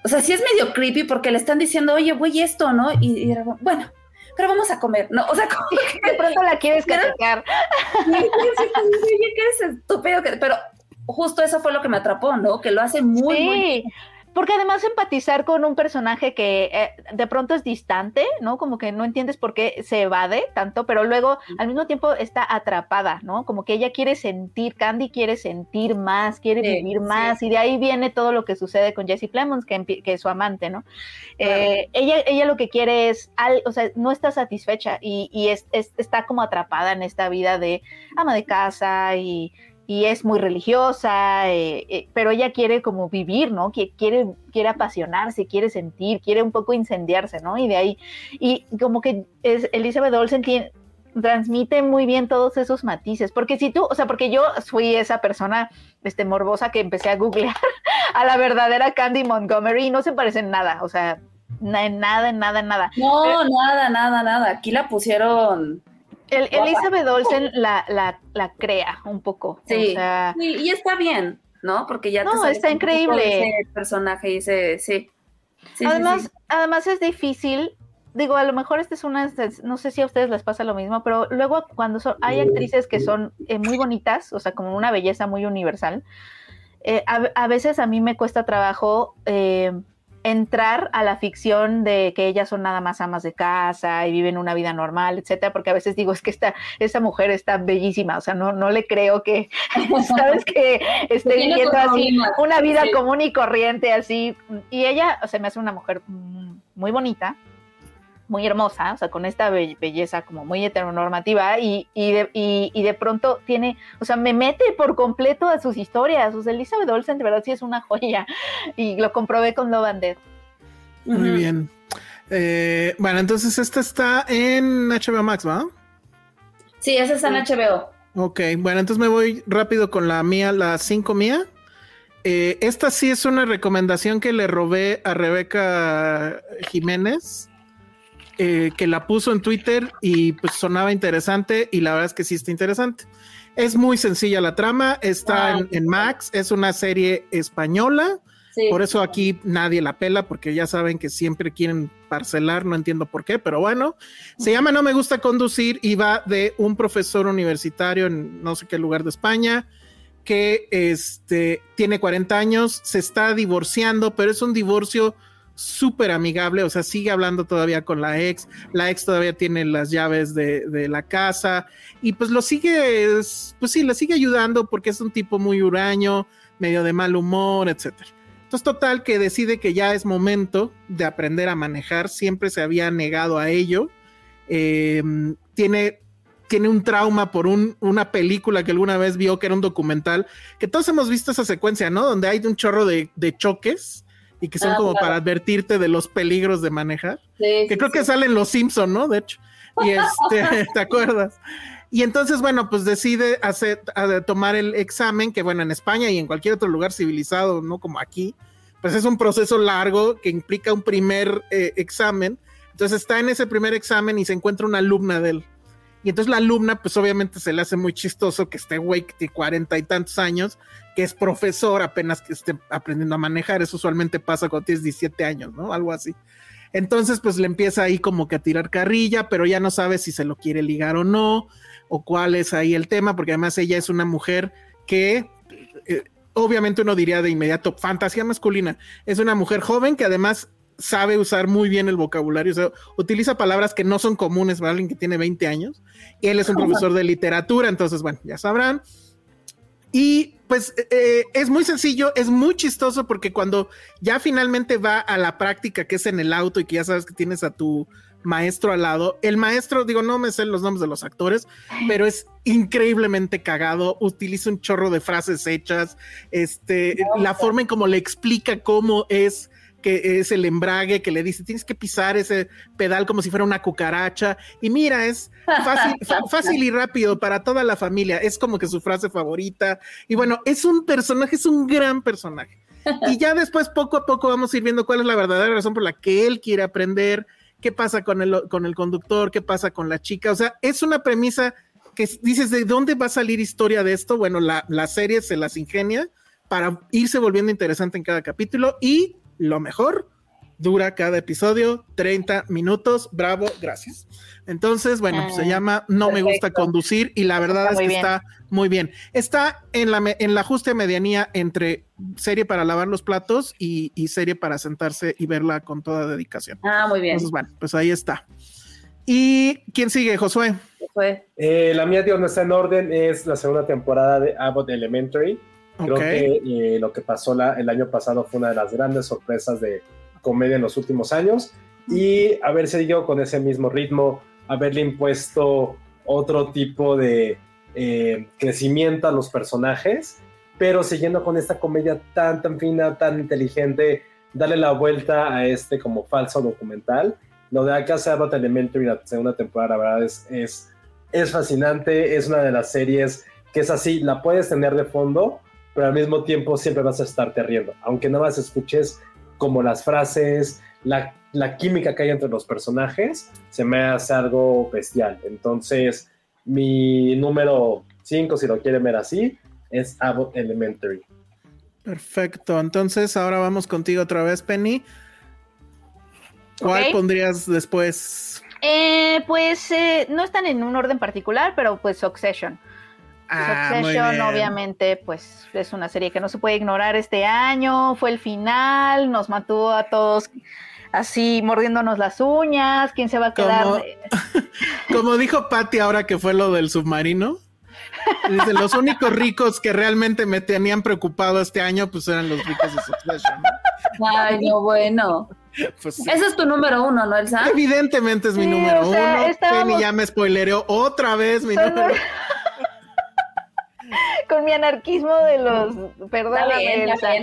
o sea, sí es medio creepy porque le están diciendo, oye, güey, esto, ¿no? Y, bueno, pero vamos a comer, ¿no? O sea, como que de pronto la quieres castigar. Oye, que eres estúpido, pero justo eso fue lo que me atrapó, ¿no? Que lo hace muy, sí. muy porque además empatizar con un personaje que eh, de pronto es distante, ¿no? Como que no entiendes por qué se evade tanto, pero luego al mismo tiempo está atrapada, ¿no? Como que ella quiere sentir, Candy quiere sentir más, quiere vivir más, y de ahí viene todo lo que sucede con Jessie Plemons, que, que, es su amante, ¿no? Eh, ella, ella lo que quiere es, o sea, no está satisfecha y, y es, está como atrapada en esta vida de ama de casa y y es muy religiosa, eh, eh, pero ella quiere como vivir, ¿no? Quiere, quiere apasionarse, quiere sentir, quiere un poco incendiarse, ¿no? Y de ahí, y como que es, Elizabeth Olsen transmite muy bien todos esos matices, porque si tú, o sea, porque yo fui esa persona este, morbosa que empecé a googlear a la verdadera Candy Montgomery y no se parecen nada, o sea, en nada, en nada, en nada. No, nada, nada, nada. Aquí la pusieron el, Elizabeth Olsen la, la, la, crea un poco. Sí. y está bien, ¿no? Porque ya no, está increíble. Ese personaje y ese, sí. además, además es difícil. Digo, a lo mejor esta es una, no sé si a ustedes les pasa lo mismo, pero luego cuando son, hay actrices que son eh, muy bonitas, o sea, como una belleza muy universal, eh, a, a, veces a mí me cuesta trabajo eh, entrar a la ficción de que ellas son nada más amas de casa y viven una vida normal, etcétera, porque a veces digo, es que esta, esta mujer está bellísima, o sea, no, no le creo que, sabes, que esté viviendo así una vida común y corriente, así, y ella, o sea, me hace una mujer muy bonita, muy hermosa, o sea, con esta belleza como muy heteronormativa y, y, de, y, de pronto tiene, o sea, me mete por completo a sus historias. O sea, Elizabeth Olsen de verdad sí es una joya y lo comprobé con Love and Dead. Muy bien. Eh, bueno, entonces esta está en HBO Max, ¿va? Sí, esa está en HBO. Ok, bueno, entonces me voy rápido con la mía, la 5 mía. Eh, esta sí es una recomendación que le robé a Rebeca Jiménez eh, que la puso en Twitter y pues sonaba interesante y la verdad es que sí está interesante. Es muy sencilla la trama, está en, Max, es una serie española, por eso aquí nadie la pela porque ya saben que siempre quieren parcelar, no entiendo por qué, pero bueno, se llama No me gusta conducir y va de un profesor universitario en no sé qué lugar de España que este, tiene 40 años, se está divorciando, pero es un divorcio súper amigable, o sea, sigue hablando todavía con la ex, la ex todavía tiene las llaves de, la casa y pues lo sigue, pues sí, le sigue ayudando porque es un tipo muy huraño, medio de mal humor, etcétera. Entonces, total, que decide que ya es momento de aprender a manejar, siempre se había negado a ello, em, tiene tiene un trauma por una película que alguna vez vio que era un documental, que todos hemos visto esa secuencia, ¿no? Donde hay un chorro de, de choques y que son ah, como para advertirte de los peligros de manejar. que creo que salen los Simpson, ¿no? De hecho. Y este, ¿te acuerdas? Y entonces, bueno, pues decide hacer, tomar el examen, que bueno, en España y en cualquier otro lugar civilizado, no como aquí, pues es un proceso largo que implica un primer eh, examen. Entonces está en ese primer examen y se encuentra una alumna de él. Y entonces la alumna, pues obviamente se le hace muy chistoso que esté güey de cuarenta y tantos años, que es profesor, apenas que esté aprendiendo a manejar. Eso usualmente pasa cuando tienes 17 años, ¿no? Algo así. Entonces, pues le empieza ahí como que a tirar carrilla, pero ya no sabe si se lo quiere ligar o no, o cuál es ahí el tema, porque además ella es una mujer que eh, obviamente uno diría de inmediato fantasía masculina. Es una mujer joven que además sabe usar muy bien el vocabulario, o sea, utiliza palabras que no son comunes para alguien que tiene 20 años. Y él es un profesor de literatura, entonces, bueno, ya sabrán. Y pues eh, eh, es muy sencillo, es muy chistoso porque cuando ya finalmente va a la práctica que es en el auto y que ya sabes que tienes a tu maestro al lado. El maestro, digo, no me sé los nombres de los actores, pero es increíblemente cagado, utiliza un chorro de frases hechas, este, la forma en cómo le explica cómo es que es el embrague que le dice, tienes que pisar ese pedal como si fuera una cucaracha. Y mira, es fácil, fácil y rápido para toda la familia. Es como que su frase favorita. Y bueno, es un personaje, es un gran personaje. Y ya después, poco a poco, vamos a ir viendo cuál es la verdadera razón por la que él quiere aprender, qué pasa con el, con el conductor, qué pasa con la chica. O sea, es una premisa que dices, ¿de dónde va a salir historia de esto? Bueno, la, la serie se las ingenia para irse volviendo interesante en cada capítulo y lo mejor. Dura cada episodio 30 minutos. Bravo, gracias. Entonces, bueno, pues se ah, llama No me gusta conducir y la verdad es que está muy bien. Está en la, en la justa medianía entre serie para lavar los platos y, serie para sentarse y verla con toda dedicación. Ah, muy bien. Entonces, bueno, pues ahí está. ¿Y quién sigue, Josué? Eh, la mía, Dios, no está en orden, es la segunda temporada de Abbott Elementary. Creo que eh, lo que pasó el año pasado fue una de las grandes sorpresas de comedia en los últimos años y haber seguido con ese mismo ritmo, haberle impuesto otro tipo de eh, crecimiento a los personajes, pero siguiendo con esta comedia tan, tan fina, tan inteligente, darle la vuelta a este como falso documental. Lo de acá se Elementary la segunda temporada, la verdad es, es, es fascinante, es una de las series que es así, la puedes tener de fondo, pero al mismo tiempo siempre vas a estarte riendo, aunque nada más escuches como las frases, la, la química que hay entre los personajes, se me hace algo bestial. Entonces, mi número 5, si lo quieren ver así, es Abbott Elementary. Perfecto, entonces ahora vamos contigo otra vez, Penny. ¿Cuál pondrías después? Eh, pues eh, no están en un orden particular, pero pues Succession. Ah, Succession, obviamente, pues es una serie que no se puede ignorar este año. Fue el final, nos mató a todos así mordiéndonos las uñas. ¿Quién se va a quedar? Como, dijo Patty ahora que fue lo del submarino. Dice, los únicos ricos que realmente me tenían preocupado este año, pues eran los ricos de Succession. Ay, no, bueno. Pues Ese es tu número uno, ¿no, Elsa? Evidentemente es mi número uno. Penny ya me spoilereó otra vez mi número con mi anarquismo de los perdón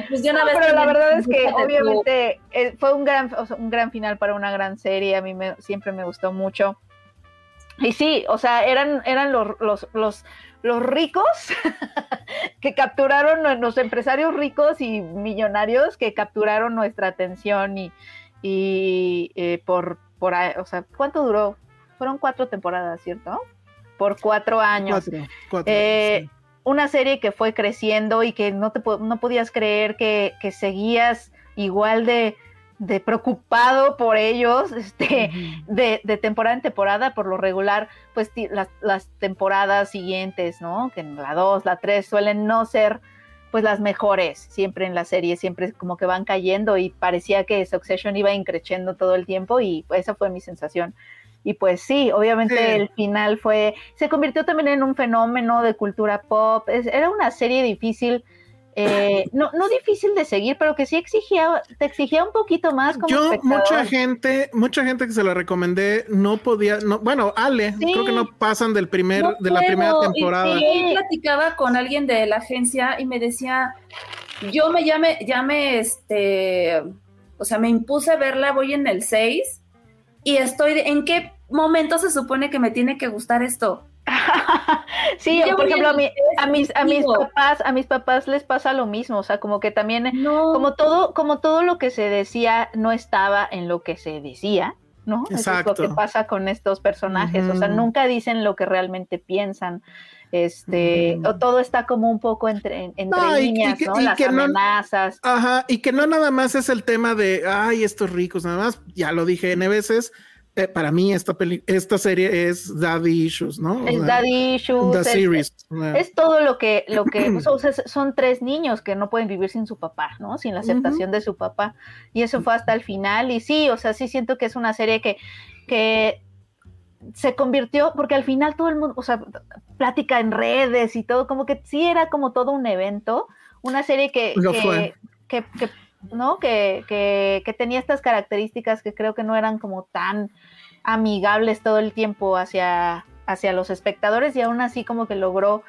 pues pero la verdad es que obviamente eh, fue un gran un gran final para una gran serie. A mí me, siempre me gustó mucho. Y sí o sea eran eran los los, los, los ricos que capturaron los empresarios ricos y millonarios que capturaron nuestra atención y, y eh, por por o sea cuánto duró fueron cuatro temporadas cierto por cuatro años. Cuatro, cuatro, eh, una serie que fue creciendo y que no, te, no podías creer que, seguías igual de, preocupado por ellos, este, de, temporada en temporada, por lo regular, pues las, temporadas siguientes, ¿no? Que en la 2, la 3 suelen no ser pues las mejores siempre en la serie, siempre como que van cayendo y parecía que Succession iba increciendo todo el tiempo y esa fue mi sensación y pues sí, obviamente el final fue, se convirtió también en un fenómeno de cultura pop. era una serie difícil, eh, no, no difícil de seguir, pero que sí exigía, te exigía un poquito más. Como Yo, mucha gente, mucha gente que se la recomendé no podía, no, bueno, Ale, creo que no pasan del primer, de la primera temporada. Y, platicaba con alguien de la agencia y me decía, yo me llame, llame, este, o sea, me impuse a verla, voy en el 6 y estoy, ¿en qué momento se supone que me tiene que gustar esto? sí, por ejemplo, a, mis, a mis papás, a mis papás les pasa lo mismo, o sea, como que también, como todo, como todo lo que se decía no estaba en lo que se decía, ¿no? Exacto. es lo que pasa con estos personajes, o sea, nunca dicen lo que realmente piensan. Este, o todo está como un poco entre, entre líneas, ¿no? Las amenazas. ajá, y que no nada más es el tema de, ay, estos ricos, nada más, ya lo dije N veces, eh, para mí esta, esta serie es Daddy Issues, ¿no? Es Daddy Issues. The series. Es todo lo que, lo que son tres niños que no pueden vivir sin su papá, ¿no? Sin la aceptación de su papá. Y eso fue hasta el final. Y sí, o sea, sí siento que es una serie que, que se convirtió, porque al final todo el mundo, o sea, plática en redes y todo, como que sí era como todo un evento, una serie que, que, que ¿no? Que, que, que, tenía estas características que creo que no eran como tan amigables todo el tiempo hacia, hacia los espectadores y aún así como que logró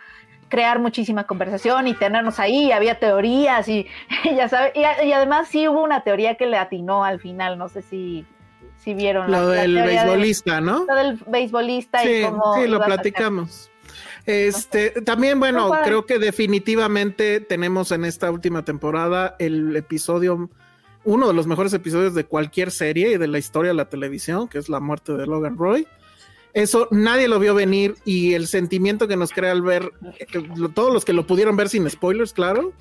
crear muchísima conversación y tenernos ahí, había teorías y ya sabes, y, además sí hubo una teoría que le atinó al final, no sé si, si vieron. Lo del beisbolista, ¿no? Lo del beisbolista sí, y cómo... Sí, lo platicamos. Este, también, bueno, creo que definitivamente tenemos en esta última temporada el episodio, uno de los mejores episodios de cualquier serie y de la historia de la televisión, que es la muerte de Logan Roy. Eso nadie lo vio venir y el sentimiento que nos crea al ver, eh, todos los que lo pudieron ver sin spoilers, claro,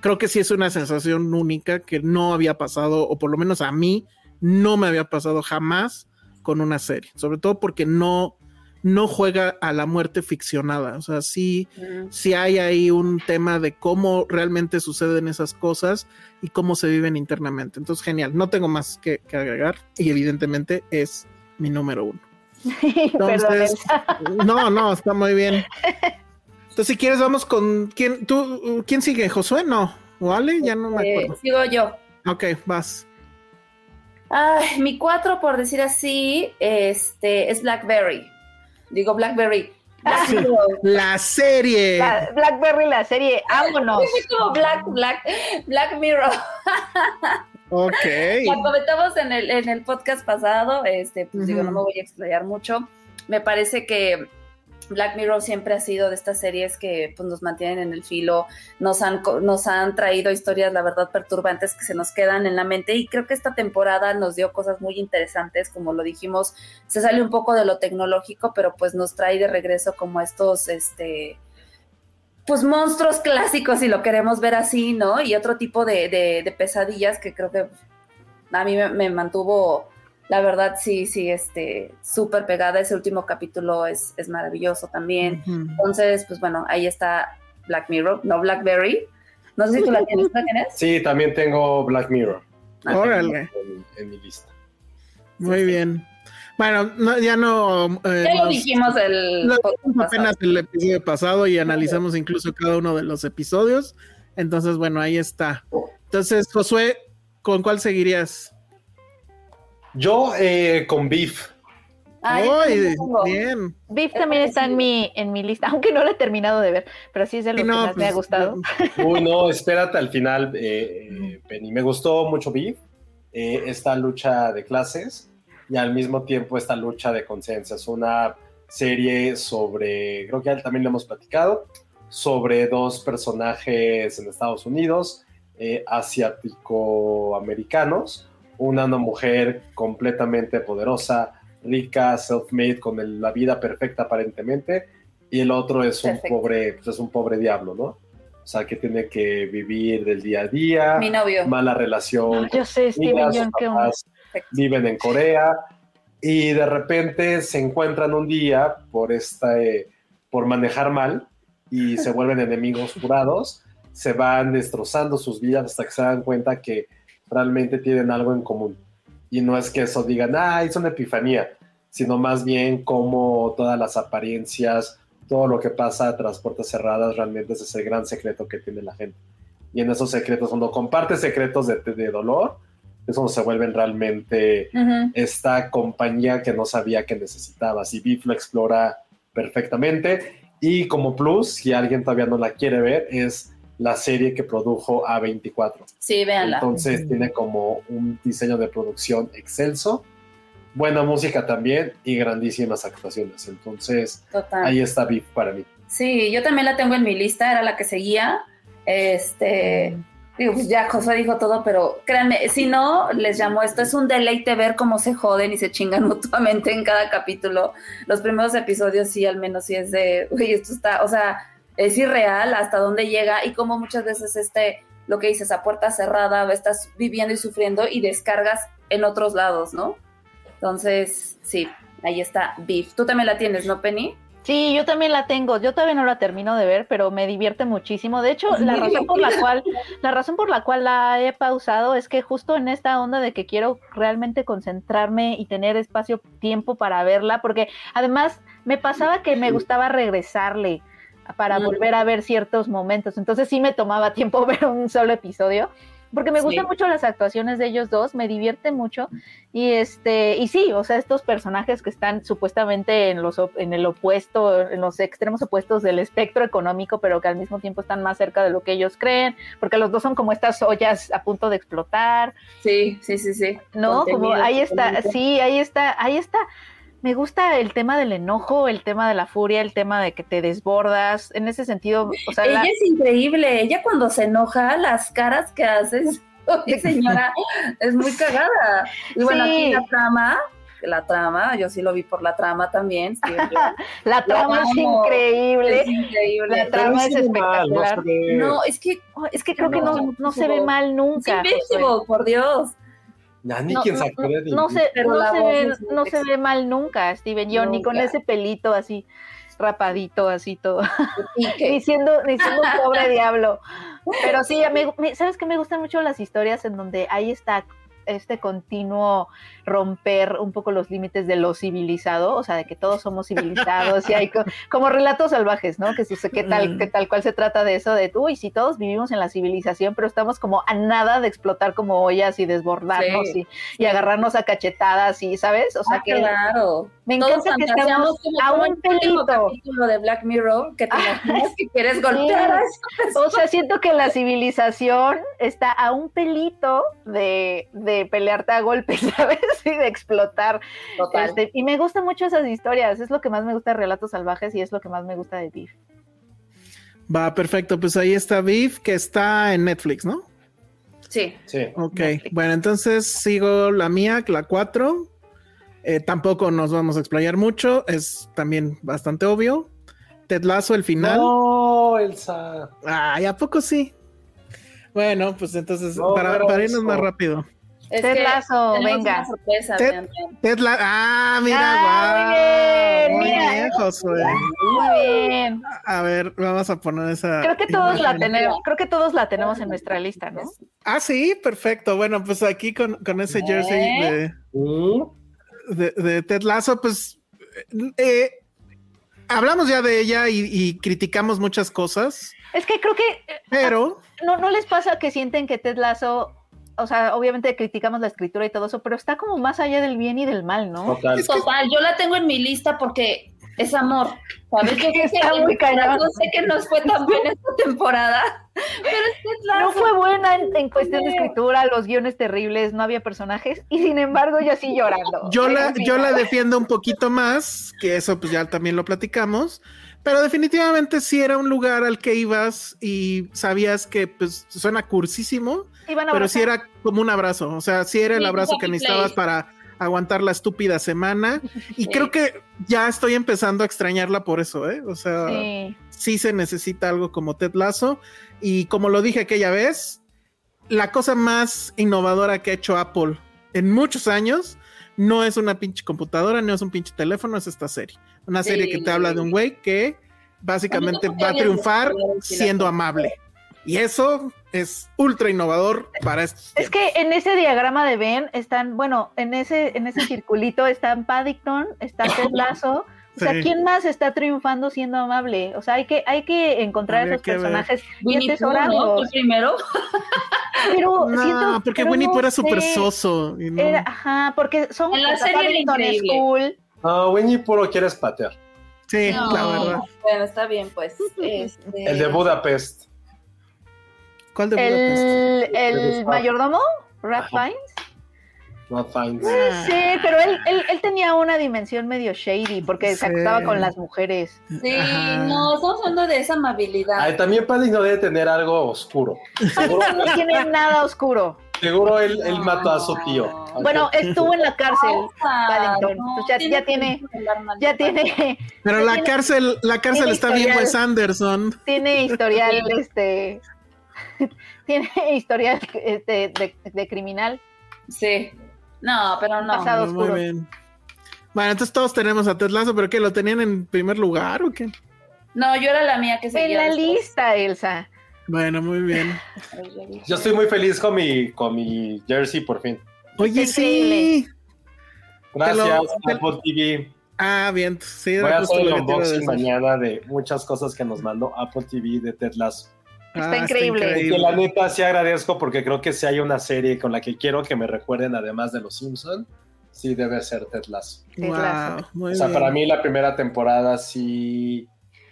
creo que sí es una sensación única que no había pasado, o por lo menos a mí no me había pasado jamás con una serie, sobre todo porque no, no juega a la muerte ficcionada, o sea, sí, sí hay ahí un tema de cómo realmente suceden esas cosas y cómo se viven internamente. Entonces, genial, no tengo más que agregar y evidentemente es mi número uno. Entonces, no, no, está muy bien. Entonces, si quieres, vamos con quién, tú, quién sigue, Josué, no, o Ale, ya no me eh, acuerdo. sigo yo. Ok, vas. Ay, mi cuatro, por decir así, este es Blackberry. Digo Blackberry. la serie. Blackberry, la serie. Vámonos. como Black, Black, Black Mirror. Ok. La comentamos en el, en el podcast pasado, este, pues digo, no me voy a explayar mucho. Me parece que Black Mirror siempre ha sido de estas series que pues, nos mantienen en el filo, nos han, nos han traído historias, la verdad, perturbantes que se nos quedan en la mente y creo que esta temporada nos dio cosas muy interesantes, como lo dijimos, se sale un poco de lo tecnológico, pero pues nos trae de regreso como estos, este, pues monstruos clásicos, si lo queremos ver así, ¿no? Y otro tipo de, de, pesadillas que creo que a mí me, mantuvo, la verdad, sí, sí, este, súper pegada. Ese último capítulo es, es maravilloso también. Entonces, pues bueno, ahí está Black Mirror, no Blackberry. No sé si tú la tienes, ¿la tienes? Sí, también tengo Black Mirror. Ah, Órale. En, mi lista. Muy bien. Bueno, ya no. Eh, ya lo dijimos el. apenas el episodio pasado y analizamos incluso cada uno de los episodios. Entonces, bueno, ahí está. Entonces, Josué, ¿con cuál seguirías? Yo eh, con Beef. Ay, bien. Beef también está en mi, en mi lista, aunque no lo he terminado de ver, pero sí es de lo que más me ha pues, gustado. Uy, no, espérate al final, eh, Penny. Me gustó mucho Beef, esta lucha de clases y al mismo tiempo esta lucha de conciencia. Es una serie sobre, creo que también lo hemos platicado, sobre dos personajes en Estados Unidos, eh, asiático-americanos, una, mujer completamente poderosa, rica, self-made, con la vida perfecta aparentemente, y el otro es un pobre, pues es un pobre diablo, ¿no? O sea, que tiene que vivir del día a día. Mi novio. Mala relación. yo sé, Steven Young, qué viven en Corea y de repente se encuentran un día por, esta, por manejar mal y se vuelven enemigos jurados, se van destrozando sus vidas hasta que se dan cuenta que realmente tienen algo en común. Y no es que eso digan, ah, es una epifanía, sino más bien como todas las apariencias, todo lo que pasa tras puertas cerradas, realmente es ese gran secreto que tiene la gente. Y en esos secretos, cuando comparte secretos de, de dolor, es cuando se vuelven realmente esta compañía que no sabía que necesitaba. Si Beef lo explora perfectamente. Y como plus, si alguien todavía no la quiere ver, es la serie que produjo A24. Sí, véanla. Entonces tiene como un diseño de producción excelso, buena música también y grandísimas actuaciones. Entonces ahí está Beef para mí. Sí, yo también la tengo en mi lista, era la que seguía. Este. Digo, pues ya José dijo todo, pero créanme, si no, les llamo esto, es un deleite ver cómo se joden y se chingan mutuamente en cada capítulo. Los primeros episodios sí, al menos sí es de, uy, esto está, o sea, es irreal hasta dónde llega y cómo muchas veces este, lo que dices, a puerta cerrada, estás viviendo y sufriendo y descargas en otros lados, ¿no? Entonces, sí, ahí está Beef. Tú también la tienes, ¿no, Penny? Sí, yo también la tengo. Yo todavía no la termino de ver, pero me divierte muchísimo. De hecho, la razón por la cual, la razón por la cual la he pausado es que justo en esta onda de que quiero realmente concentrarme y tener espacio, tiempo para verla, porque además me pasaba que me gustaba regresarle para volver a ver ciertos momentos. Entonces sí me tomaba tiempo ver un solo episodio. porque me Sí. gustan mucho las actuaciones de ellos dos, me divierte mucho y este y sí, o sea, estos personajes que están supuestamente en los en el opuesto, en los extremos opuestos del espectro económico, pero que al mismo tiempo están más cerca de lo que ellos creen, porque los dos son como estas ollas a punto de explotar, Sí, sí, sí, sí. ¿no? Como ahí está, sí, ahí está, ahí está. Me gusta el tema del enojo, el tema de la furia, el tema de que te desbordas. En ese sentido, o sea, Ella la- es increíble. Ella cuando se enoja, las caras que hace, oye, señora, es muy cagada. Y bueno, Sí. aquí la trama, la trama, yo sí lo vi por la trama también. Yeun. la trama es increíble. es increíble. La trama es Pero sí mal, no espectacular. No, es que Es que creo que No, no, se ve mal es nunca. Invincible, Josué. por Dios. Ya ni No, quien de no se, Pero no se ve, no se ve mal nunca, Steven Yeun, ni con ese pelito así rapadito, así todo, ni siendo un pobre diablo. Pero sí, me- me- sabes que me gustan mucho las historias en donde ahí está este continuo romper un poco los límites de lo civilizado, o sea, de que todos somos civilizados y hay co- como relatos salvajes, ¿no? Que, su- que tal, que tal cual se trata de eso, de, uy, si todos vivimos en la civilización, pero estamos como a nada de explotar como ollas y desbordarnos Sí, y, y agarrarnos a cachetadas y, ¿sabes? O sea, Ah, que claro. me Todos encanta que fantaseamos estamos a un pelito. Ah, capítulo de Black Mirror que te imaginas que quieres golpear O sea, siento que la civilización está a un pelito de, de pelearte a golpes, ¿sabes? Y de explotar. Total. Este, y me gustan mucho esas historias. Es lo que más me gusta de Relatos Salvajes y es lo que más me gusta de Beef. Va, perfecto. Pues ahí está Beef, que está en Netflix, ¿no? Sí. Sí. Ok. Netflix. Bueno, entonces sigo la mía, la 4. tampoco nos vamos a explayar mucho. Es también bastante obvio. Ted Lasso, el final. No, Elsa. Ay, ¿a poco sí? Bueno, pues entonces, No, para, irnos más rápido. Es Ted tenemos venga. sorpresa, Ted- vean, vean. Ted La- Ah, mira, Ah, guau. muy bien, Muy mira. bien, Josué. Muy bien. A ver, vamos a poner esa. Creo que todos la tenemos, creo que todos la tenemos en nuestra lista, ¿no? Ah, sí, perfecto. Bueno, pues aquí con, con ese jersey de, Mm, de, de Ted Lasso, pues eh, hablamos ya de ella y, y criticamos muchas cosas, Es que creo que eh, pero no, no les pasa que sienten que Ted Lasso, o sea, obviamente criticamos la escritura y todo eso, pero está como más allá del bien y del mal, ¿no? total. Es que- Total, yo la tengo en mi lista porque es amor. ¿Sabes? Yo sé que Está muy cañón. liderazgo sé que no fue tan buena esta temporada, pero es que es la No fue buena en, en cuestión de escritura, los guiones terribles, no había personajes, y sin embargo yo sí llorando. yo la, yo la defiendo un poquito más, que eso pues ya también lo platicamos, pero definitivamente sí era un lugar al que ibas y sabías que pues suena cursísimo, pero sí era como un abrazo, o sea, sí era el abrazo que necesitabas para aguantar la estúpida semana y Sí. creo que ya estoy empezando a extrañarla por eso, ¿eh? O sea, Sí. sí se necesita algo como Ted Lasso y como lo dije aquella vez, la cosa más innovadora que ha hecho Apple en muchos años no es una pinche computadora, no es un pinche teléfono, es esta serie. Una Sí. serie que te habla de un güey que básicamente va a triunfar siendo amable. Y eso es ultra innovador para estos Es tiempos. que en ese diagrama de Ben están, bueno, en ese, en ese circulito están Paddington, está Ted Lasso. O sea, Sí. ¿quién más está triunfando siendo amable? O sea, hay que, hay que encontrar Habría esos que personajes y Winnie Pooh, ¿no? primero. Pero No, siento- porque pero Winnie no era súper soso. y no- Era- ajá, porque son En la serie. School. No, Winnie puro quieres patear. Sí, No. la verdad. Bueno, está bien, pues. Este... El de Budapest. ¿Cuál de Budapest? El, el mayordomo, Rat Ajá. Fiennes. Not fine. Ah. Sí, pero él, él, él tenía una dimensión medio shady porque Sí. se acostaba con las mujeres. Sí, Ajá. no, estamos hablando de esa amabilidad. Ay, también Paddington debe tener algo oscuro. No tiene nada oscuro. seguro él, él mató a su tío. No. Bueno, estuvo en la cárcel. Paddington. no, Pues ya- tiene- Ya tiene, Pero la tiene- cárcel, la cárcel está bien. Wes Anderson. tiene historial, este, tiene historial este, de, de criminal. Sí. No, pero no. Pasado. Muy oscuro. bien. Bueno, entonces todos tenemos a Ted Lasso, pero ¿qué? ¿Lo tenían en primer lugar o qué? No, yo era la mía que En seguía. la después. lista, Elsa. Bueno, muy bien. Yo estoy muy feliz con mi, con mi jersey por fin. Oye, sí. Gracias, lo- Apple TV. Ah, bien. Sí, Voy a hacer el unboxing mañana de muchas cosas que nos mandó Apple TV de Ted Lasso. Está Ah, increíble. Que la neta sí agradezco porque creo que si hay una serie con la que quiero que me recuerden además de Los Simpson, sí debe ser Ted Lasso. Ted Wow, muy O sea, bien. para mí la primera temporada sí,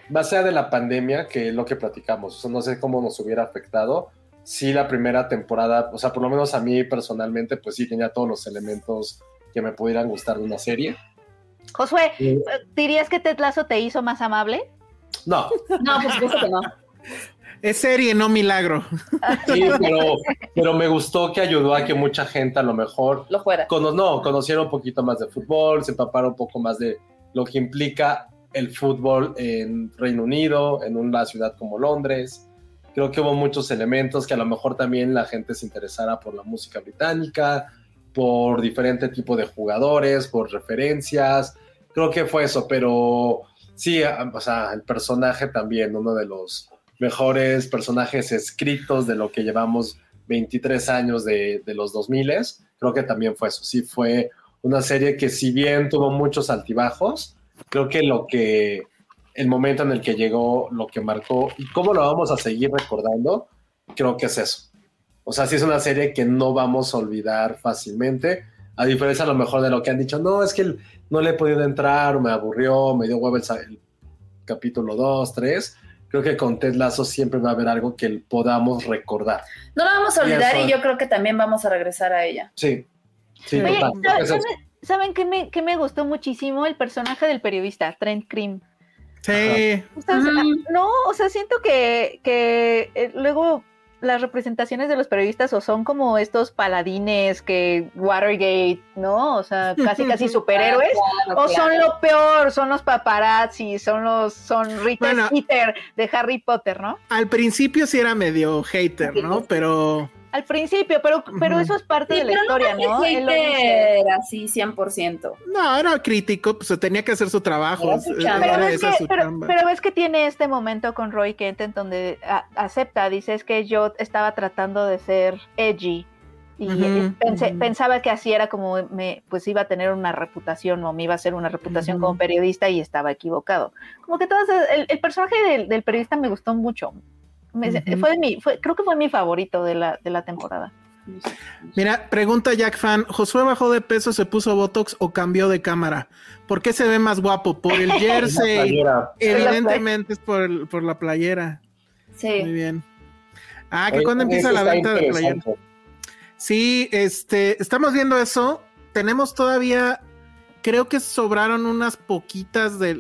más allá de la pandemia, que es lo que platicamos, o sea, no sé cómo nos hubiera afectado, sí la primera temporada, o sea, por lo menos a mí personalmente, pues sí tenía todos los elementos que me pudieran gustar de una serie. Josué, ¿dirías que Ted Lasso te hizo más amable? No, No, supuesto que no. Es serie, no milagro. sí, pero, pero me gustó que ayudó a que mucha gente a lo mejor Lo fuera. cono- no, conociera un poquito más de fútbol, se empapara un poco más de lo que implica el fútbol en Reino Unido, en una ciudad como Londres. Creo que hubo muchos elementos que a lo mejor también la gente se interesara por la música británica, por diferente tipo de jugadores, por referencias. Creo que fue eso, pero sí, o sea, el personaje también, uno de los mejores personajes escritos de lo que llevamos 23 años de, de los 2000 creo que también fue eso. Sí, fue una serie que si bien tuvo muchos altibajos, creo que lo que el momento en el que llegó, lo que marcó y cómo lo vamos a seguir recordando, creo que es eso. O sea, sí es una serie que no vamos a olvidar fácilmente, a diferencia a lo mejor de lo que han dicho, no, es que no le he podido entrar, me aburrió, me dio huevo el, el capítulo 2, 3. Creo que con Ted Lasso siempre va a haber algo que podamos recordar. No la vamos a Y olvidar eso- y yo creo que también vamos a regresar a ella. Sí, sí, Oye, total. ¿saben- Es eso. ¿saben, ¿saben qué me, qué me gustó muchísimo? El personaje del periodista, Trent Cream. Sí. O sea, Ujú. No, o sea, siento que, que eh, luego las representaciones de los periodistas o son como estos paladines que Watergate, ¿no? O sea, casi casi superhéroes. Claro, O claro. son lo peor, son los paparazzi, son los, son Rita Bueno. Skeeter de Harry Potter, ¿no? Al principio sí era medio hater, ¿no? Pero Al principio, pero, pero eso es parte Sí, de la historia, no, ¿no? Él hater así 100%. no, era crítico, pues tenía que hacer su trabajo. Era su eh. Pero Era ves, que, su pero, chamba. pero ves que tiene este momento con Roy Kent en donde a- acepta, dice es que yo estaba tratando de ser edgy y pensé- pensaba que así era como me pues iba a tener una reputación o me iba a hacer una reputación como periodista y estaba equivocado. Como que todas el, el personaje del, del periodista me gustó mucho. Me- fue de mi, fue, creo que fue mi favorito de la, de la temporada. Mira, pregunta Jack Fan, ¿Josué bajó de peso, se puso Botox o cambió de cámara? ¿Por qué se ve más guapo? Por el jersey. Evidentemente es por, el- por la playera. Muy Sí. bien. Ah, que cuando empieza la venta de playera. Sí, este, estamos viendo eso. Tenemos todavía, creo que sobraron unas poquitas de,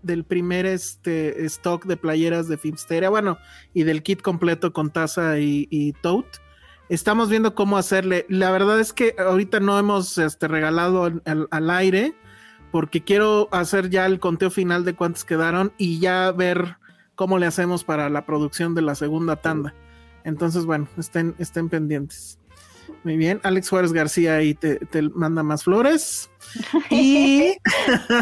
del primer este, stock de playeras de Filmsteria, bueno, y del kit completo con taza y, y tote. Estamos viendo cómo hacerle. La verdad es que ahorita no hemos este, regalado al, al- al aire, porque quiero hacer ya el conteo final de cuántos quedaron y ya ver cómo le hacemos para la producción de la segunda tanda. Entonces, bueno, estén, estén pendientes. Muy bien, Alex Juárez García ahí te, te manda más flores. Y,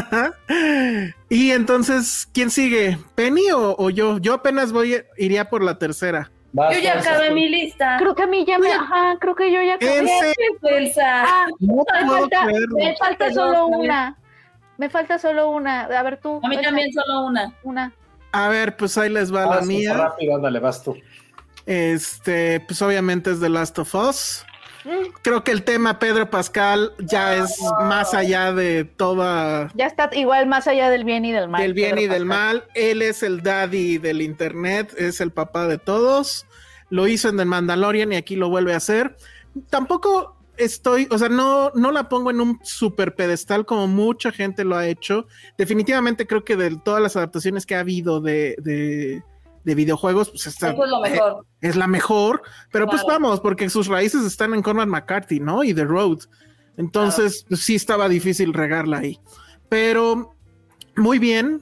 y entonces, ¿quién sigue? ¿Penny o, o yo? Yo apenas voy, iría por la tercera. Vas, Yo ya acabé mi lista. Creo que a mí ya me, ajá, creo que yo ya acabé. ¿En serio? Elsa. Ah, No me falta, creerlo. me falta Perdón, solo una. Me falta solo una. A ver tú. A mí también solo una. Una. A ver, pues ahí les va la mía. rápido, ándale, vas tú. Este, pues obviamente es The Last of Us. Creo que el tema Pedro Pascal ya es más allá de toda Ya está igual más allá del bien y del mal. del bien Pedro y del mal. Él es el daddy del internet, es el papá de todos. Lo hizo en The Mandalorian y aquí lo vuelve a hacer. Tampoco estoy, o sea, no, no la pongo en un super pedestal como mucha gente lo ha hecho. Definitivamente creo que de todas las adaptaciones que ha habido de, de, de videojuegos, pues Eso es lo mejor. es la mejor. Pero pues vamos, porque sus raíces están en Cormac McCarthy, ¿no? Y The Road. Entonces, pues, sí estaba difícil regarla ahí. Pero muy bien.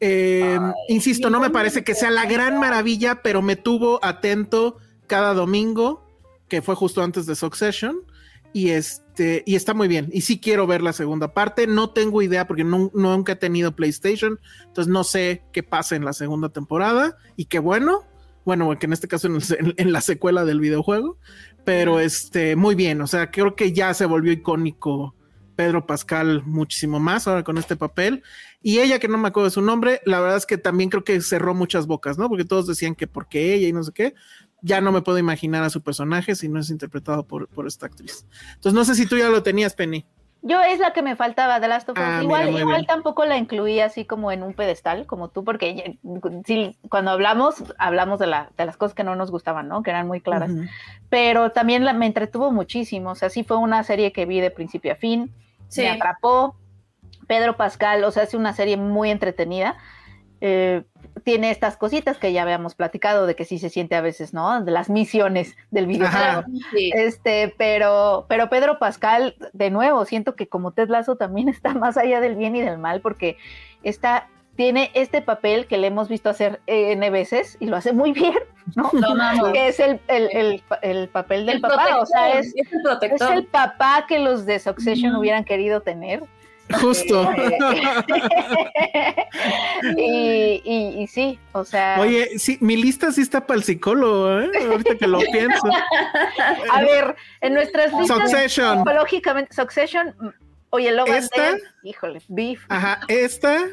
Eh, insisto, no me parece que sea la gran maravilla, pero me tuvo atento cada domingo, que fue justo antes de Succession. Y este, y está muy bien. Y sí quiero ver la segunda parte. No tengo idea porque nu- nunca he tenido PlayStation. Entonces no sé qué pasa en la segunda temporada. Y qué bueno. Bueno, que en este caso en, el- en- en la secuela del videojuego. Pero este, muy bien. O sea, creo que ya se volvió icónico Pedro Pascal muchísimo más ahora con este papel. Y ella, que no me acuerdo de su nombre, la verdad es que también creo que cerró muchas bocas, ¿no? Porque todos decían que porque ella y no sé qué. Ya no me puedo imaginar a su personaje si no es interpretado por, por esta actriz. Entonces, no sé si tú ya lo tenías, Penny. Yo es la que me faltaba de Last of Us. Ah, igual igual bien. tampoco la incluí así como en un pedestal, como tú, porque ya- sí, cuando hablamos, hablamos de, la, de las cosas que no nos gustaban, ¿no? Que eran muy claras. Pero también la- me entretuvo muchísimo. O sea, sí fue una serie que vi de principio a fin. Sí. Me atrapó. Pedro Pascal, o sea, es una serie muy entretenida. Eh, tiene estas cositas que ya habíamos platicado de que sí se siente a veces, ¿no? De las misiones del videojuego. Sí. Este, pero, pero Pedro Pascal, de nuevo, siento que como Ted Lasso también está más allá del bien y del mal, porque está, tiene este papel que le hemos visto hacer eh, N veces y lo hace muy bien, ¿no? Lo amo. Que es el, el, el, el papel del El papá, o sea, es, es el es protector. el papá que los de Succession hubieran querido tener. Justo. y, y, y sí, o sea, Oye, sí, mi lista sí está para el psicólogo, ¿eh? Ahorita que lo pienso. a ver, en nuestras listas Succession. psicológicamente, Succession, oye, Logan ¿Esta? Híjole, beef. Ajá, esta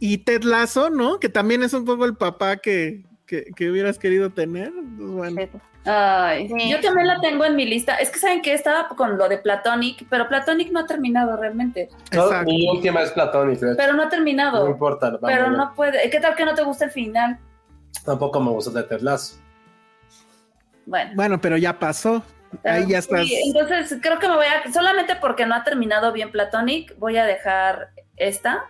y Ted Lasso, ¿no? Que también es un poco el papá que, que, que hubieras querido tener. Pues bueno. Ay, Sí. yo también la tengo en mi lista. Es que saben que estaba con lo de Platonic, pero Platonic no ha terminado realmente. No, Exacto. mi última es Platonic. Pero no ha no terminado. importa. vamos pero no puede. ¿Qué tal que no te gusta el final? Tampoco me gusta de Ted Lasso. Bueno. Bueno, pero ya pasó. Ahí ya Sí, estás. entonces creo que me voy a. Solamente porque no ha terminado bien Platonic, voy a dejar esta.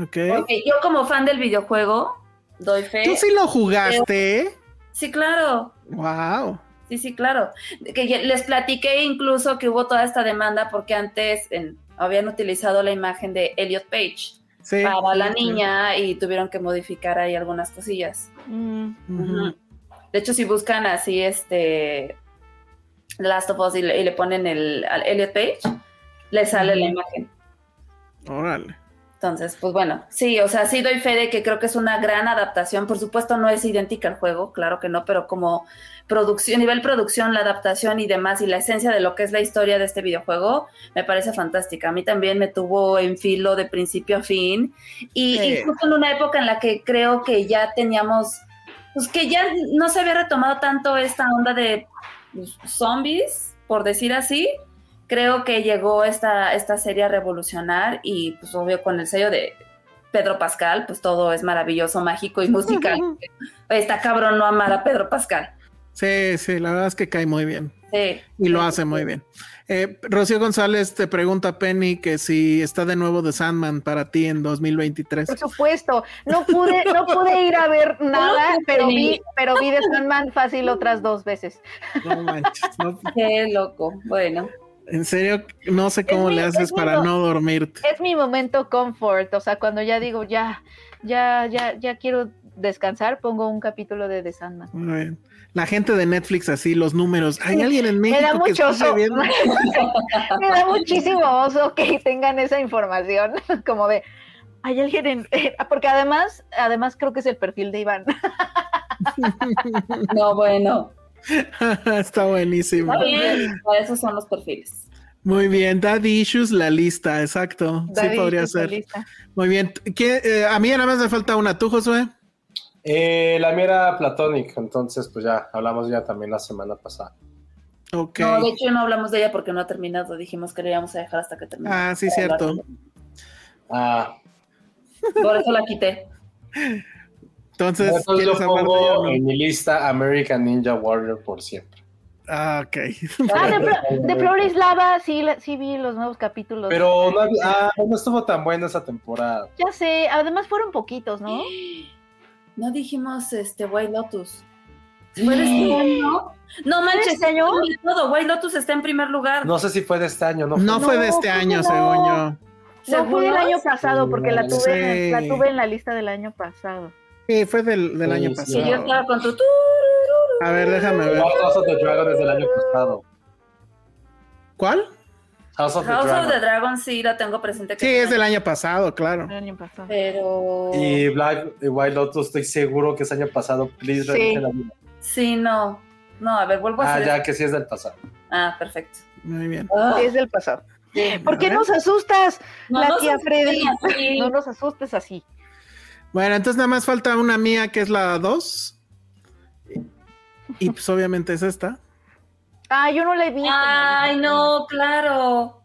Ok. Porque yo, como fan del videojuego, doy fe. Tú sí lo jugaste. Sí, claro. Wow. Sí, sí, claro. Que les platiqué incluso que hubo toda esta demanda porque antes en- habían utilizado la imagen de Elliot Page Sí. para la Sí. niña y tuvieron que modificar ahí algunas cosillas. Mm. De hecho, si buscan así este Last of Us y le, y le ponen el al Elliot Page, le sale la imagen. Órale. Entonces, pues bueno, sí, o sea, sí doy fe de que creo que es una gran adaptación. Por supuesto, no es idéntica al juego, claro que no, pero como producción, nivel producción, la adaptación y demás, y la esencia de lo que es la historia de este videojuego, me parece fantástica. A mí también me tuvo en filo de principio a fin. Y, Sí. y justo en una época en la que creo que ya teníamos, pues que ya no se había retomado tanto esta onda de pues, zombies, por decir así creo que llegó esta, esta serie a revolucionar y pues obvio con el sello de Pedro Pascal, pues todo es maravilloso, mágico y musical. Está cabrón no amar a Pedro Pascal. Sí, sí, la verdad es que cae muy bien. Sí. Y lo hace muy bien. Eh, Rocío González te pregunta, Penny, que si está de nuevo de Sandman para ti en 2023. Por supuesto, no pude, no pude ir a ver nada, pero vi, pero vi de Sandman fácil otras dos veces. No manches, no- Qué loco. Bueno, en serio, no sé cómo mi- le haces mi para no dormirte. Es mi momento comfort, o sea, cuando ya digo ya, ya, ya, ya quiero descansar, pongo un capítulo de The Sandman. Muy bien. La gente de Netflix, así, los números. ¿Hay alguien en Me da México que mucho oso, viendo? me da muchísimo oso que tengan esa información, como de hay alguien en, porque además, además creo que es el perfil de Iván. no, bueno. Está buenísimo. Está bien, para esos son los perfiles. Muy bien, Daddy Issues, la lista, exacto. Sí podría ser. Muy bien. ¿Qué, eh, a mí nada más me falta una. ¿Tú, Josué? Eh, la mía era Platonic, entonces pues ya hablamos ya también la semana pasada. Ok. No, de hecho no hablamos de ella porque no ha terminado. Dijimos que le íbamos a dejar hasta que termine. Ah, sí, cierto. Ah, Por eso la quité. Entonces, entonces yo ¿quieres hablar de ella pongo en mi lista American Ninja Warrior por siempre. Ah, ok. Ah, de, de Flores Lava, sí, la- sí vi los nuevos capítulos. Pero no, ah, no estuvo tan buena esa temporada. Ya sé, además fueron poquitos, ¿no? No dijimos este White Lotus. ¿Fue de este año? No manches, este año? de todo. White Lotus está en primer lugar. No sé si fue de este año, ¿no? No fue de este año, según yo. No fue del año pasado, porque la tuve, Sí. la tuve en la lista del año pasado. Sí, fue del, del Sí, año sí. Pasado. yo estaba con tu... A ver, déjame ver. House of the Dragon desde el año pasado. ¿Cuál? House of the House Dragon. of the Dragon sí la tengo presente. que Sí, es del año pasado, claro. El año pasado. Pero... Y Black y White Lotus, estoy seguro que es año pasado. Please, Sí. revisen la vida. Sí, no. No, a ver, vuelvo a Ah, ya que sí es del pasado. Ah, perfecto. Muy bien. Sí, es del pasado. ¿Por qué nos asustas, No la nos tía Freddy? así. No nos asustes así. Bueno, entonces nada más falta una mía que es la 2. Y pues obviamente es esta. Ah, yo no la he visto. Ay, no, claro.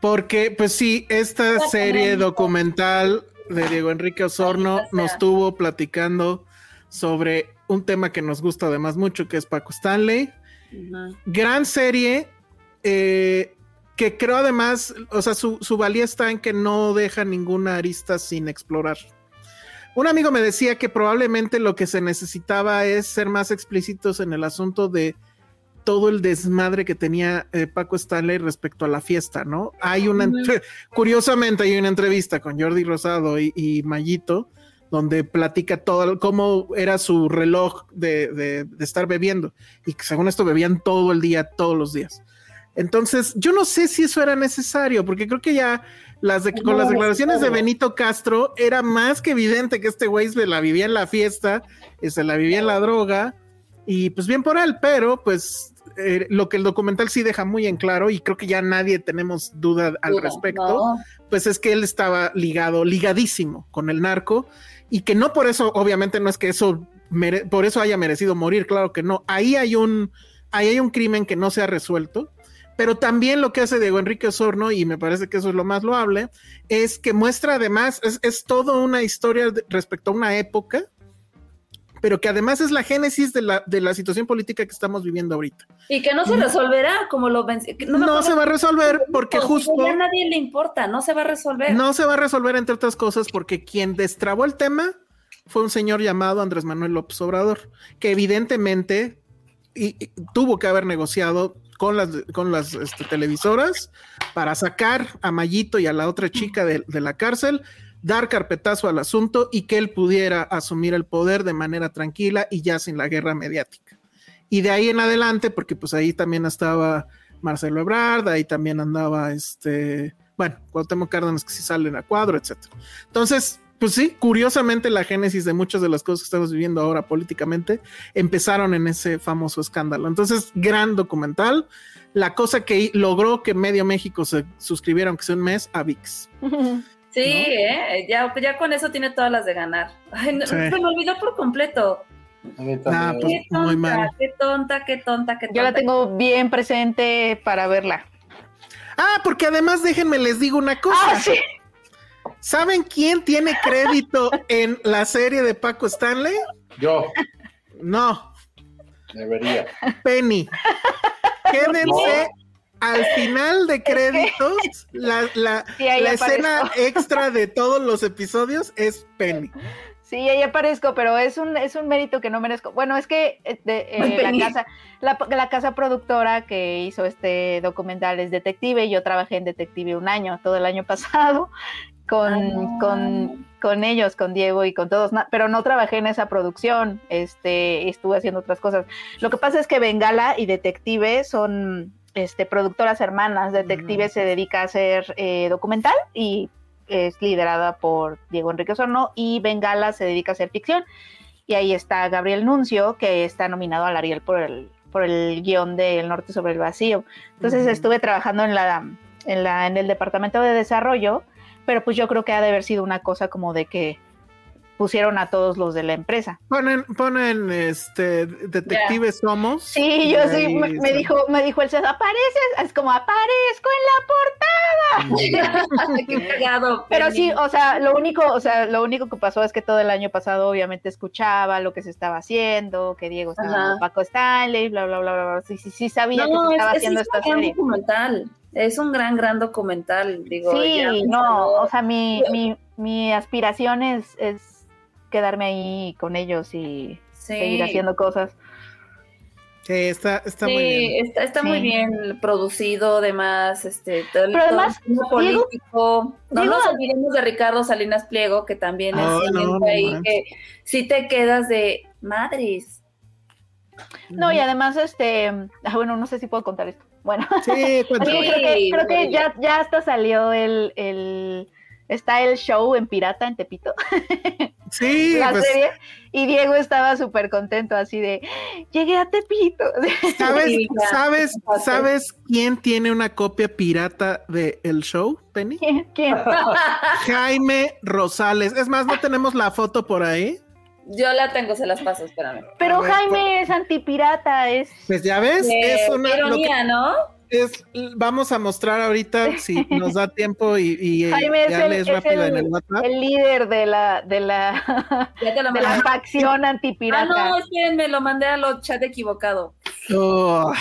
Porque, pues sí, esta serie documental de Diego Enrique Osorno nos estuvo platicando sobre un tema que nos gusta además mucho, que es Paco Stanley. Gran serie, eh, que creo además, o sea, su, su valía está en que no deja ninguna arista sin explorar. Un amigo me decía que probablemente lo que se necesitaba es ser más explícitos en el asunto de todo el desmadre que tenía eh, Paco Stanley respecto a la fiesta, ¿no? Hay una, entre- curiosamente hay una entrevista con Jordi Rosado y, y Mayito, donde platica todo, cómo era su reloj de, de- de estar bebiendo, y que según esto bebían todo el día, todos los días. Entonces, yo no sé si eso era necesario, porque creo que ya las de- con las declaraciones de. Benito Castro era más que evidente que este güey se la vivía en la fiesta, y se la vivía en la droga, y pues bien por él, pero pues eh, lo que el documental sí deja muy en claro, y creo que ya nadie tenemos duda al respecto, no. pues es que él estaba ligado, ligadísimo con el narco, y que no por eso, obviamente no es que eso mere- por eso haya merecido morir, claro que no. Ahí hay un, ahí hay un crimen que no se ha resuelto. Pero también lo que hace Diego Enrique Osorno, y me parece que eso es lo más loable, es que muestra además, es, es toda una historia respecto a una época, pero que además es la génesis de la, de la situación política que estamos viviendo ahorita. Y que no se resolverá como lo No, acuerdo se va a resolver porque justo... Ya a nadie le importa, no se va a resolver. No se va a resolver, entre otras cosas, porque quien destrabó el tema fue un señor llamado Andrés Manuel López Obrador, que evidentemente y- y tuvo que haber negociado con las, con las este, televisoras para sacar a Mayito y a la otra chica de, de la cárcel, dar carpetazo al asunto y que él pudiera asumir el poder de manera tranquila y ya sin la guerra mediática. Y de ahí en adelante, porque pues ahí también estaba Marcelo Ebrard, ahí también andaba este, bueno, Cuauhtémoc Cárdenas que sí salen a cuadro, etcétera. Entonces, pues sí, curiosamente la génesis de muchas de las cosas que estamos viviendo ahora políticamente empezaron en ese famoso escándalo. Entonces, gran documental. La cosa que logró que medio México se suscribiera, aunque sea un mes, a VIX. Sí, ¿eh? ya, ya con eso tiene todas las de ganar. Ay, no, Sí. Se me olvidó por completo. Ah, también. pues, Qué tonta, muy mal. qué tonta, qué tonta, qué tonta. Yo la tengo bien presente para verla. Ah, porque además déjenme les digo una cosa. Ah, sí. ¿Saben quién tiene crédito en la serie de Paco Stanley? Yo No, debería. Penny. Quédense al final de créditos. La, la- Sí, la escena extra de todos los episodios es Penny. Sí, ahí aparezco, pero es un, es un mérito que no merezco. Bueno, es que eh, de- eh, la, casa, la, la casa productora que hizo este documental es Detective, y yo trabajé en Detective un año, todo el año pasado, con, Ah. con, con ellos, con Diego y con todos, pero no trabajé en esa producción, este, estuve haciendo otras cosas. Lo que pasa es que Bengala y Detective son este, productoras hermanas. Detective se dedica a hacer eh, documental y es liderada por Diego Enrique Osorno y Bengala se dedica a hacer ficción. Y ahí está Gabriel Nuncio, que está nominado al Ariel por el, por el guion de El Norte sobre el Vacío. Entonces Ujú. estuve trabajando en la, en la, en el departamento de desarrollo, pero pues yo creo que ha de haber sido una cosa como de que pusieron a todos los de la empresa. Ponen, ponen este detectives somos. Sí, yo sí, me, dijo, me dijo el César, apareces, es como aparezco en la portada. qué. Pero sí, o sea, lo único, o sea, lo único que pasó es que todo el año pasado obviamente escuchaba lo que se estaba haciendo, que Diego estaba Ajá. con Paco Stanley, bla, bla, bla, bla, bla. Sí, sí, sí sabía que No, se estaba es, haciendo es esta serie. documental. Es un gran, gran documental. Digo, Sí, ya no, o sea, mi, mi, mi aspiración es, es quedarme ahí con ellos y sí. seguir haciendo cosas. Sí, está, está sí, muy bien. está, está muy Sí. bien producido, además, este, todo el Pero además, todo el tema Diego- político. no Diego- nos olvidemos de Ricardo Salinas Pliego, que también Ay, es no, ahí que si te quedas de madres. No, y además, este, ah, bueno, no sé si puedo contar esto. Bueno, Sí, creo que, creo que Sí. ya, ya hasta salió el, el, está el show en Pirata en Tepito. Sí, la pues, serie. Y Diego estaba súper contento, así de, llegué a Tepito. ¿sabes, sabes. ¿sabes quién tiene una copia pirata de el show, Penny? ¿Quién? quién? Jaime Rosales. Es más, no tenemos la foto por ahí. Yo la tengo, se las paso, espérame. Pero ver, Jaime es antipirata, es... Pues ya ves, Eh, es una. qué lo que ironía, ¿no? Es, vamos a mostrar ahorita si nos da tiempo y, y, eh, Jaime es ya el, lees es rápido el- en el WhatsApp. el líder de la, de la, de la facción Ah, antipirata. no, espérenme, lo mandé al chat equivocado. Oh,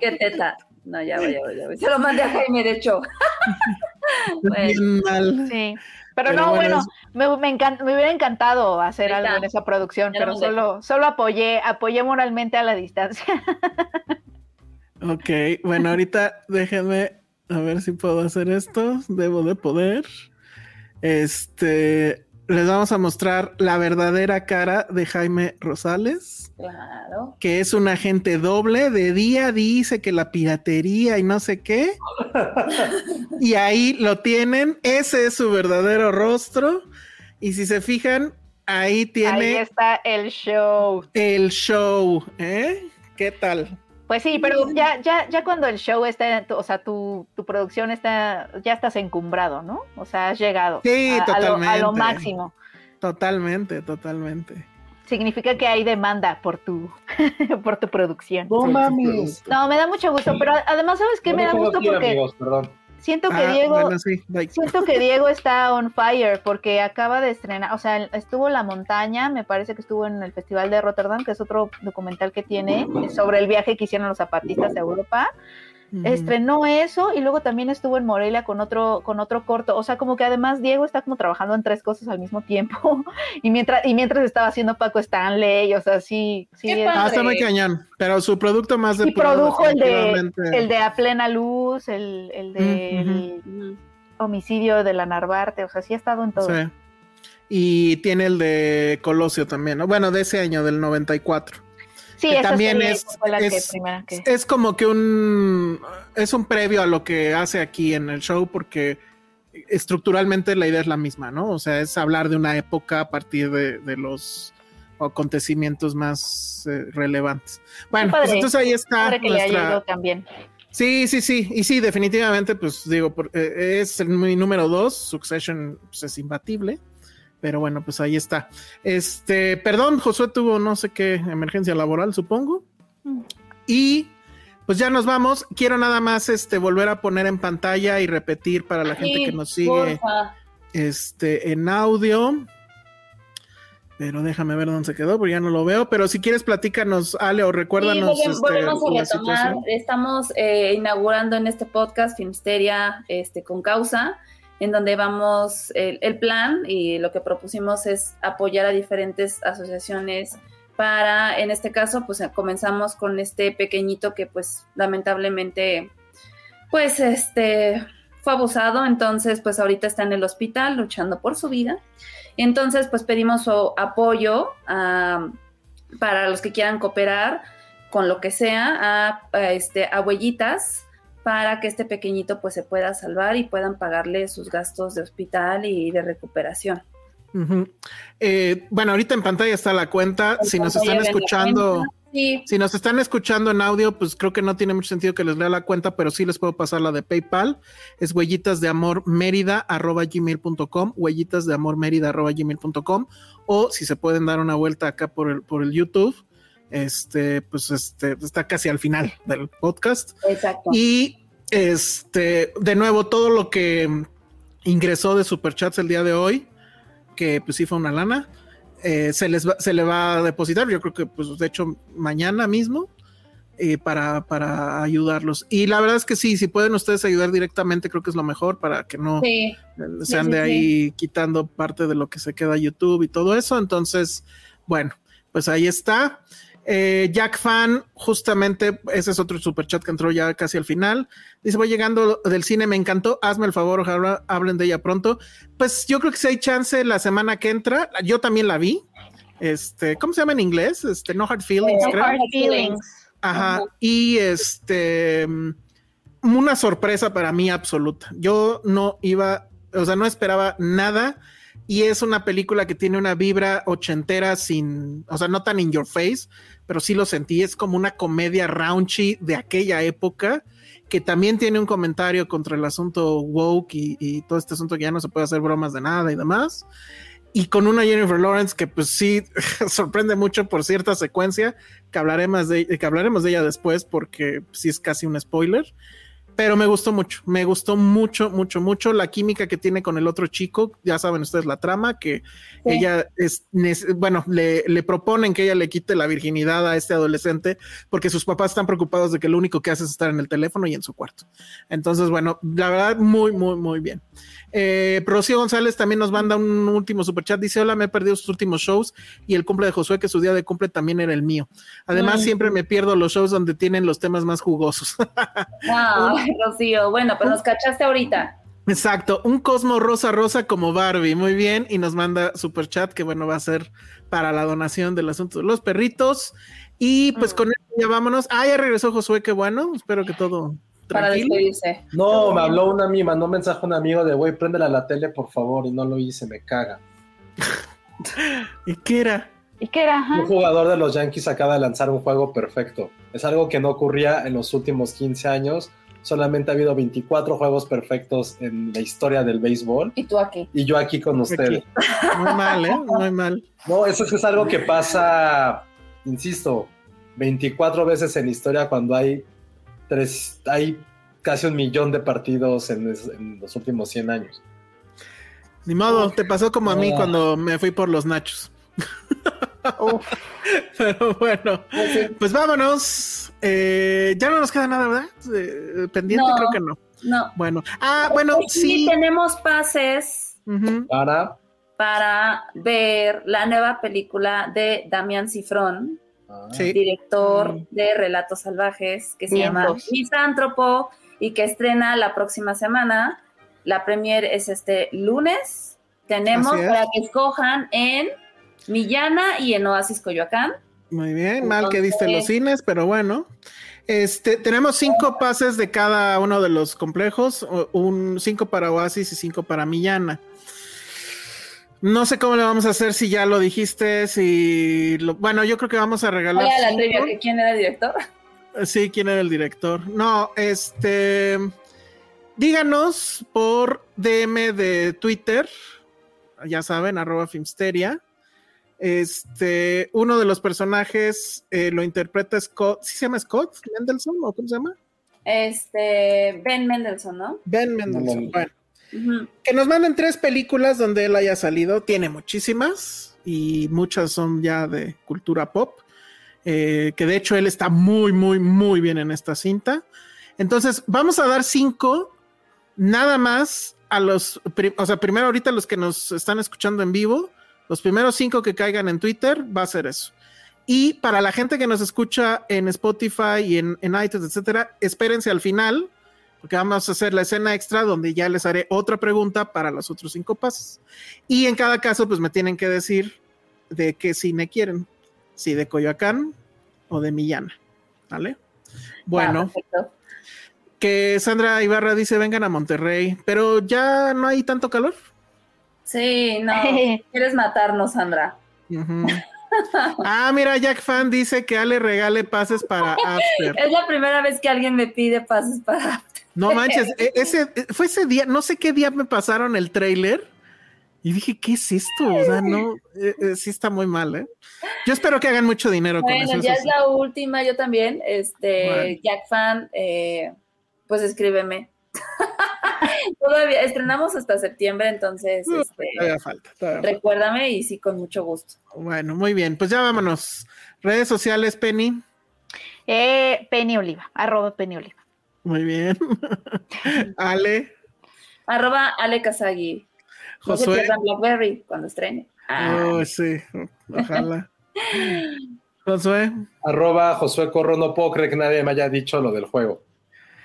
Qué teta. No, ya voy, ya voy, ya voy. Se lo mandé a Jaime, de hecho. Bueno. bien mal. Sí. Pero, Pero no, bueno, bueno, me, me, encan- me hubiera encantado hacer algo en esa producción, pero solo, solo apoyé, apoyé moralmente a la distancia. Ok, bueno, ahorita déjenme a ver si puedo hacer esto. Debo de poder. Este, les vamos a mostrar la verdadera cara de Jaime Rosales, Claro. que es un agente doble. De día dice que la piratería y no sé qué. y ahí lo tienen. Ese es su verdadero rostro. Y si se fijan, ahí Ahí tiene está el show. el show. ¿eh? ¿Qué tal? Pues sí, pero ya, ya, ya cuando el show está, o sea, tu, tu producción está, ya estás encumbrado, ¿no? O sea, has llegado Sí, a, a lo, a lo totalmente. máximo. Totalmente, totalmente. Significa que hay demanda por tu, por tu producción. No mames. No, me da mucho gusto, pero además, ¿sabes qué? Me da gusto ir, porque amigos, perdón. Siento que Ah, Diego, bueno, sí, like. siento que Diego está on fire porque acaba de estrenar, o sea, estuvo La Montaña, me parece que estuvo en el Festival de Rotterdam, que es otro documental que tiene sobre el viaje que hicieron los zapatistas a Europa. Estrenó eso y luego también estuvo en Morelia con otro, con otro corto. O sea, como que además Diego está como trabajando en tres cosas al mismo tiempo. Y mientras, y mientras estaba haciendo Paco Stanley, o sea, sí, sí. Es- Ah, está muy padre. cañón. Pero su producto más y depurado produjo el de, el de A Plena Luz, el, el de el homicidio de la Narvarte, o sea, sí ha estado en todo. Sí. Y tiene el de Colosio también, ¿no? Bueno, de ese año, del 94. Sí, Que también es- la es- que... Es como que un... Es un previo a lo que hace aquí en el show porque estructuralmente la idea es la misma, ¿no? O sea, es hablar de una época a partir de, de los acontecimientos más eh, relevantes. Bueno, padre. pues entonces ahí está que nuestra... también. Sí, sí, sí. Y sí, definitivamente, pues digo, por- eh, es el- mi número dos. Succession pues, es imbatible. Pero bueno, pues ahí está. Este, perdón, Josué tuvo no sé qué emergencia laboral, supongo. Mm. Y pues ya nos vamos. Quiero nada más este volver a poner en pantalla y repetir para la gente Sí, que nos sigue porfa. este en audio. Pero déjame ver dónde se quedó, porque ya no lo veo. Pero si quieres, platícanos, Ale, o recuérdanos. Sí, volvemos- este, volvemos a retomar. Estamos eh, inaugurando en este podcast Filmsteria este, con causa, en donde vamos, el, plan y lo que propusimos es apoyar a diferentes asociaciones para, en este caso, pues comenzamos con este pequeñito que pues lamentablemente, pues este, fue abusado, entonces pues ahorita está en el hospital luchando por su vida. Entonces pues pedimos su apoyo a para los que quieran cooperar con lo que sea a, a, este, a huellitas para que este pequeñito pues se pueda salvar y puedan pagarle sus gastos de hospital y de recuperación. Eh, bueno, ahorita en pantalla está la cuenta. En Si nos están escuchando. Sí, si nos están escuchando en audio, pues creo que no tiene mucho sentido que les lea la cuenta, pero sí les puedo pasar la de PayPal. Es huellitas de amor mérida arroba gmail.com, huellitas de amor mérida arroba gmail.com, o si se pueden dar una vuelta acá por el, por el YouTube. Este, pues este, está casi al final del podcast. exacto. Y este, de nuevo, todo lo que ingresó de Superchats el día de hoy, que pues sí fue una lana, eh, se, les va, se le va a depositar, yo creo que pues de hecho mañana mismo, eh, para, para ayudarlos. Y la verdad es que sí, si pueden ustedes ayudar directamente, creo que es lo mejor para que no Sí, sean sí, de sí. ahí quitando parte de lo que se queda YouTube y todo eso. Entonces, bueno, pues ahí está. Eh, Jack Fan, justamente, ese es otro super chat que entró ya casi al final. Dice: Voy llegando del cine, me encantó. Hazme el favor, ojalá hablen de ella pronto. Pues yo creo que si hay chance la semana que entra. Yo también la vi. Este, ¿cómo se llama en inglés? Este, No Hard Feelings, No creo. Hard Feelings. Ajá. Ajá. Y este, mm, una sorpresa para mí absoluta. Yo no iba, o sea, no esperaba nada. Y es una película que tiene una vibra ochentera sin, o sea, no tan in your face, pero sí lo sentí, es como una comedia raunchy de aquella época que también tiene un comentario contra el asunto woke y, todo este asunto que ya no se puede hacer bromas de nada y demás. Y con una Jennifer Lawrence que pues sí sorprende mucho por cierta secuencia que de, que hablaremos de ella después porque sí es casi un spoiler pero me gustó mucho, me gustó mucho, mucho, mucho la química que tiene con el otro chico. Ya saben ustedes la trama, que ella es, bueno, le, le, proponen que ella le quite la virginidad a este adolescente porque sus papás están preocupados de que lo único que hace es estar en el teléfono y en su cuarto. Entonces, bueno, la verdad, muy, muy, muy bien. Eh, Rocío González también nos manda un último superchat. Dice: Hola, me he perdido sus últimos shows y el cumple de Josué, que su día de cumple también era el mío. Además, siempre me pierdo los shows donde tienen los temas más jugosos. Rocío. Bueno, pues nos cachaste ahorita. Exacto, un cosmo rosa rosa como Barbie, muy bien, y nos manda super chat que bueno va a ser para la donación del asunto de los perritos. Y pues mm. con eso ya vámonos. Ah, ya regresó Josué, qué bueno, espero que todo para despedirse. No, me habló una amiga, mandó un mensaje a un amigo de, güey, préndela a la tele, por favor, y no lo hice, me caga. ¿Y qué era? ¿Y qué era? Un jugador de los Yankees acaba de lanzar un juego perfecto. Es algo que no ocurría en los últimos 15 años. Solamente ha habido 24 juegos perfectos en la historia del béisbol. Y tú aquí. Y yo aquí con ustedes. Muy mal, ¿eh? Muy mal. No, eso es algo que pasa, insisto, 24 veces en historia cuando hay tres, hay casi un millón de partidos en, los últimos 100 años. Ni modo, te pasó como a mí cuando me fui por los nachos. Pero bueno, pues, pues vámonos. Eh, ya no nos queda nada, ¿verdad? Eh, pendiente, creo que no. No. Bueno, ah, bueno, sí. tenemos pases para para ver la nueva película de Damián Cifrón, director mm. de Relatos Salvajes, que se llama Misántropo y que estrena la próxima semana. La premier es este lunes. Tenemos para que escojan en Millana y en Oasis Coyoacán. Muy bien, mal que diste los cines, pero bueno. Este, tenemos cinco pases de cada uno de los complejos, un cinco para Oasis y cinco para Millana. No sé cómo le vamos a hacer si ya lo dijiste, si lo, bueno, yo creo que vamos a regalar. la trivia, ¿quién era el director? Sí, quién era el director. No, este díganos por DM de Twitter, ya saben, arroba Filmsteria. Este, uno de los personajes eh, lo interpreta Scott, ¿sí se llama Scott Mendelssohn o cómo se llama? Este, Ben Mendelssohn, ¿no? Ben Mendelssohn, bueno. Que nos manden tres películas donde él haya salido. Tiene muchísimas y muchas son ya de cultura pop. Eh, que de hecho él está muy, muy, muy bien en esta cinta. Entonces, vamos a dar cinco nada más a los, o sea, primero ahorita los que nos están escuchando en vivo, los primeros cinco que caigan en Twitter, va a ser eso. Y para la gente que nos escucha en Spotify y en, en iTunes, etcétera, espérense al final porque vamos a hacer la escena extra donde ya les haré otra pregunta para los otros cinco pasos. Y en cada caso, pues me tienen que decir de qué cine quieren, si de Coyoacán o de Millana, ¿vale? Bueno, que Sandra Ibarra dice vengan a Monterrey, pero ya no hay tanto calor. Sí, no, quieres matarnos, Sandra. ah, mira, Jack Fan dice que Ale regale pases para After. Es la primera vez que alguien me pide pases para After. No manches, e, ese, e, fue ese día, no sé qué día me pasaron el trailer y dije, ¿qué es esto? O sea, no, e, sí está muy mal, ¿eh? Yo espero que hagan mucho dinero con eso. ya es la última, yo también, este, Jack Fan, eh, pues escríbeme. todavía estrenamos hasta septiembre, entonces este, todavía falta, recuérdame y sí, con mucho gusto. Bueno, muy bien, pues ya vámonos. Redes sociales, Penny. Eh, Penny Oliva, arroba Penny Oliva. Muy bien. Ale. Arroba Ale Kazagi. Josué. No Blackberry cuando estrene. Oh, sí. Ojalá. Josué. Arroba Josué Corro. No puedo creer que nadie me haya dicho lo del juego.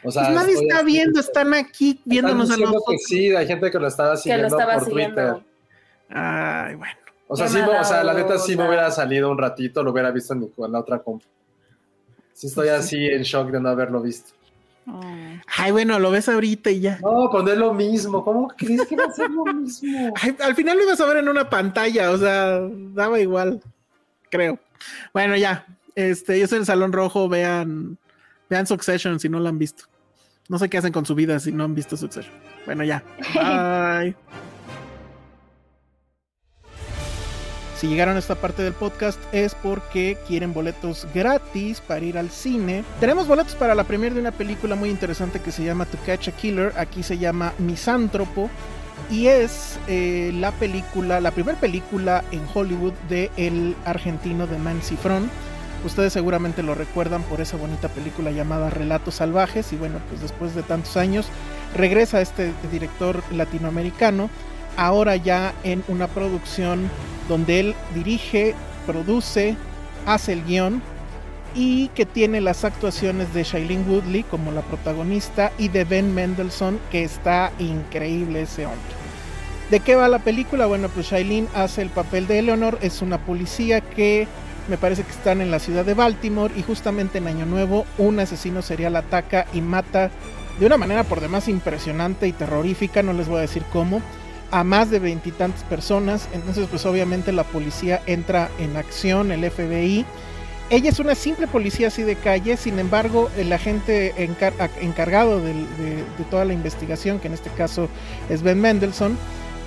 O sea, pues nadie está viendo, están aquí viéndonos a nosotros. Que sí, hay gente que lo estaba siguiendo lo estaba por siguiendo. Twitter. Ay, bueno. O sea, sí, o sea, la neta sí me hubiera salido un ratito, lo hubiera visto en, la otra compu. Sí estoy pues así en shock de no haberlo visto. Ay, bueno, lo ves ahorita y ya. No, cuando es lo mismo. ¿Cómo crees que va a ser lo mismo? al final lo ibas a ver en una pantalla, o sea, daba igual, creo. Bueno, ya. Este, yo soy el Salón Rojo, vean, vean Succession si no lo han visto. No sé qué hacen con su vida si no han visto Succession. Bueno, ya. Bye. Si llegaron a esta parte del podcast es porque quieren boletos gratis para ir al cine. Tenemos boletos para la primera de una película muy interesante que se llama To Catch a Killer. Aquí se llama Misántropo. Y es eh, la película, la primera película en Hollywood de el argentino de Man Cifrón. Ustedes seguramente lo recuerdan por esa bonita película llamada Relatos Salvajes. Y bueno, pues después de tantos años regresa este director latinoamericano. Ahora ya en una producción donde él dirige, produce, hace el guion y que tiene las actuaciones de Shailene Woodley como la protagonista y de Ben Mendelssohn, que está increíble ese hombre. ¿De qué va la película? Bueno, pues Shailene hace el papel de Eleanor, es una policía que me parece que están en la ciudad de Baltimore y justamente en Año Nuevo un asesino serial ataca y mata de una manera por demás impresionante y terrorífica, no les voy a decir cómo, a más de veintitantas personas. Entonces, pues obviamente la policía entra en acción, el FBI. Ella es una simple policía así de calle, sin embargo, el agente encargado de, toda la investigación, que en este caso es Ben Mendelssohn,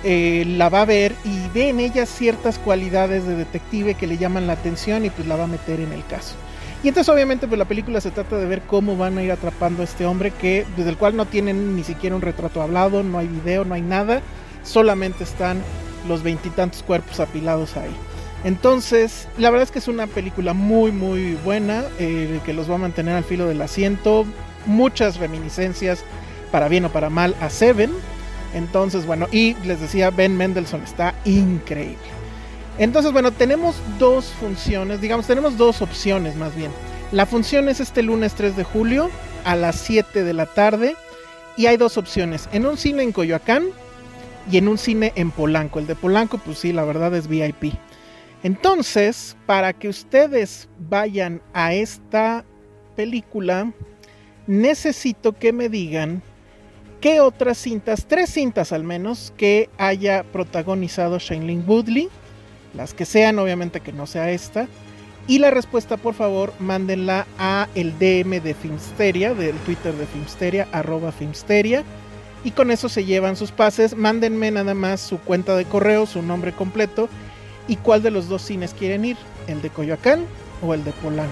eh, la va a ver y ve en ella ciertas cualidades de detective que le llaman la atención y pues la va a meter en el caso. Y entonces obviamente pues la película se trata de ver cómo van a ir atrapando a este hombre que desde el cual no tienen ni siquiera un retrato hablado, no hay video, no hay nada solamente están los veintitantos cuerpos apilados ahí. Entonces, la verdad es que es una película muy, muy buena, eh, que los va a mantener al filo del asiento. Muchas reminiscencias, para bien o para mal, a Seven. Entonces, bueno, y les decía, Ben Mendelssohn está increíble. Entonces, bueno, tenemos dos funciones, digamos, tenemos dos opciones más bien. La función es este lunes 3 de julio a las 7 de la tarde. Y hay dos opciones. En un cine en Coyoacán, y en un cine en Polanco. El de Polanco, pues sí, la verdad es VIP. Entonces, para que ustedes vayan a esta película, necesito que me digan qué otras cintas, tres cintas al menos, que haya protagonizado Shailene Woodley, las que sean, obviamente que no sea esta. Y la respuesta, por favor, mándenla a el DM de Filmsteria, del Twitter de Filmsteria, arroba Filmsteria y con eso se llevan sus pases. Mándenme nada más su cuenta de correo, su nombre completo y cuál de los dos cines quieren ir, el de Coyoacán o el de Polanco.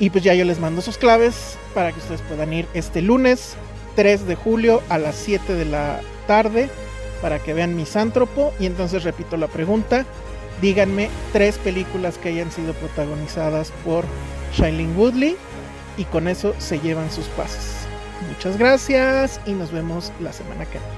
Y pues ya yo les mando sus claves para que ustedes puedan ir este lunes 3 de julio a las 7 de la tarde para que vean Misántropo. Y entonces repito la pregunta, díganme tres películas que hayan sido protagonizadas por Shailene Woodley y con eso se llevan sus pases. Muchas gracias y nos vemos la semana que viene.